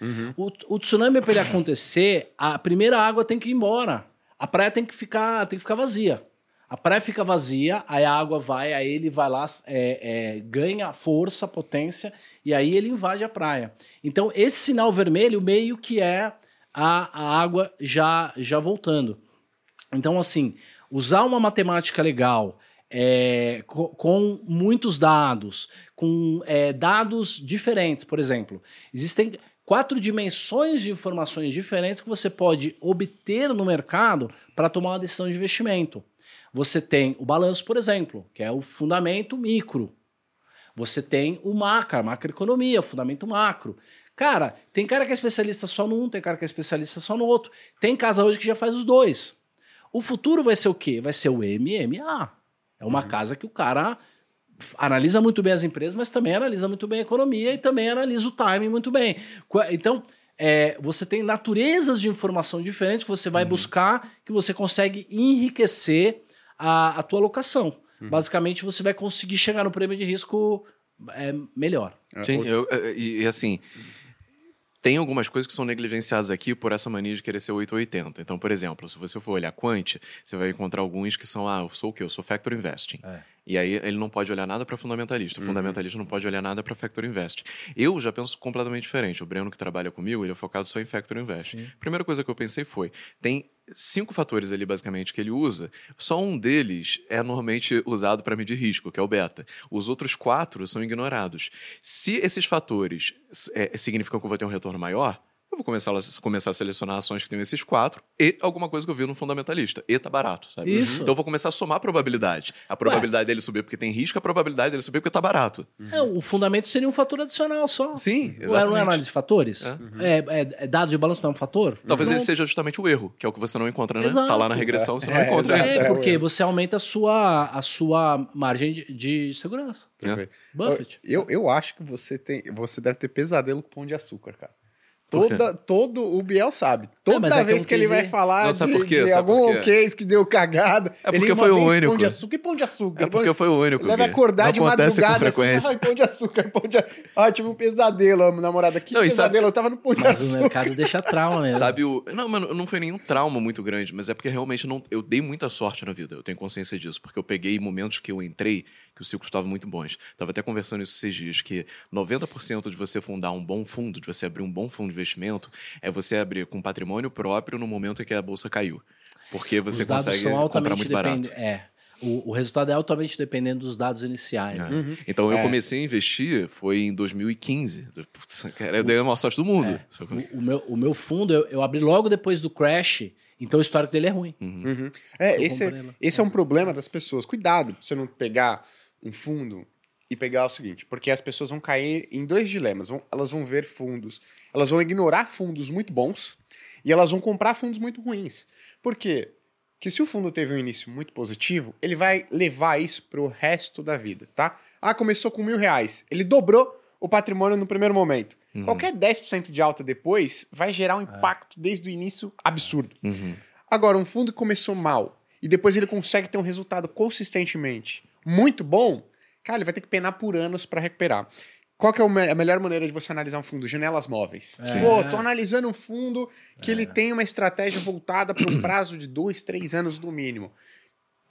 Speaker 2: Uhum. O, o, tsunami, para ele acontecer, a primeira água tem que ir embora. A praia tem que ficar, tem que ficar vazia. A praia fica vazia, aí a água vai, aí ele vai lá, é, é, ganha força, potência, e aí ele invade a praia. Então, esse sinal vermelho meio que é a, a água já, já voltando. Então, assim, usar uma matemática legal, é, com, muitos dados, com é, dados diferentes, por exemplo, existem quatro dimensões de informações diferentes que você pode obter no mercado para tomar uma decisão de investimento. Você tem o balanço, por exemplo, que é o fundamento micro. Você tem o macro, a macroeconomia, o fundamento macro. Cara, tem cara que é especialista só num, tem cara que é especialista só no outro. Tem casa hoje que já faz os dois. O futuro vai ser o quê? Vai ser o MMA. É uma uhum. casa que o cara analisa muito bem as empresas, mas também analisa muito bem a economia e também analisa o timing muito bem. Então, é, você tem naturezas de informação diferentes que você vai uhum. buscar, que você consegue enriquecer a, a tua alocação. Uhum. Basicamente, você vai conseguir chegar no prêmio de risco é, melhor.
Speaker 3: Sim, eu, e, e assim. Tem algumas coisas que são negligenciadas aqui por essa mania de querer ser 880. Então, por exemplo, se você for olhar Quant, você vai encontrar alguns que são, ah, eu sou o quê? Eu sou Factor Investing. É. E aí ele não pode olhar nada para fundamentalista. O uhum. fundamentalista não pode olhar nada para Factor Invest. Eu já penso completamente diferente. O Breno que trabalha comigo, ele é focado só em Factor Invest. Sim. Primeira coisa que eu pensei foi, tem cinco fatores ali, basicamente, que ele usa. Só um deles é normalmente usado para medir risco, que é o beta. Os outros quatro são ignorados. Se esses fatores é, significam que eu vou ter um retorno maior, eu vou começar a, começar a selecionar ações que tem esses quatro e alguma coisa que eu vi no fundamentalista. E tá barato, sabe?
Speaker 2: Isso.
Speaker 3: Então eu vou começar a somar a probabilidade. A probabilidade dele subir porque tem risco, a probabilidade dele subir porque tá barato.
Speaker 2: É, o fundamento seria um fator adicional só.
Speaker 3: Sim,
Speaker 2: Não é
Speaker 3: exatamente.
Speaker 2: análise de fatores?
Speaker 3: É.
Speaker 2: É, é- é dado de balanço não é um fator?
Speaker 3: Talvez ele
Speaker 2: Pronto.
Speaker 3: seja justamente o erro, que é o que você não encontra, né?
Speaker 2: Exato.
Speaker 3: Tá lá na regressão, você não
Speaker 1: É,
Speaker 3: encontra.
Speaker 2: É,
Speaker 1: É,
Speaker 2: porque
Speaker 1: é.
Speaker 2: você aumenta a sua, a sua margem de, de segurança. Buffett.
Speaker 1: Eu, eu acho que você tem. Você deve ter pesadelo com pão de açúcar, cara. Toda, todo o Biel sabe. Toda
Speaker 2: é que é
Speaker 1: vez
Speaker 2: um
Speaker 1: que ele vai falar
Speaker 3: Não, sabe
Speaker 1: de, de
Speaker 3: Sabe
Speaker 1: algum
Speaker 3: por quê?
Speaker 1: case que deu cagada.
Speaker 3: É porque
Speaker 1: ele
Speaker 3: foi o único.
Speaker 1: Pão de açúcar e pão de açúcar.
Speaker 3: É porque foi o único.
Speaker 1: Ele deve
Speaker 3: Gui.
Speaker 1: acordar
Speaker 3: Não
Speaker 1: de madrugada
Speaker 3: com
Speaker 1: assim, pão de açúcar, pão de açúcar. Ah, tive um pesadelo, a namorada. Que
Speaker 3: Não, e sabe-
Speaker 1: pesadelo, eu tava no pão de
Speaker 2: Mas o
Speaker 1: açúcar.
Speaker 2: mercado deixa trauma mesmo.
Speaker 3: Sabe o. Não, mano, não foi nenhum trauma muito grande, mas é porque realmente não, eu dei muita sorte na vida. Eu tenho consciência disso, porque eu peguei momentos que eu entrei que os ciclos estavam muito bons. Tava até conversando isso esses dias, que 90% de você fundar um bom fundo, de você abrir um bom fundo de investimento, é você abrir com patrimônio próprio no momento em que a bolsa caiu. Porque você consegue comprar muito barato.
Speaker 2: É. O, o resultado é altamente dependendo dos dados iniciais.
Speaker 3: É.
Speaker 2: né?
Speaker 1: Uhum.
Speaker 3: Então eu
Speaker 1: É.
Speaker 3: comecei a investir foi em 2015. Putz, cara, eu dei a maior sorte do mundo.
Speaker 2: É. O, o meu, o meu fundo, eu, eu abri logo depois do crash, então o histórico dele é ruim.
Speaker 3: Uhum.
Speaker 1: Uhum. É, esse, é- esse é um problema das pessoas. Cuidado pra você não pegar um fundo e pegar o seguinte, porque as pessoas vão cair em dois dilemas. Vão- elas vão ver fundos, elas vão ignorar fundos muito bons e elas vão comprar fundos muito ruins. Por quê? Porque se o fundo teve um início muito positivo, ele vai levar isso pro resto da vida, tá? Ah, começou com mil reais. Ele dobrou o patrimônio no primeiro momento.
Speaker 3: Uhum.
Speaker 1: Qualquer 10% de alta depois vai gerar um impacto desde o início absurdo.
Speaker 3: Uhum.
Speaker 1: Agora, um fundo que começou mal e depois ele consegue ter um resultado consistentemente muito bom, cara, ele vai ter que penar por anos para recuperar. Qual que é a melhor maneira de você analisar um fundo? Janelas móveis.
Speaker 2: É.
Speaker 1: Pô, tô analisando um fundo que ele tem uma estratégia voltada para um prazo de dois, três anos no mínimo.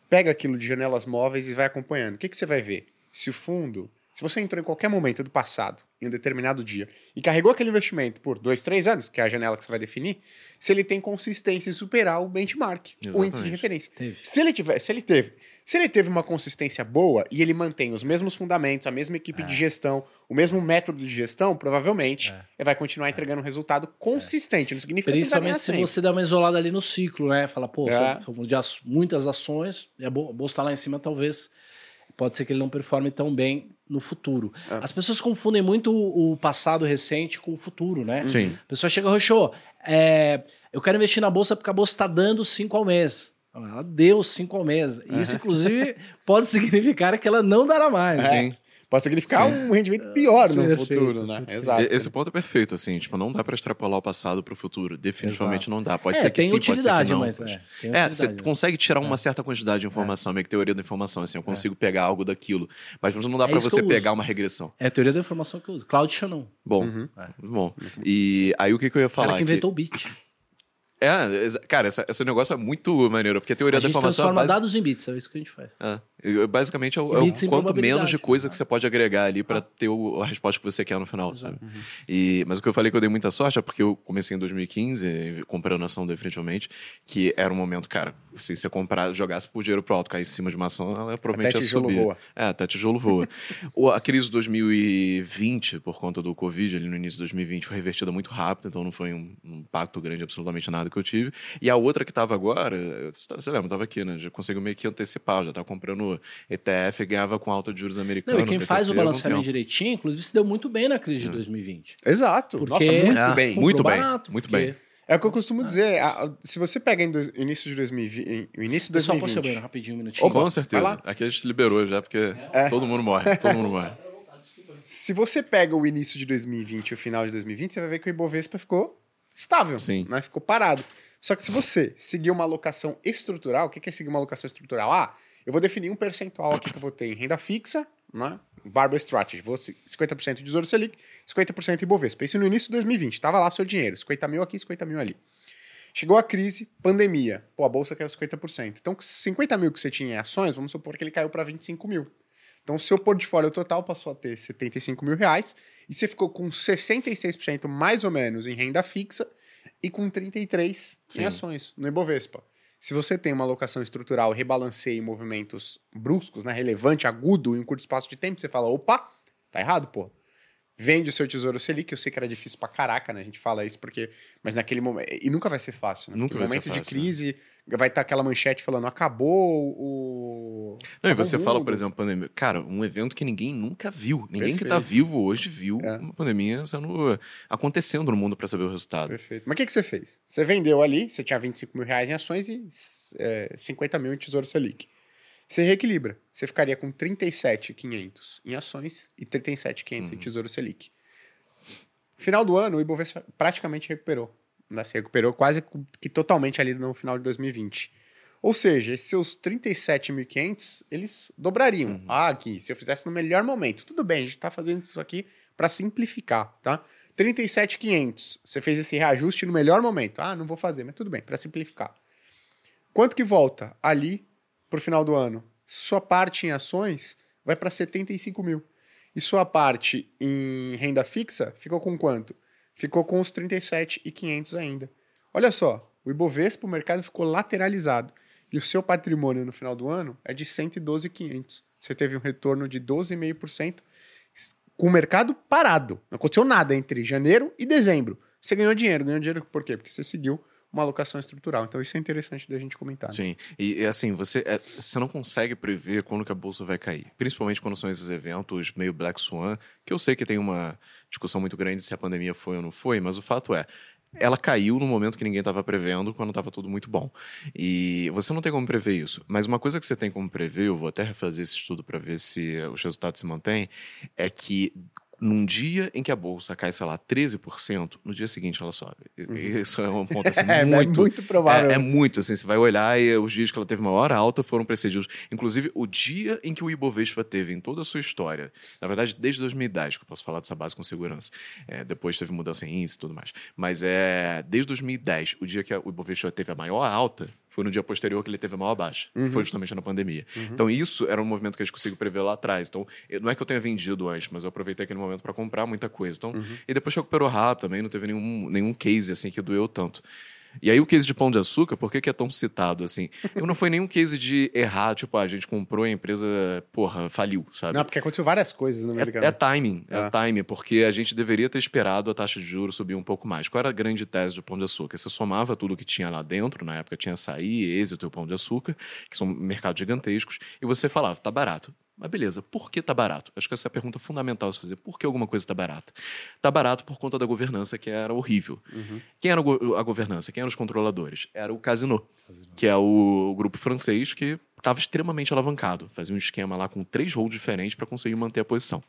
Speaker 1: Pega aquilo de janelas móveis e vai acompanhando. O que, que você vai ver? Se o fundo, se você entrou em qualquer momento do passado, em um determinado dia, e carregou aquele investimento por dois, três anos, que é a janela que você vai definir, se ele tem consistência em superar o benchmark, o índice de
Speaker 3: Exatamente.
Speaker 1: referência.
Speaker 2: Teve.
Speaker 1: Se ele tiver, se ele teve, se ele teve uma consistência boa e ele mantém os mesmos fundamentos, a mesma equipe de gestão, o mesmo método de gestão, provavelmente
Speaker 2: É.
Speaker 1: ele vai continuar entregando um resultado consistente. Não significa
Speaker 2: Principalmente se
Speaker 1: sempre.
Speaker 2: você dá uma isolada ali no ciclo, né? Fala, pô,
Speaker 1: É.
Speaker 2: são- são de muitas ações, a a bolsa está lá em cima, talvez pode ser que ele não performe tão bem no futuro.
Speaker 1: É.
Speaker 2: As pessoas confundem muito o passado recente com o futuro, né?
Speaker 3: Sim.
Speaker 2: A pessoa chega, Roxô, é, eu quero investir na bolsa porque a bolsa está dando 5 ao mês. Ela deu 5 ao mês. Isso, inclusive, pode significar que ela não dará mais.
Speaker 1: É.
Speaker 3: Sim.
Speaker 1: Pode significar
Speaker 3: Sim.
Speaker 1: um rendimento pior no
Speaker 2: Perfeito,
Speaker 1: futuro, né?
Speaker 2: perfeito.
Speaker 1: Exato.
Speaker 3: Esse ponto é perfeito, assim, tipo, não dá pra extrapolar o passado pro futuro. Definitivamente não dá. Pode
Speaker 2: É,
Speaker 3: ser que
Speaker 2: tem
Speaker 3: sim, pode ser que
Speaker 2: utilidade,
Speaker 3: não.
Speaker 2: mas
Speaker 3: poxa.
Speaker 2: é,
Speaker 3: É, você
Speaker 2: né?
Speaker 3: consegue tirar uma certa quantidade de informação, meio que teoria da informação, assim, eu consigo pegar algo daquilo. Mas não dá
Speaker 2: É que
Speaker 3: você pegar uma regressão.
Speaker 2: É a teoria da informação que eu uso. Claudio Shannon,
Speaker 3: Bom,
Speaker 1: Uhum.
Speaker 3: muito bom. E aí o que, que eu ia
Speaker 2: o cara
Speaker 3: falar?
Speaker 2: que
Speaker 3: Que-
Speaker 2: inventou o bit.
Speaker 3: É, cara, essa- esse negócio é muito maneiro, porque a teoria
Speaker 2: A
Speaker 3: da
Speaker 2: gente
Speaker 3: informação é
Speaker 2: transforma
Speaker 3: base-
Speaker 2: dados em bits, é isso que a gente faz.
Speaker 3: É, basicamente é o, é o quanto menos de coisa que você pode agregar ali pra ter o- a resposta que você quer no final, sabe?
Speaker 2: Uhum.
Speaker 3: E, mas o que eu falei que eu dei muita sorte é porque eu comecei em 2015, comprando ação definitivamente, que era um momento, cara, se você comprar, jogasse por dinheiro pro alto, cair em cima de uma ação, ela provavelmente
Speaker 1: Até
Speaker 3: ia subir.
Speaker 1: voa.
Speaker 3: É, até tijolo voa. A crise de 2020, por conta do Covid, ali no início de 2020, foi revertida muito rápido, então não foi um, um impacto grande, absolutamente nada que eu tive. E a outra que tava agora, você tá- lembra, eu tava aqui, né? Já conseguiu meio que antecipar, já tava comprando ETF, ganhava com alta de juros americana.
Speaker 2: Não, e quem faz o balanceamento direitinho, inclusive, se deu muito bem na crise de 2020.
Speaker 1: Exato.
Speaker 2: Porque-
Speaker 1: Nossa, muito
Speaker 3: É,
Speaker 1: bem.
Speaker 3: muito bem,
Speaker 2: barato,
Speaker 3: muito
Speaker 2: porque-
Speaker 3: bem.
Speaker 1: É o que eu costumo dizer. a- a- se você pega em dois- início de 2020, em- o início de
Speaker 2: Pessoal, posso ir ao
Speaker 1: 2020,
Speaker 2: banheiro rapidinho, um minutinho?
Speaker 1: Opa,
Speaker 3: Com certeza. Aqui a gente liberou já, porque
Speaker 1: É.
Speaker 3: todo mundo morre, todo mundo morre.
Speaker 1: se você pega o início de 2020 e o final de 2020, você vai ver que o Ibovespa ficou estável,
Speaker 3: Sim.
Speaker 1: né? Ficou parado. Só que se você seguir uma alocação estrutural, o que que é seguir uma alocação estrutural? Ah, eu vou definir um percentual aqui que eu vou ter em renda fixa, né? Barbell Strategy. Vou se- 50% de Tesouro Selic, 50% Ibovespa. Isso no início de 2020. Tava lá seu dinheiro. 50 mil aqui, 50 mil ali. Chegou a crise, pandemia. Pô, a bolsa caiu 50%. Então, 50 mil que você tinha em ações, vamos supor que ele caiu para 25 mil. Então, o seu portfólio total passou a ter 75 mil reais e você ficou com 66% mais ou menos em renda fixa e com 33
Speaker 3: Sim.
Speaker 1: em ações no Ibovespa. Se você tem uma alocação estrutural, rebalanceia em movimentos bruscos, né, relevante, agudo, em um curto espaço de tempo, você fala, opa, tá errado, pô. Vende o seu tesouro Selic, eu sei que era difícil pra caraca, né? A gente fala isso porque. Mas naquele momento. E nunca vai ser fácil, né?
Speaker 3: Nunca vai ser
Speaker 1: momento de
Speaker 3: fácil, né?
Speaker 1: crise, vai estar aquela manchete falando, acabou o.
Speaker 3: Não, e você fala, por exemplo, pandemia. Cara, um evento que ninguém nunca viu. Ninguém que tá
Speaker 1: Perfeito.
Speaker 3: vivo hoje viu
Speaker 1: É.
Speaker 3: uma pandemia sendo, acontecendo no mundo para saber o resultado.
Speaker 1: Perfeito. Mas o que, que você fez? Você vendeu ali, você tinha 25 mil reais em ações e é, 50 mil em Tesouro Selic. Você reequilibra. Você ficaria com 37,500 em ações e 37,500 em
Speaker 3: Uhum.
Speaker 1: Tesouro Selic. Final do ano, o Ibovespa praticamente recuperou. Né? Se recuperou quase que totalmente ali no final de 2020. Ou seja, esses seus 37.500, eles dobrariam.
Speaker 3: Uhum.
Speaker 1: Ah, aqui, se eu fizesse no melhor momento. Tudo bem, a gente está fazendo isso aqui para simplificar, tá? 37.500, você fez esse reajuste no melhor momento. Ah, não vou fazer, mas tudo bem, para simplificar. Quanto que volta ali pro final do ano? Sua parte em ações vai para 75 mil. E sua parte em renda fixa ficou com quanto? Ficou com os 37,500 ainda. Olha só, o Ibovespa, o mercado ficou lateralizado. E o seu patrimônio no final do ano é de 112,500. Você teve um retorno de 12,5% com o mercado parado. Não aconteceu nada entre janeiro e dezembro. Você ganhou dinheiro. Ganhou dinheiro por quê? Porque você seguiu uma alocação estrutural. Então isso é interessante da gente comentar. né?
Speaker 3: Sim, e, assim, você, é, você não consegue prever quando que a bolsa vai cair. Principalmente quando são esses eventos meio Black Swan, que eu sei que tem uma discussão muito grande se a pandemia foi ou não foi, mas o fato é, ela caiu no momento que ninguém estava prevendo, quando estava tudo muito bom. E você não tem como prever isso. Mas uma coisa que você tem como prever, eu vou até refazer esse estudo para ver se os resultados se mantêm, é que num dia em que a bolsa cai, sei lá, 13%, no dia seguinte ela sobe.
Speaker 1: Uhum.
Speaker 3: Isso é um ponto assim,
Speaker 1: é,
Speaker 3: muito
Speaker 1: é muito provável.
Speaker 3: é, é muito, assim, você vai olhar e os dias que ela teve maior alta foram precedidos. Inclusive, o dia em que o Ibovespa teve em toda a sua história, na verdade, desde 2010, que eu posso falar dessa base com segurança. É, depois teve mudança em índice e tudo mais. Mas é desde 2010, o dia que o Ibovespa teve a maior alta, foi no dia posterior que ele teve a maior baixa.
Speaker 1: Uhum.
Speaker 3: Foi justamente na pandemia.
Speaker 1: Uhum.
Speaker 3: Então, isso era um movimento que a gente conseguiu prever lá atrás. Então, não é que eu tenha vendido antes, mas eu aproveitei aquele momento para comprar muita coisa. Então,
Speaker 1: Uhum.
Speaker 3: e depois recuperou rápido também, não teve nenhum, nenhum case assim que doeu tanto. E aí o case de pão de açúcar, por que, que é tão citado assim? Eu não foi nenhum case de errar, tipo, ah, a gente comprou e a empresa, porra, faliu, sabe?
Speaker 1: Não, porque aconteceu várias coisas no mercado.
Speaker 3: É, é timing, é.
Speaker 1: É.
Speaker 3: timing, porque a gente deveria ter esperado a taxa de juros subir um pouco mais. Qual era a grande tese do Pão de Açúcar? Você somava tudo que tinha lá dentro, na época tinha açaí, êxito e o Pão de Açúcar, que são mercados gigantescos, e você falava, tá barato. Mas beleza, por que tá barato? Acho que essa é a pergunta fundamental se fazer. Por que alguma coisa tá barata? Tá barato por conta da governança, que era horrível.
Speaker 1: Uhum.
Speaker 3: Quem era a governança? Quem eram os controladores? Era o Casino, que é o grupo francês que estava extremamente alavancado. Fazia um esquema lá com três rolos diferentes para conseguir manter a posição.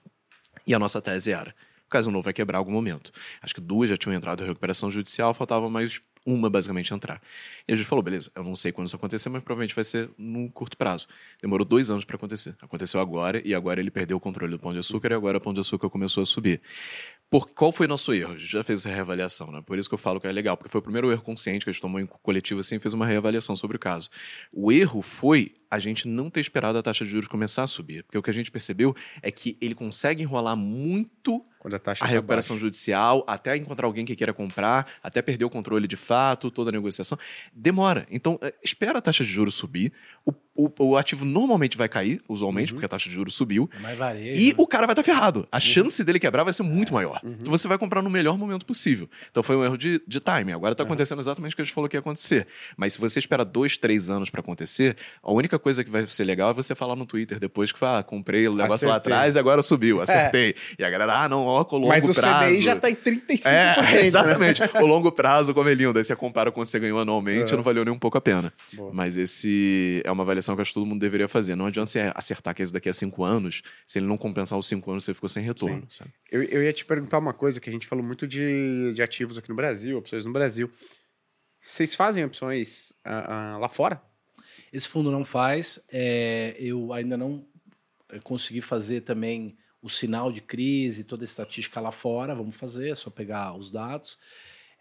Speaker 3: E a nossa tese era: o Casino vai quebrar algum momento. Acho que duas já tinham entrado em recuperação judicial, faltava mais uma basicamente entrar. E a gente falou: beleza, eu não sei quando isso acontecer, mas provavelmente vai ser num curto prazo. Demorou dois anos para acontecer. Aconteceu agora, e agora ele perdeu o controle do Pão de Açúcar, e agora o Pão de Açúcar começou a subir. Por, qual foi nosso erro? A gente já fez essa reavaliação, né? Por isso que eu falo que é legal, porque foi o primeiro erro consciente que a gente tomou em coletivo assim fez uma reavaliação sobre o caso. O erro foi a gente não ter esperado a taxa de juros começar a subir, porque o que a gente percebeu é que ele consegue enrolar muito
Speaker 1: Quando a taxa
Speaker 3: a
Speaker 1: tá
Speaker 3: recuperação judicial, até encontrar alguém que queira comprar, até perder o controle de fato, toda a negociação. Demora. Então, eh, espera a taxa de juros subir. O, o, o ativo normalmente vai cair, usualmente,
Speaker 1: Uhum.
Speaker 3: porque a taxa de juros subiu.
Speaker 2: É varejo.
Speaker 3: E
Speaker 2: né?
Speaker 3: o cara vai estar ferrado. A chance dele quebrar vai ser muito maior.
Speaker 1: Uhum.
Speaker 3: Então você vai comprar no melhor momento possível. Então foi um erro de, de timing. Agora está
Speaker 1: Uhum.
Speaker 3: acontecendo exatamente o que a gente falou que ia acontecer. Mas se você espera dois, três anos para acontecer, a única coisa que vai ser legal é você falar no Twitter depois que fala, ah, comprei o negócio lá
Speaker 1: Acertei.
Speaker 3: atrás e agora subiu. Acertei. E a galera, ah, não, ó, com o longo
Speaker 1: Mas o
Speaker 3: prazo.
Speaker 1: CDI já tá em 35%.
Speaker 3: É,
Speaker 1: né?
Speaker 3: exatamente. O longo prazo, como é lindo. Aí você compara com o que você ganhou anualmente,
Speaker 1: É.
Speaker 3: não valeu nem um pouco a pena.
Speaker 1: Boa.
Speaker 3: Mas esse é uma avaliação que acho que todo mundo deveria fazer. Não adianta você acertar que esse daqui a cinco anos, se ele não compensar os cinco anos, você ficou sem retorno. sabe?
Speaker 1: Eu, eu ia te perguntar uma coisa que a gente falou muito de, de ativos aqui no Brasil, opções no Brasil. Vocês fazem opções ah, ah, lá fora?
Speaker 2: Esse fundo não faz. é, eu ainda não é, consegui fazer também o sinal de crise, toda a estatística lá fora. Vamos fazer, é só pegar os dados.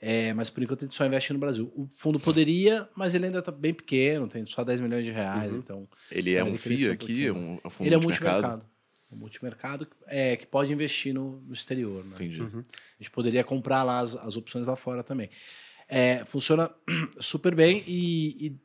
Speaker 2: É, mas por enquanto a gente só investe no Brasil. O fundo poderia, mas ele ainda está bem pequeno, tem só 10 milhões de reais.
Speaker 1: Uhum.
Speaker 2: Então,
Speaker 3: Ele é um
Speaker 2: um
Speaker 3: aqui, um, um fundo
Speaker 2: ele é
Speaker 3: multimercado.
Speaker 2: multimercado. Um multimercado é, que pode investir no, no exterior. Né?
Speaker 3: Entendi.
Speaker 1: Uhum.
Speaker 2: A gente poderia comprar lá as, as opções lá fora também. é, funciona super bem e, e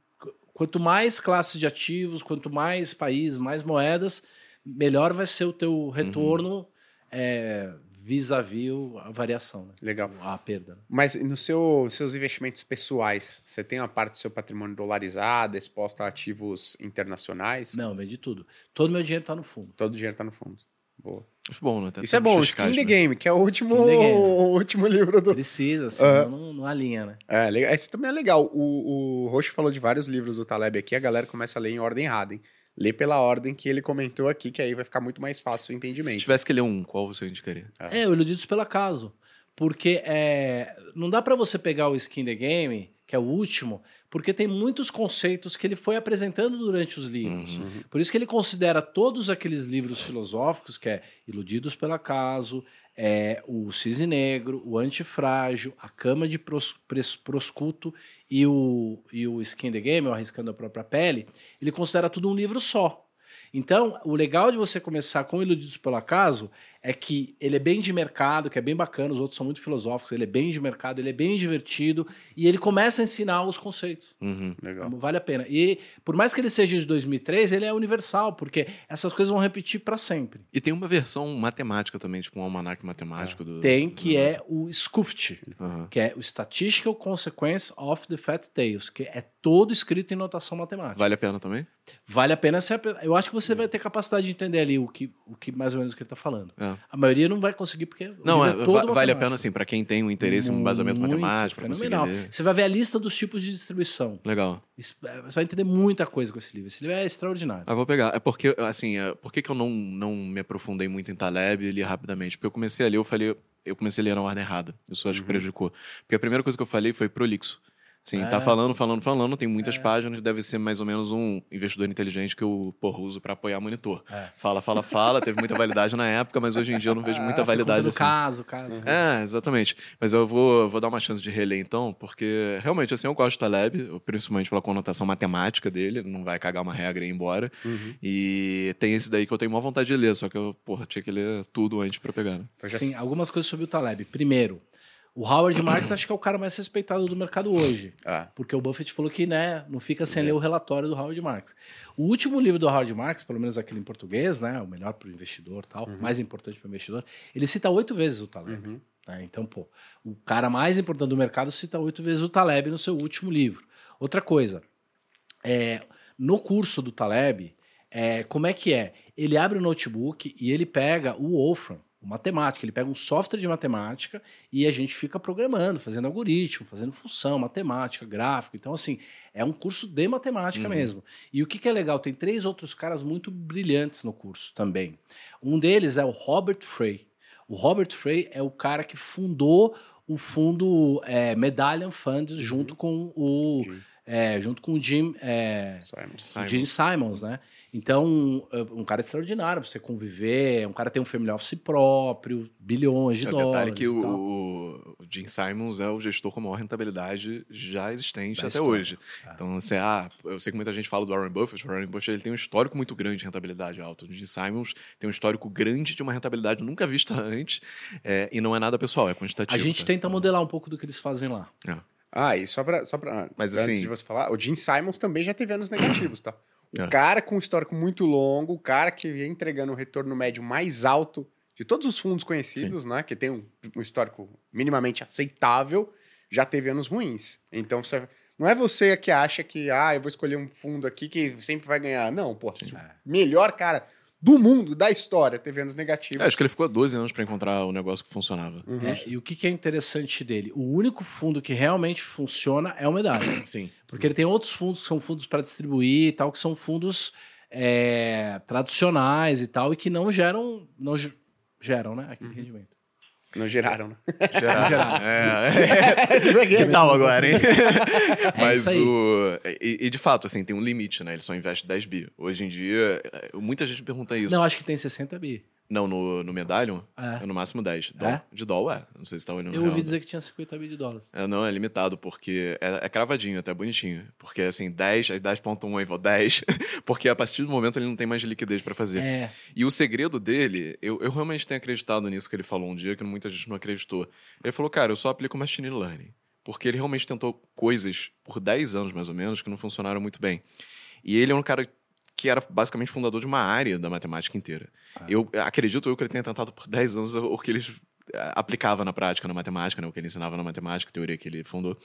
Speaker 2: quanto mais classes de ativos, quanto mais países, mais moedas, melhor vai ser o teu retorno é, vis-à-vis a variação, né?
Speaker 1: Legal.
Speaker 2: a perda. né?
Speaker 1: Mas nos seu, seus investimentos pessoais, você tem uma parte do seu patrimônio dolarizada, exposta a ativos internacionais?
Speaker 2: Não, vende tudo. Todo meu dinheiro está no fundo.
Speaker 1: Todo o dinheiro está no fundo. Boa.
Speaker 3: Acho bom, né?
Speaker 1: Isso é bom, Skin the
Speaker 3: né?
Speaker 1: Game, que é o último, o último livro do.
Speaker 2: Precisa, senão não, não alinha, né?
Speaker 1: É, legal. Esse também é legal. O, o Roxo falou de vários livros do Taleb aqui, a galera começa a ler em ordem errada, hein? Lê pela ordem que ele comentou aqui, que aí vai ficar muito mais fácil o
Speaker 3: Se
Speaker 1: entendimento.
Speaker 3: tivesse que ler um, qual você indicaria?
Speaker 2: É, o Iludidos pelo Acaso. Porque é, não dá pra você pegar o Skin the Game, que é o último, porque tem muitos conceitos que ele foi apresentando durante os livros.
Speaker 3: Uhum.
Speaker 2: Por isso que ele considera todos aqueles livros filosóficos, que é Iludidos pelo Acaso, é, o Cisne Negro, o Antifrágil, a Cama de Pros, Pres- Proscuto e o, e o Skin the Game, o Arriscando a Própria Pele, ele considera tudo um livro só. Então, o legal de você começar com Iludidos pelo Acaso é que ele é bem de mercado, que é bem bacana, os outros são muito filosóficos, ele é bem de mercado, ele é bem divertido e ele começa a ensinar os conceitos.
Speaker 3: Uhum.
Speaker 1: Legal.
Speaker 2: Vale a pena. E por mais que ele seja de 2003, ele é universal, porque essas coisas vão repetir para sempre.
Speaker 3: E tem uma versão matemática também, tipo um almanac matemático do.
Speaker 2: Tem
Speaker 3: do
Speaker 2: que
Speaker 3: negócio.
Speaker 2: é o SCUFT,
Speaker 3: Aham.
Speaker 2: que é o Statistical Consequence of the Fat Tails, que é todo escrito em notação matemática.
Speaker 3: Vale a pena também?
Speaker 2: Vale a pena se eu acho que você vai ter capacidade de entender ali o que, o que mais ou menos que ele está falando.
Speaker 3: É.
Speaker 2: A maioria não vai conseguir porque
Speaker 3: Não, é,
Speaker 2: é
Speaker 3: vale a pena, assim, pra quem tem um interesse em um embasamento matemático,
Speaker 2: fenomenal. Você vai ver a lista dos tipos de distribuição.
Speaker 3: Legal.
Speaker 2: Isso- é, Você vai entender muita coisa com esse livro. Esse livro é extraordinário.
Speaker 3: Ah, vou pegar. É porque, assim, é, por que, que eu não, não me aprofundei muito em Taleb e li rapidamente? Porque eu comecei a ler, eu falei, eu comecei a ler na ordem errada. Isso acho que prejudicou. Porque a primeira coisa que eu falei foi prolixo. Sim,
Speaker 2: É.
Speaker 3: tá falando, falando, falando, tem muitas páginas, deve ser mais ou menos um investidor inteligente que eu porra, uso pra apoiar monitor.
Speaker 2: É.
Speaker 3: Fala, fala, fala, teve muita validade na época, mas hoje em dia eu não vejo muita
Speaker 2: Ah,
Speaker 3: validade
Speaker 2: do
Speaker 3: assim.
Speaker 2: caso, caso.
Speaker 3: É, exatamente. Mas eu vou, vou dar uma chance de reler então, porque realmente, assim, eu gosto do Taleb, principalmente pela conotação matemática dele, não vai cagar uma regra e ir embora.
Speaker 1: Uhum.
Speaker 3: E tem esse daí que eu tenho maior vontade de ler, só que eu, porra, tinha que ler tudo antes pra pegar, né?
Speaker 1: Então
Speaker 2: Sim, algumas coisas sobre o Taleb. Primeiro, o Howard Marks acho que é o cara mais respeitado do mercado hoje.
Speaker 1: Ah,
Speaker 2: Porque o Buffett falou que né, não fica sem ler o relatório do Howard Marks. O último livro do Howard Marks, pelo menos aquele em português, né, o melhor para o investidor, tal, mais importante para o investidor, ele cita oito vezes o Taleb.
Speaker 1: uhum.
Speaker 2: né? Então, pô, o cara mais importante do mercado cita oito vezes o Taleb no seu último livro. Outra coisa, é, no curso do Taleb, é, como é que é? Ele abre o notebook e ele pega o Wolfram, matemática, ele pega um software de matemática e a gente fica programando, fazendo algoritmo, fazendo função, matemática, gráfico. Então, assim, é um curso de matemática
Speaker 3: Uhum.
Speaker 2: mesmo. E o que, que é legal? Tem três outros caras muito brilhantes no curso também. Um deles é o Robert Frey. O Robert Frey é o cara que fundou o fundo é, Medallion Fund junto com o. é, junto com o Jim é,
Speaker 1: Só é-
Speaker 2: o
Speaker 3: Simon.
Speaker 2: Gene Simons, né? Então, um, um cara extraordinário pra você conviver, um cara tem um family office próprio, bilhões de
Speaker 3: É,
Speaker 2: dólares.
Speaker 3: detalhe que o, o Jim Simons é o gestor com maior rentabilidade já existente
Speaker 2: Da
Speaker 3: até
Speaker 2: história.
Speaker 3: hoje.
Speaker 2: É.
Speaker 3: Então, você, ah, eu sei que muita gente fala do Warren Buffett, o Warren Buffett ele tem um histórico muito grande de rentabilidade alta. O Jim Simons tem um histórico grande de uma rentabilidade nunca vista antes é, e não é nada pessoal, é
Speaker 2: A
Speaker 3: quantitativo.
Speaker 2: gente
Speaker 3: tá?
Speaker 2: tenta modelar um pouco do que eles fazem lá.
Speaker 1: Ah, e só pra. Só pra
Speaker 3: Mas,
Speaker 1: antes
Speaker 3: assim-
Speaker 1: de você falar, o Jim Simons também já teve anos negativos, tá? O
Speaker 3: É.
Speaker 1: cara com um histórico muito longo, o cara que vem entregando o retorno médio mais alto de todos os fundos conhecidos, né? Que tem um, um histórico minimamente aceitável, já teve anos ruins. Então, você, não é você que acha que, ah, eu vou escolher um fundo aqui que sempre vai ganhar. Não, pô, o melhor cara do mundo, da história, teve anos negativos.
Speaker 3: É, acho que ele ficou 12 anos para encontrar o negócio que funcionava.
Speaker 1: Uhum.
Speaker 2: É, e o que, que é interessante dele? O único fundo que realmente funciona é o Medalha.
Speaker 3: Sim.
Speaker 2: Porque ele tem outros fundos que são fundos para distribuir e tal, que são fundos é, tradicionais e tal, e que não geram, não ge- geram, né? Aquele rendimento.
Speaker 1: Não geraram, né?
Speaker 3: Geral.
Speaker 2: Geral.
Speaker 3: É. que tal agora, hein? Mas
Speaker 2: isso aí.
Speaker 3: o. E, e, de fato, assim, tem um limite, né? Ele só investe 10 bi. Hoje em dia, eh, muita gente pergunta isso.
Speaker 2: Não, acho que tem 60 bi.
Speaker 3: Não, no, no Medallion,
Speaker 2: É.
Speaker 3: é no máximo 10. Dó-
Speaker 2: É?
Speaker 3: De dólar. Não sei se tá olhando
Speaker 2: Eu
Speaker 3: real.
Speaker 2: ouvi dizer que tinha 50 bi de dólar.
Speaker 3: É, não, é limitado, porque é, é cravadinho, até bonitinho. Porque, assim, 10, aí 10.1 aí vou 10. porque a partir do momento ele não tem mais liquidez pra fazer.
Speaker 2: É.
Speaker 3: E o segredo dele, eu, eu realmente tenho acreditado nisso que ele falou um dia, que muita gente não acreditou. Ele falou, cara, eu só aplico machine learning. porque ele realmente tentou coisas por 10 anos, mais ou menos, que não funcionaram muito bem. E ele é um cara que era basicamente fundador de uma área da matemática inteira. Eu acredito eu que ele tenha tentado por 10 anos o que ele eh, aplicava na prática na matemática, né, o que ele ensinava na matemática, teoria que ele fundou,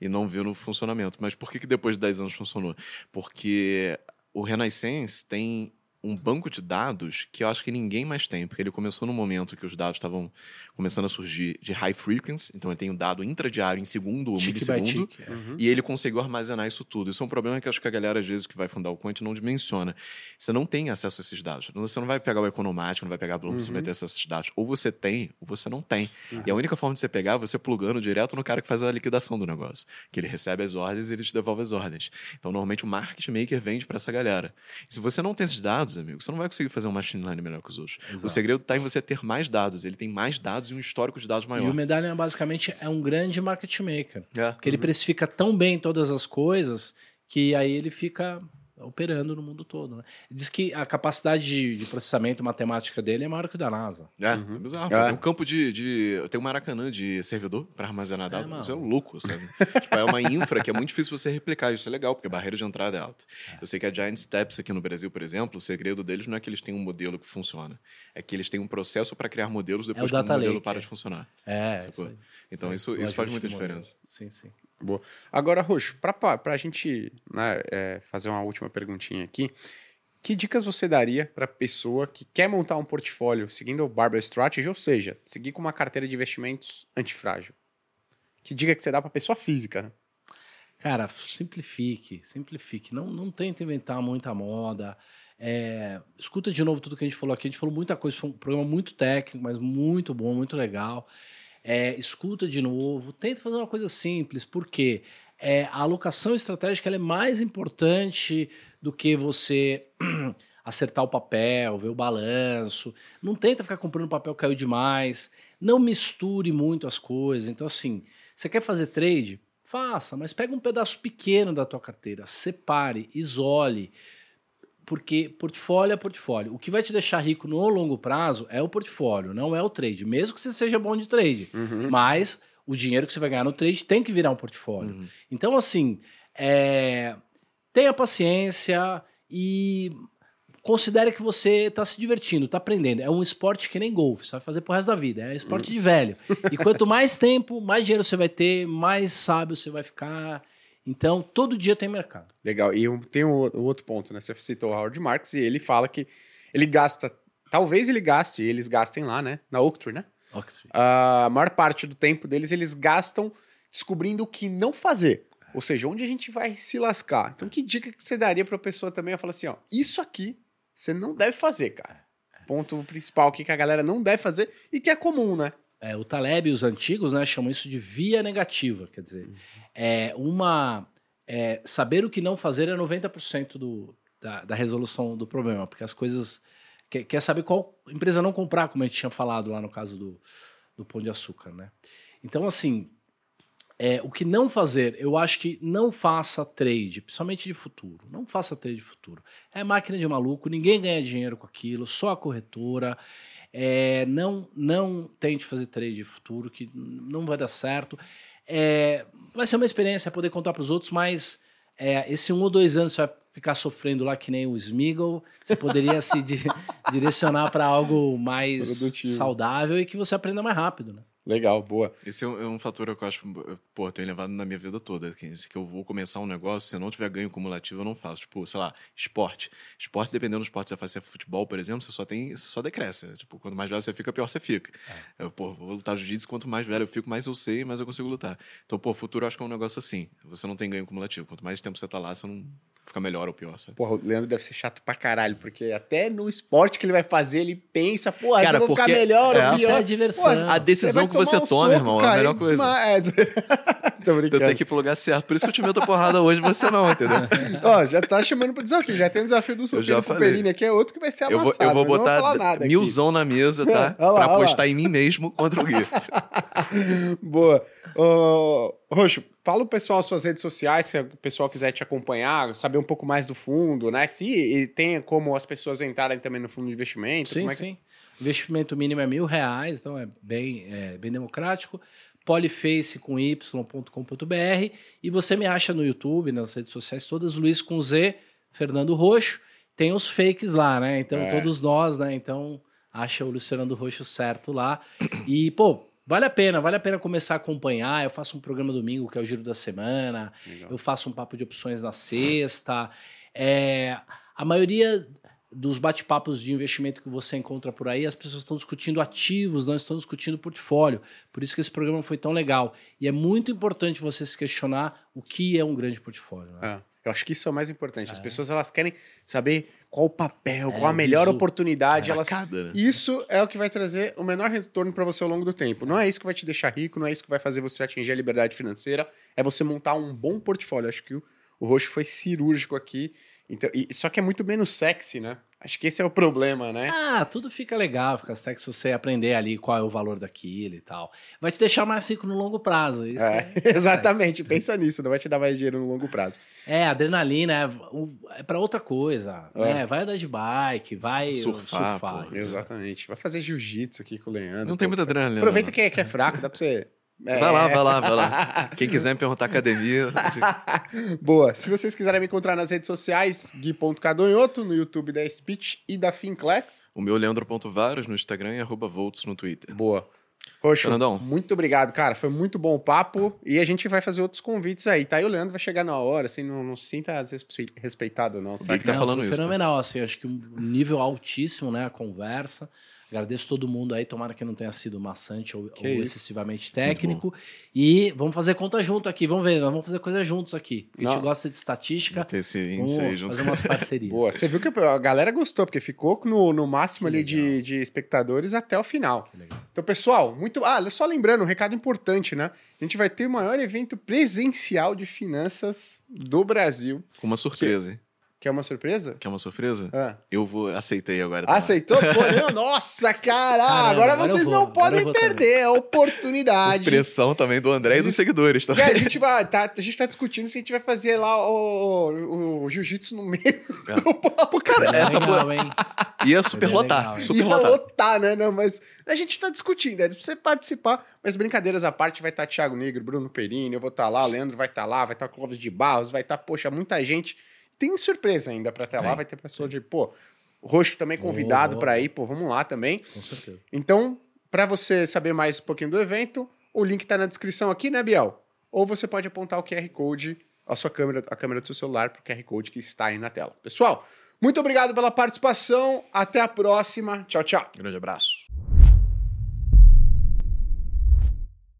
Speaker 3: e não viu no funcionamento. Mas por que, que depois de 10 anos funcionou? Porque o Renaissance tem um banco de dados que eu acho que ninguém mais tem, porque ele começou no momento que os dados estavam começando a surgir de high frequency, então ele tem um dado intradiário em segundo ou milissegundo,
Speaker 2: tique, é.
Speaker 1: Uhum.
Speaker 3: e ele conseguiu armazenar isso tudo. Isso é um problema que eu acho que a galera, às vezes, que vai fundar o Quant não dimensiona. Você não tem acesso a esses dados. Você não vai pegar o Economático, não vai pegar a Bloom, você
Speaker 1: Uhum.
Speaker 3: vai ter acesso a esses dados. Ou você tem, ou você não tem. E a única forma de você pegar é você plugando direto no cara que faz a liquidação do negócio. Que ele recebe as ordens e ele te devolve as ordens. Então, normalmente, o market maker vende para essa galera. E se você não tem esses dados, amigo, você não vai conseguir fazer um machine learning melhor que os outros.
Speaker 2: Exato.
Speaker 3: O segredo está em você ter mais dados. Ele tem mais dados e um histórico de dados maior.
Speaker 2: E o Medallion basicamente é um grande market maker.
Speaker 3: É.
Speaker 2: Porque ele precifica tão bem todas as coisas que aí ele fica operando no mundo todo. Né? Diz que a capacidade de, de processamento matemática dele é maior que o da NASA.
Speaker 3: É,
Speaker 1: Uhum.
Speaker 3: é bizarro.
Speaker 1: É.
Speaker 3: Tem um campo de, de. Tem um Maracanã de servidor para armazenar
Speaker 2: É,
Speaker 3: dados.
Speaker 2: mano.
Speaker 3: Isso é louco, sabe? tipo, é uma infra que é muito difícil você replicar. Isso é legal, porque a barreira de entrada é alta. Eu sei que a Giant Steps aqui no Brasil, por exemplo, o segredo deles não é que eles têm um modelo que funciona. É que eles têm um processo para criar modelos depois
Speaker 2: o
Speaker 3: que o modelo
Speaker 2: lake,
Speaker 3: para
Speaker 2: é.
Speaker 3: de funcionar.
Speaker 2: É, isso aí.
Speaker 3: Então isso,
Speaker 2: O
Speaker 3: isso faz muita
Speaker 2: de modelo.
Speaker 3: diferença.
Speaker 2: Sim, sim.
Speaker 1: Agora, Roxo, para a gente né, é, fazer uma última perguntinha aqui, que dicas você daria para pessoa que quer montar um portfólio seguindo o Barbell Strategy, ou seja, seguir com uma carteira de investimentos antifrágil? Que dica que você dá para pessoa física? Né?
Speaker 2: Cara, simplifique, simplifique. Não, não tenta inventar muita moda. É, escuta de novo tudo que a gente falou aqui. A gente falou muita coisa, foi um programa muito técnico, mas muito bom, muito legal. É, escuta de novo, tenta fazer uma coisa simples, porque é, a alocação estratégica é mais importante do que você acertar o papel, ver o balanço. Não tenta ficar comprando papel que caiu demais. Não misture muito as coisas. Então, assim, você quer fazer trade? Faça, mas pega um pedaço pequeno da tua carteira, separe, isole, porque portfólio é portfólio. O que vai te deixar rico no longo prazo é o portfólio, não é o trade. Mesmo que você seja bom de trade,
Speaker 1: Uhum.
Speaker 2: mas o dinheiro que você vai ganhar no trade tem que virar um portfólio.
Speaker 3: Uhum.
Speaker 2: Então, assim, é, tenha paciência e considere que você está se divertindo, está aprendendo. É um esporte que nem golfe, você vai fazer pro resto da vida. É esporte de velho. E quanto mais tempo, mais dinheiro você vai ter, mais sábio você vai ficar. Então, todo dia tem mercado.
Speaker 1: Legal. E tem o, o outro ponto, né? Você citou o Howard Marks e ele fala que ele gasta, talvez ele gaste, e eles gastem lá, né? Na Octree, né? A maior parte do tempo deles eles gastam descobrindo o que não fazer. Ou seja, onde a gente vai se lascar. Então, que dica que você daria para a pessoa também? Eu falo assim, ó, isso aqui você não deve fazer, cara. Ponto principal aqui que a galera não deve fazer e que é comum, né?
Speaker 2: É, o Taleb e os antigos né, chamam isso de via negativa. Quer dizer, é uma. é, saber o que não fazer é 90% do, da, da resolução do problema, porque as coisas. Quer, quer saber qual empresa não comprar, como a gente tinha falado lá no caso do, do Pão de Açúcar, né? Então, assim, é, o que não fazer, eu acho que não faça trade, principalmente de futuro. Não faça trade de futuro. É máquina de maluco, ninguém ganha dinheiro com aquilo, só a corretora. É, não, não tente fazer trade de futuro, que não vai dar certo. É, vai ser uma experiência poder contar para os outros, mas é, esse um ou dois anos você vai ficar sofrendo lá que nem o Smiggle. Você poderia se di- direcionar para algo mais
Speaker 1: Produtivo.
Speaker 2: saudável e que você aprenda mais rápido, né?
Speaker 1: Legal, boa.
Speaker 3: Esse é um, é um fator que eu acho, pô, tenho levado na minha vida toda. Que, se que eu vou começar um negócio, se eu não tiver ganho cumulativo, eu não faço. Tipo, sei lá, esporte. Esporte, dependendo do esporte que você faz, se é futebol, por exemplo, você só tem, você só decresce. Tipo, quanto mais velho você fica, pior você fica. Eu, pô, vou lutar jiu-jitsu, quanto mais velho eu fico, mais eu sei, mais eu consigo lutar. Então, pô, futuro eu acho que é um negócio assim. Você não tem ganho cumulativo. Quanto mais tempo você tá lá, você não fica melhor ou pior, sabe?
Speaker 1: Porra, o Leandro deve ser chato pra caralho, porque até no esporte que ele vai fazer, ele pensa, porra,
Speaker 3: Cara,
Speaker 1: eu vou ficar melhor
Speaker 3: é,
Speaker 1: ou
Speaker 2: é
Speaker 1: pior.
Speaker 2: a diversão.
Speaker 1: Pô,
Speaker 3: A decisão que você
Speaker 1: um
Speaker 3: toma,
Speaker 1: soco,
Speaker 3: irmão, é a
Speaker 1: cara,
Speaker 3: melhor coisa.
Speaker 1: desma- É, Tô
Speaker 3: Eu
Speaker 1: brincando.
Speaker 3: tenho que ir pro lugar certo. Por isso que eu te meto a porrada hoje, você não, entendeu?
Speaker 1: Ó, já tá chamando pro desafio. Já tem o desafio do
Speaker 3: falei.
Speaker 1: Cooperini aqui, é outro que vai ser
Speaker 3: Eu
Speaker 1: amassado.
Speaker 3: vou, eu vou
Speaker 1: mas não
Speaker 3: botar
Speaker 1: aqui.
Speaker 3: milzão na mesa, tá?
Speaker 1: Lá,
Speaker 3: pra
Speaker 1: lá.
Speaker 3: apostar em mim mesmo contra o Gui.
Speaker 1: Boa. Ô, Roxo, fala o pessoal as suas redes sociais, se o pessoal quiser te acompanhar, saber um pouco mais do fundo, né? Se e tem como as pessoas entrarem também no fundo de investimento.
Speaker 2: Sim,
Speaker 1: é que-
Speaker 2: sim. O investimento mínimo é mil reais, então é bem, é bem democrático. poliface com y.com.br e você me acha no YouTube, nas redes sociais todas, Luiz com Z, Fernando Roxo. Tem os fakes lá, né? Então,
Speaker 1: É.
Speaker 2: todos nós, né? Então, acha o Luciano Roxo certo lá. E, pô, vale a pena, vale a pena começar a acompanhar. Eu faço um programa domingo, que é o Giro da Semana.
Speaker 1: Legal.
Speaker 2: Eu faço um papo de opções na sexta. É, a maioria dos bate-papos de investimento que você encontra por aí, as pessoas estão discutindo ativos, não estão discutindo portfólio. Por isso que esse programa foi tão legal. E é muito importante você se questionar o que é um grande portfólio. né?
Speaker 1: É, eu acho que isso é o mais importante. As
Speaker 2: É.
Speaker 1: pessoas elas querem saber qual o papel,
Speaker 2: É,
Speaker 1: qual a melhor oportunidade. Elas...
Speaker 3: Tacada, né?
Speaker 1: Isso é o que vai trazer o menor retorno para você ao longo do tempo. Não é isso que vai te deixar rico, não é isso que vai fazer você atingir a liberdade financeira. É você montar um bom portfólio. Acho que o, o Roxo foi cirúrgico aqui. Então, e- só que é muito menos sexy, né? Acho que esse é o problema, né?
Speaker 2: Ah, tudo fica legal, fica sexy se você aprender ali qual é o valor daquilo e tal. Vai te deixar mais rico no longo prazo. Isso
Speaker 1: É,
Speaker 2: é,
Speaker 1: exatamente, pensa nisso, não vai te dar mais dinheiro no longo prazo.
Speaker 2: É, adrenalina é, é para outra coisa.
Speaker 1: É.
Speaker 2: né? Vai andar de bike, vai
Speaker 3: Surfar,
Speaker 2: surfar.
Speaker 3: pô.
Speaker 1: Exatamente. Vai fazer jiu-jitsu aqui com o Leandro.
Speaker 3: Não tem
Speaker 1: pô.
Speaker 3: muita adrenalina.
Speaker 1: Aproveita que é, que é fraco, dá pra você. É.
Speaker 3: Vai lá, vai lá, vai lá. Quem quiser me perguntar academia,
Speaker 1: Boa. Se vocês quiserem me encontrar nas redes sociais, gui.cadonhoto, no YouTube da Speech e da Finclass.
Speaker 3: o meu Leandro.varos no Instagram e arroba Volts no Twitter.
Speaker 1: Boa. Roxo,
Speaker 3: Fernandão.
Speaker 1: muito obrigado, cara. Foi muito bom o papo. E a gente vai fazer outros convites aí, tá? E o Leandro vai chegar na hora, assim, não, não se sinta desrespeitado, não. Tá?
Speaker 3: Gui que tá falando isso, tá?
Speaker 2: fenomenal, assim, acho que um nível altíssimo, né, a conversa. Agradeço todo mundo aí, tomara que não tenha sido maçante ou,
Speaker 1: Que
Speaker 2: ou excessivamente técnico. E vamos fazer conta junto aqui, vamos ver, nós vamos fazer coisa juntos aqui. A gente
Speaker 1: Não.
Speaker 2: gosta de estatística,
Speaker 3: Ter esse
Speaker 2: vamos
Speaker 3: índice aí junto.
Speaker 2: fazer umas parcerias.
Speaker 1: Boa. Você viu que a galera gostou, porque ficou no, no máximo
Speaker 2: Que
Speaker 1: ali de, de espectadores até o final.
Speaker 2: Que.
Speaker 1: Então, pessoal, muito. Ah, só lembrando, um recado importante, né? A gente vai ter o maior evento presencial de finanças do Brasil.
Speaker 3: Com uma surpresa, hein?
Speaker 1: Quer uma surpresa?
Speaker 3: Quer uma surpresa?
Speaker 1: Ah.
Speaker 3: Eu vou, aceitei agora. tá?
Speaker 1: Aceitou? Pô, nossa, cara!
Speaker 2: Caramba,
Speaker 1: agora
Speaker 2: agora
Speaker 1: vocês
Speaker 2: vou,
Speaker 1: não podem perder a
Speaker 3: Por
Speaker 1: oportunidade.
Speaker 3: pressão também do André e dos seguidores, tá?
Speaker 1: E a gente vai, tá, a gente tá discutindo se a gente vai fazer lá o, o, o jiu-jitsu no meio
Speaker 3: É.
Speaker 1: do papo, cara.
Speaker 2: Seria
Speaker 3: essa
Speaker 2: legal, hein?
Speaker 3: Ia superlotar.
Speaker 2: legal, hein?
Speaker 3: Super
Speaker 1: Ia
Speaker 3: lotar.
Speaker 1: né? Não, mas a gente tá discutindo, é pra você participar. Mas brincadeiras à parte, vai estar Thiago Negro, Bruno Perini, eu vou estar lá, o Leandro vai estar lá, vai estar Clóvis de Barros, vai estar, poxa, muita gente. Tem surpresa ainda pra estar lá, vai ter pessoa de, pô, o Roxo também convidado
Speaker 2: boa.
Speaker 1: ir, pô, vamos lá também.
Speaker 2: Com certeza.
Speaker 1: Então, pra você saber mais um pouquinho do evento, o link tá na descrição aqui, né, Biel? Ou você pode apontar o QR Code, a sua câmera, a câmera do seu celular pro QR Code que está aí na tela. Pessoal, muito obrigado pela participação. Até a próxima. Tchau, tchau.
Speaker 3: Grande abraço.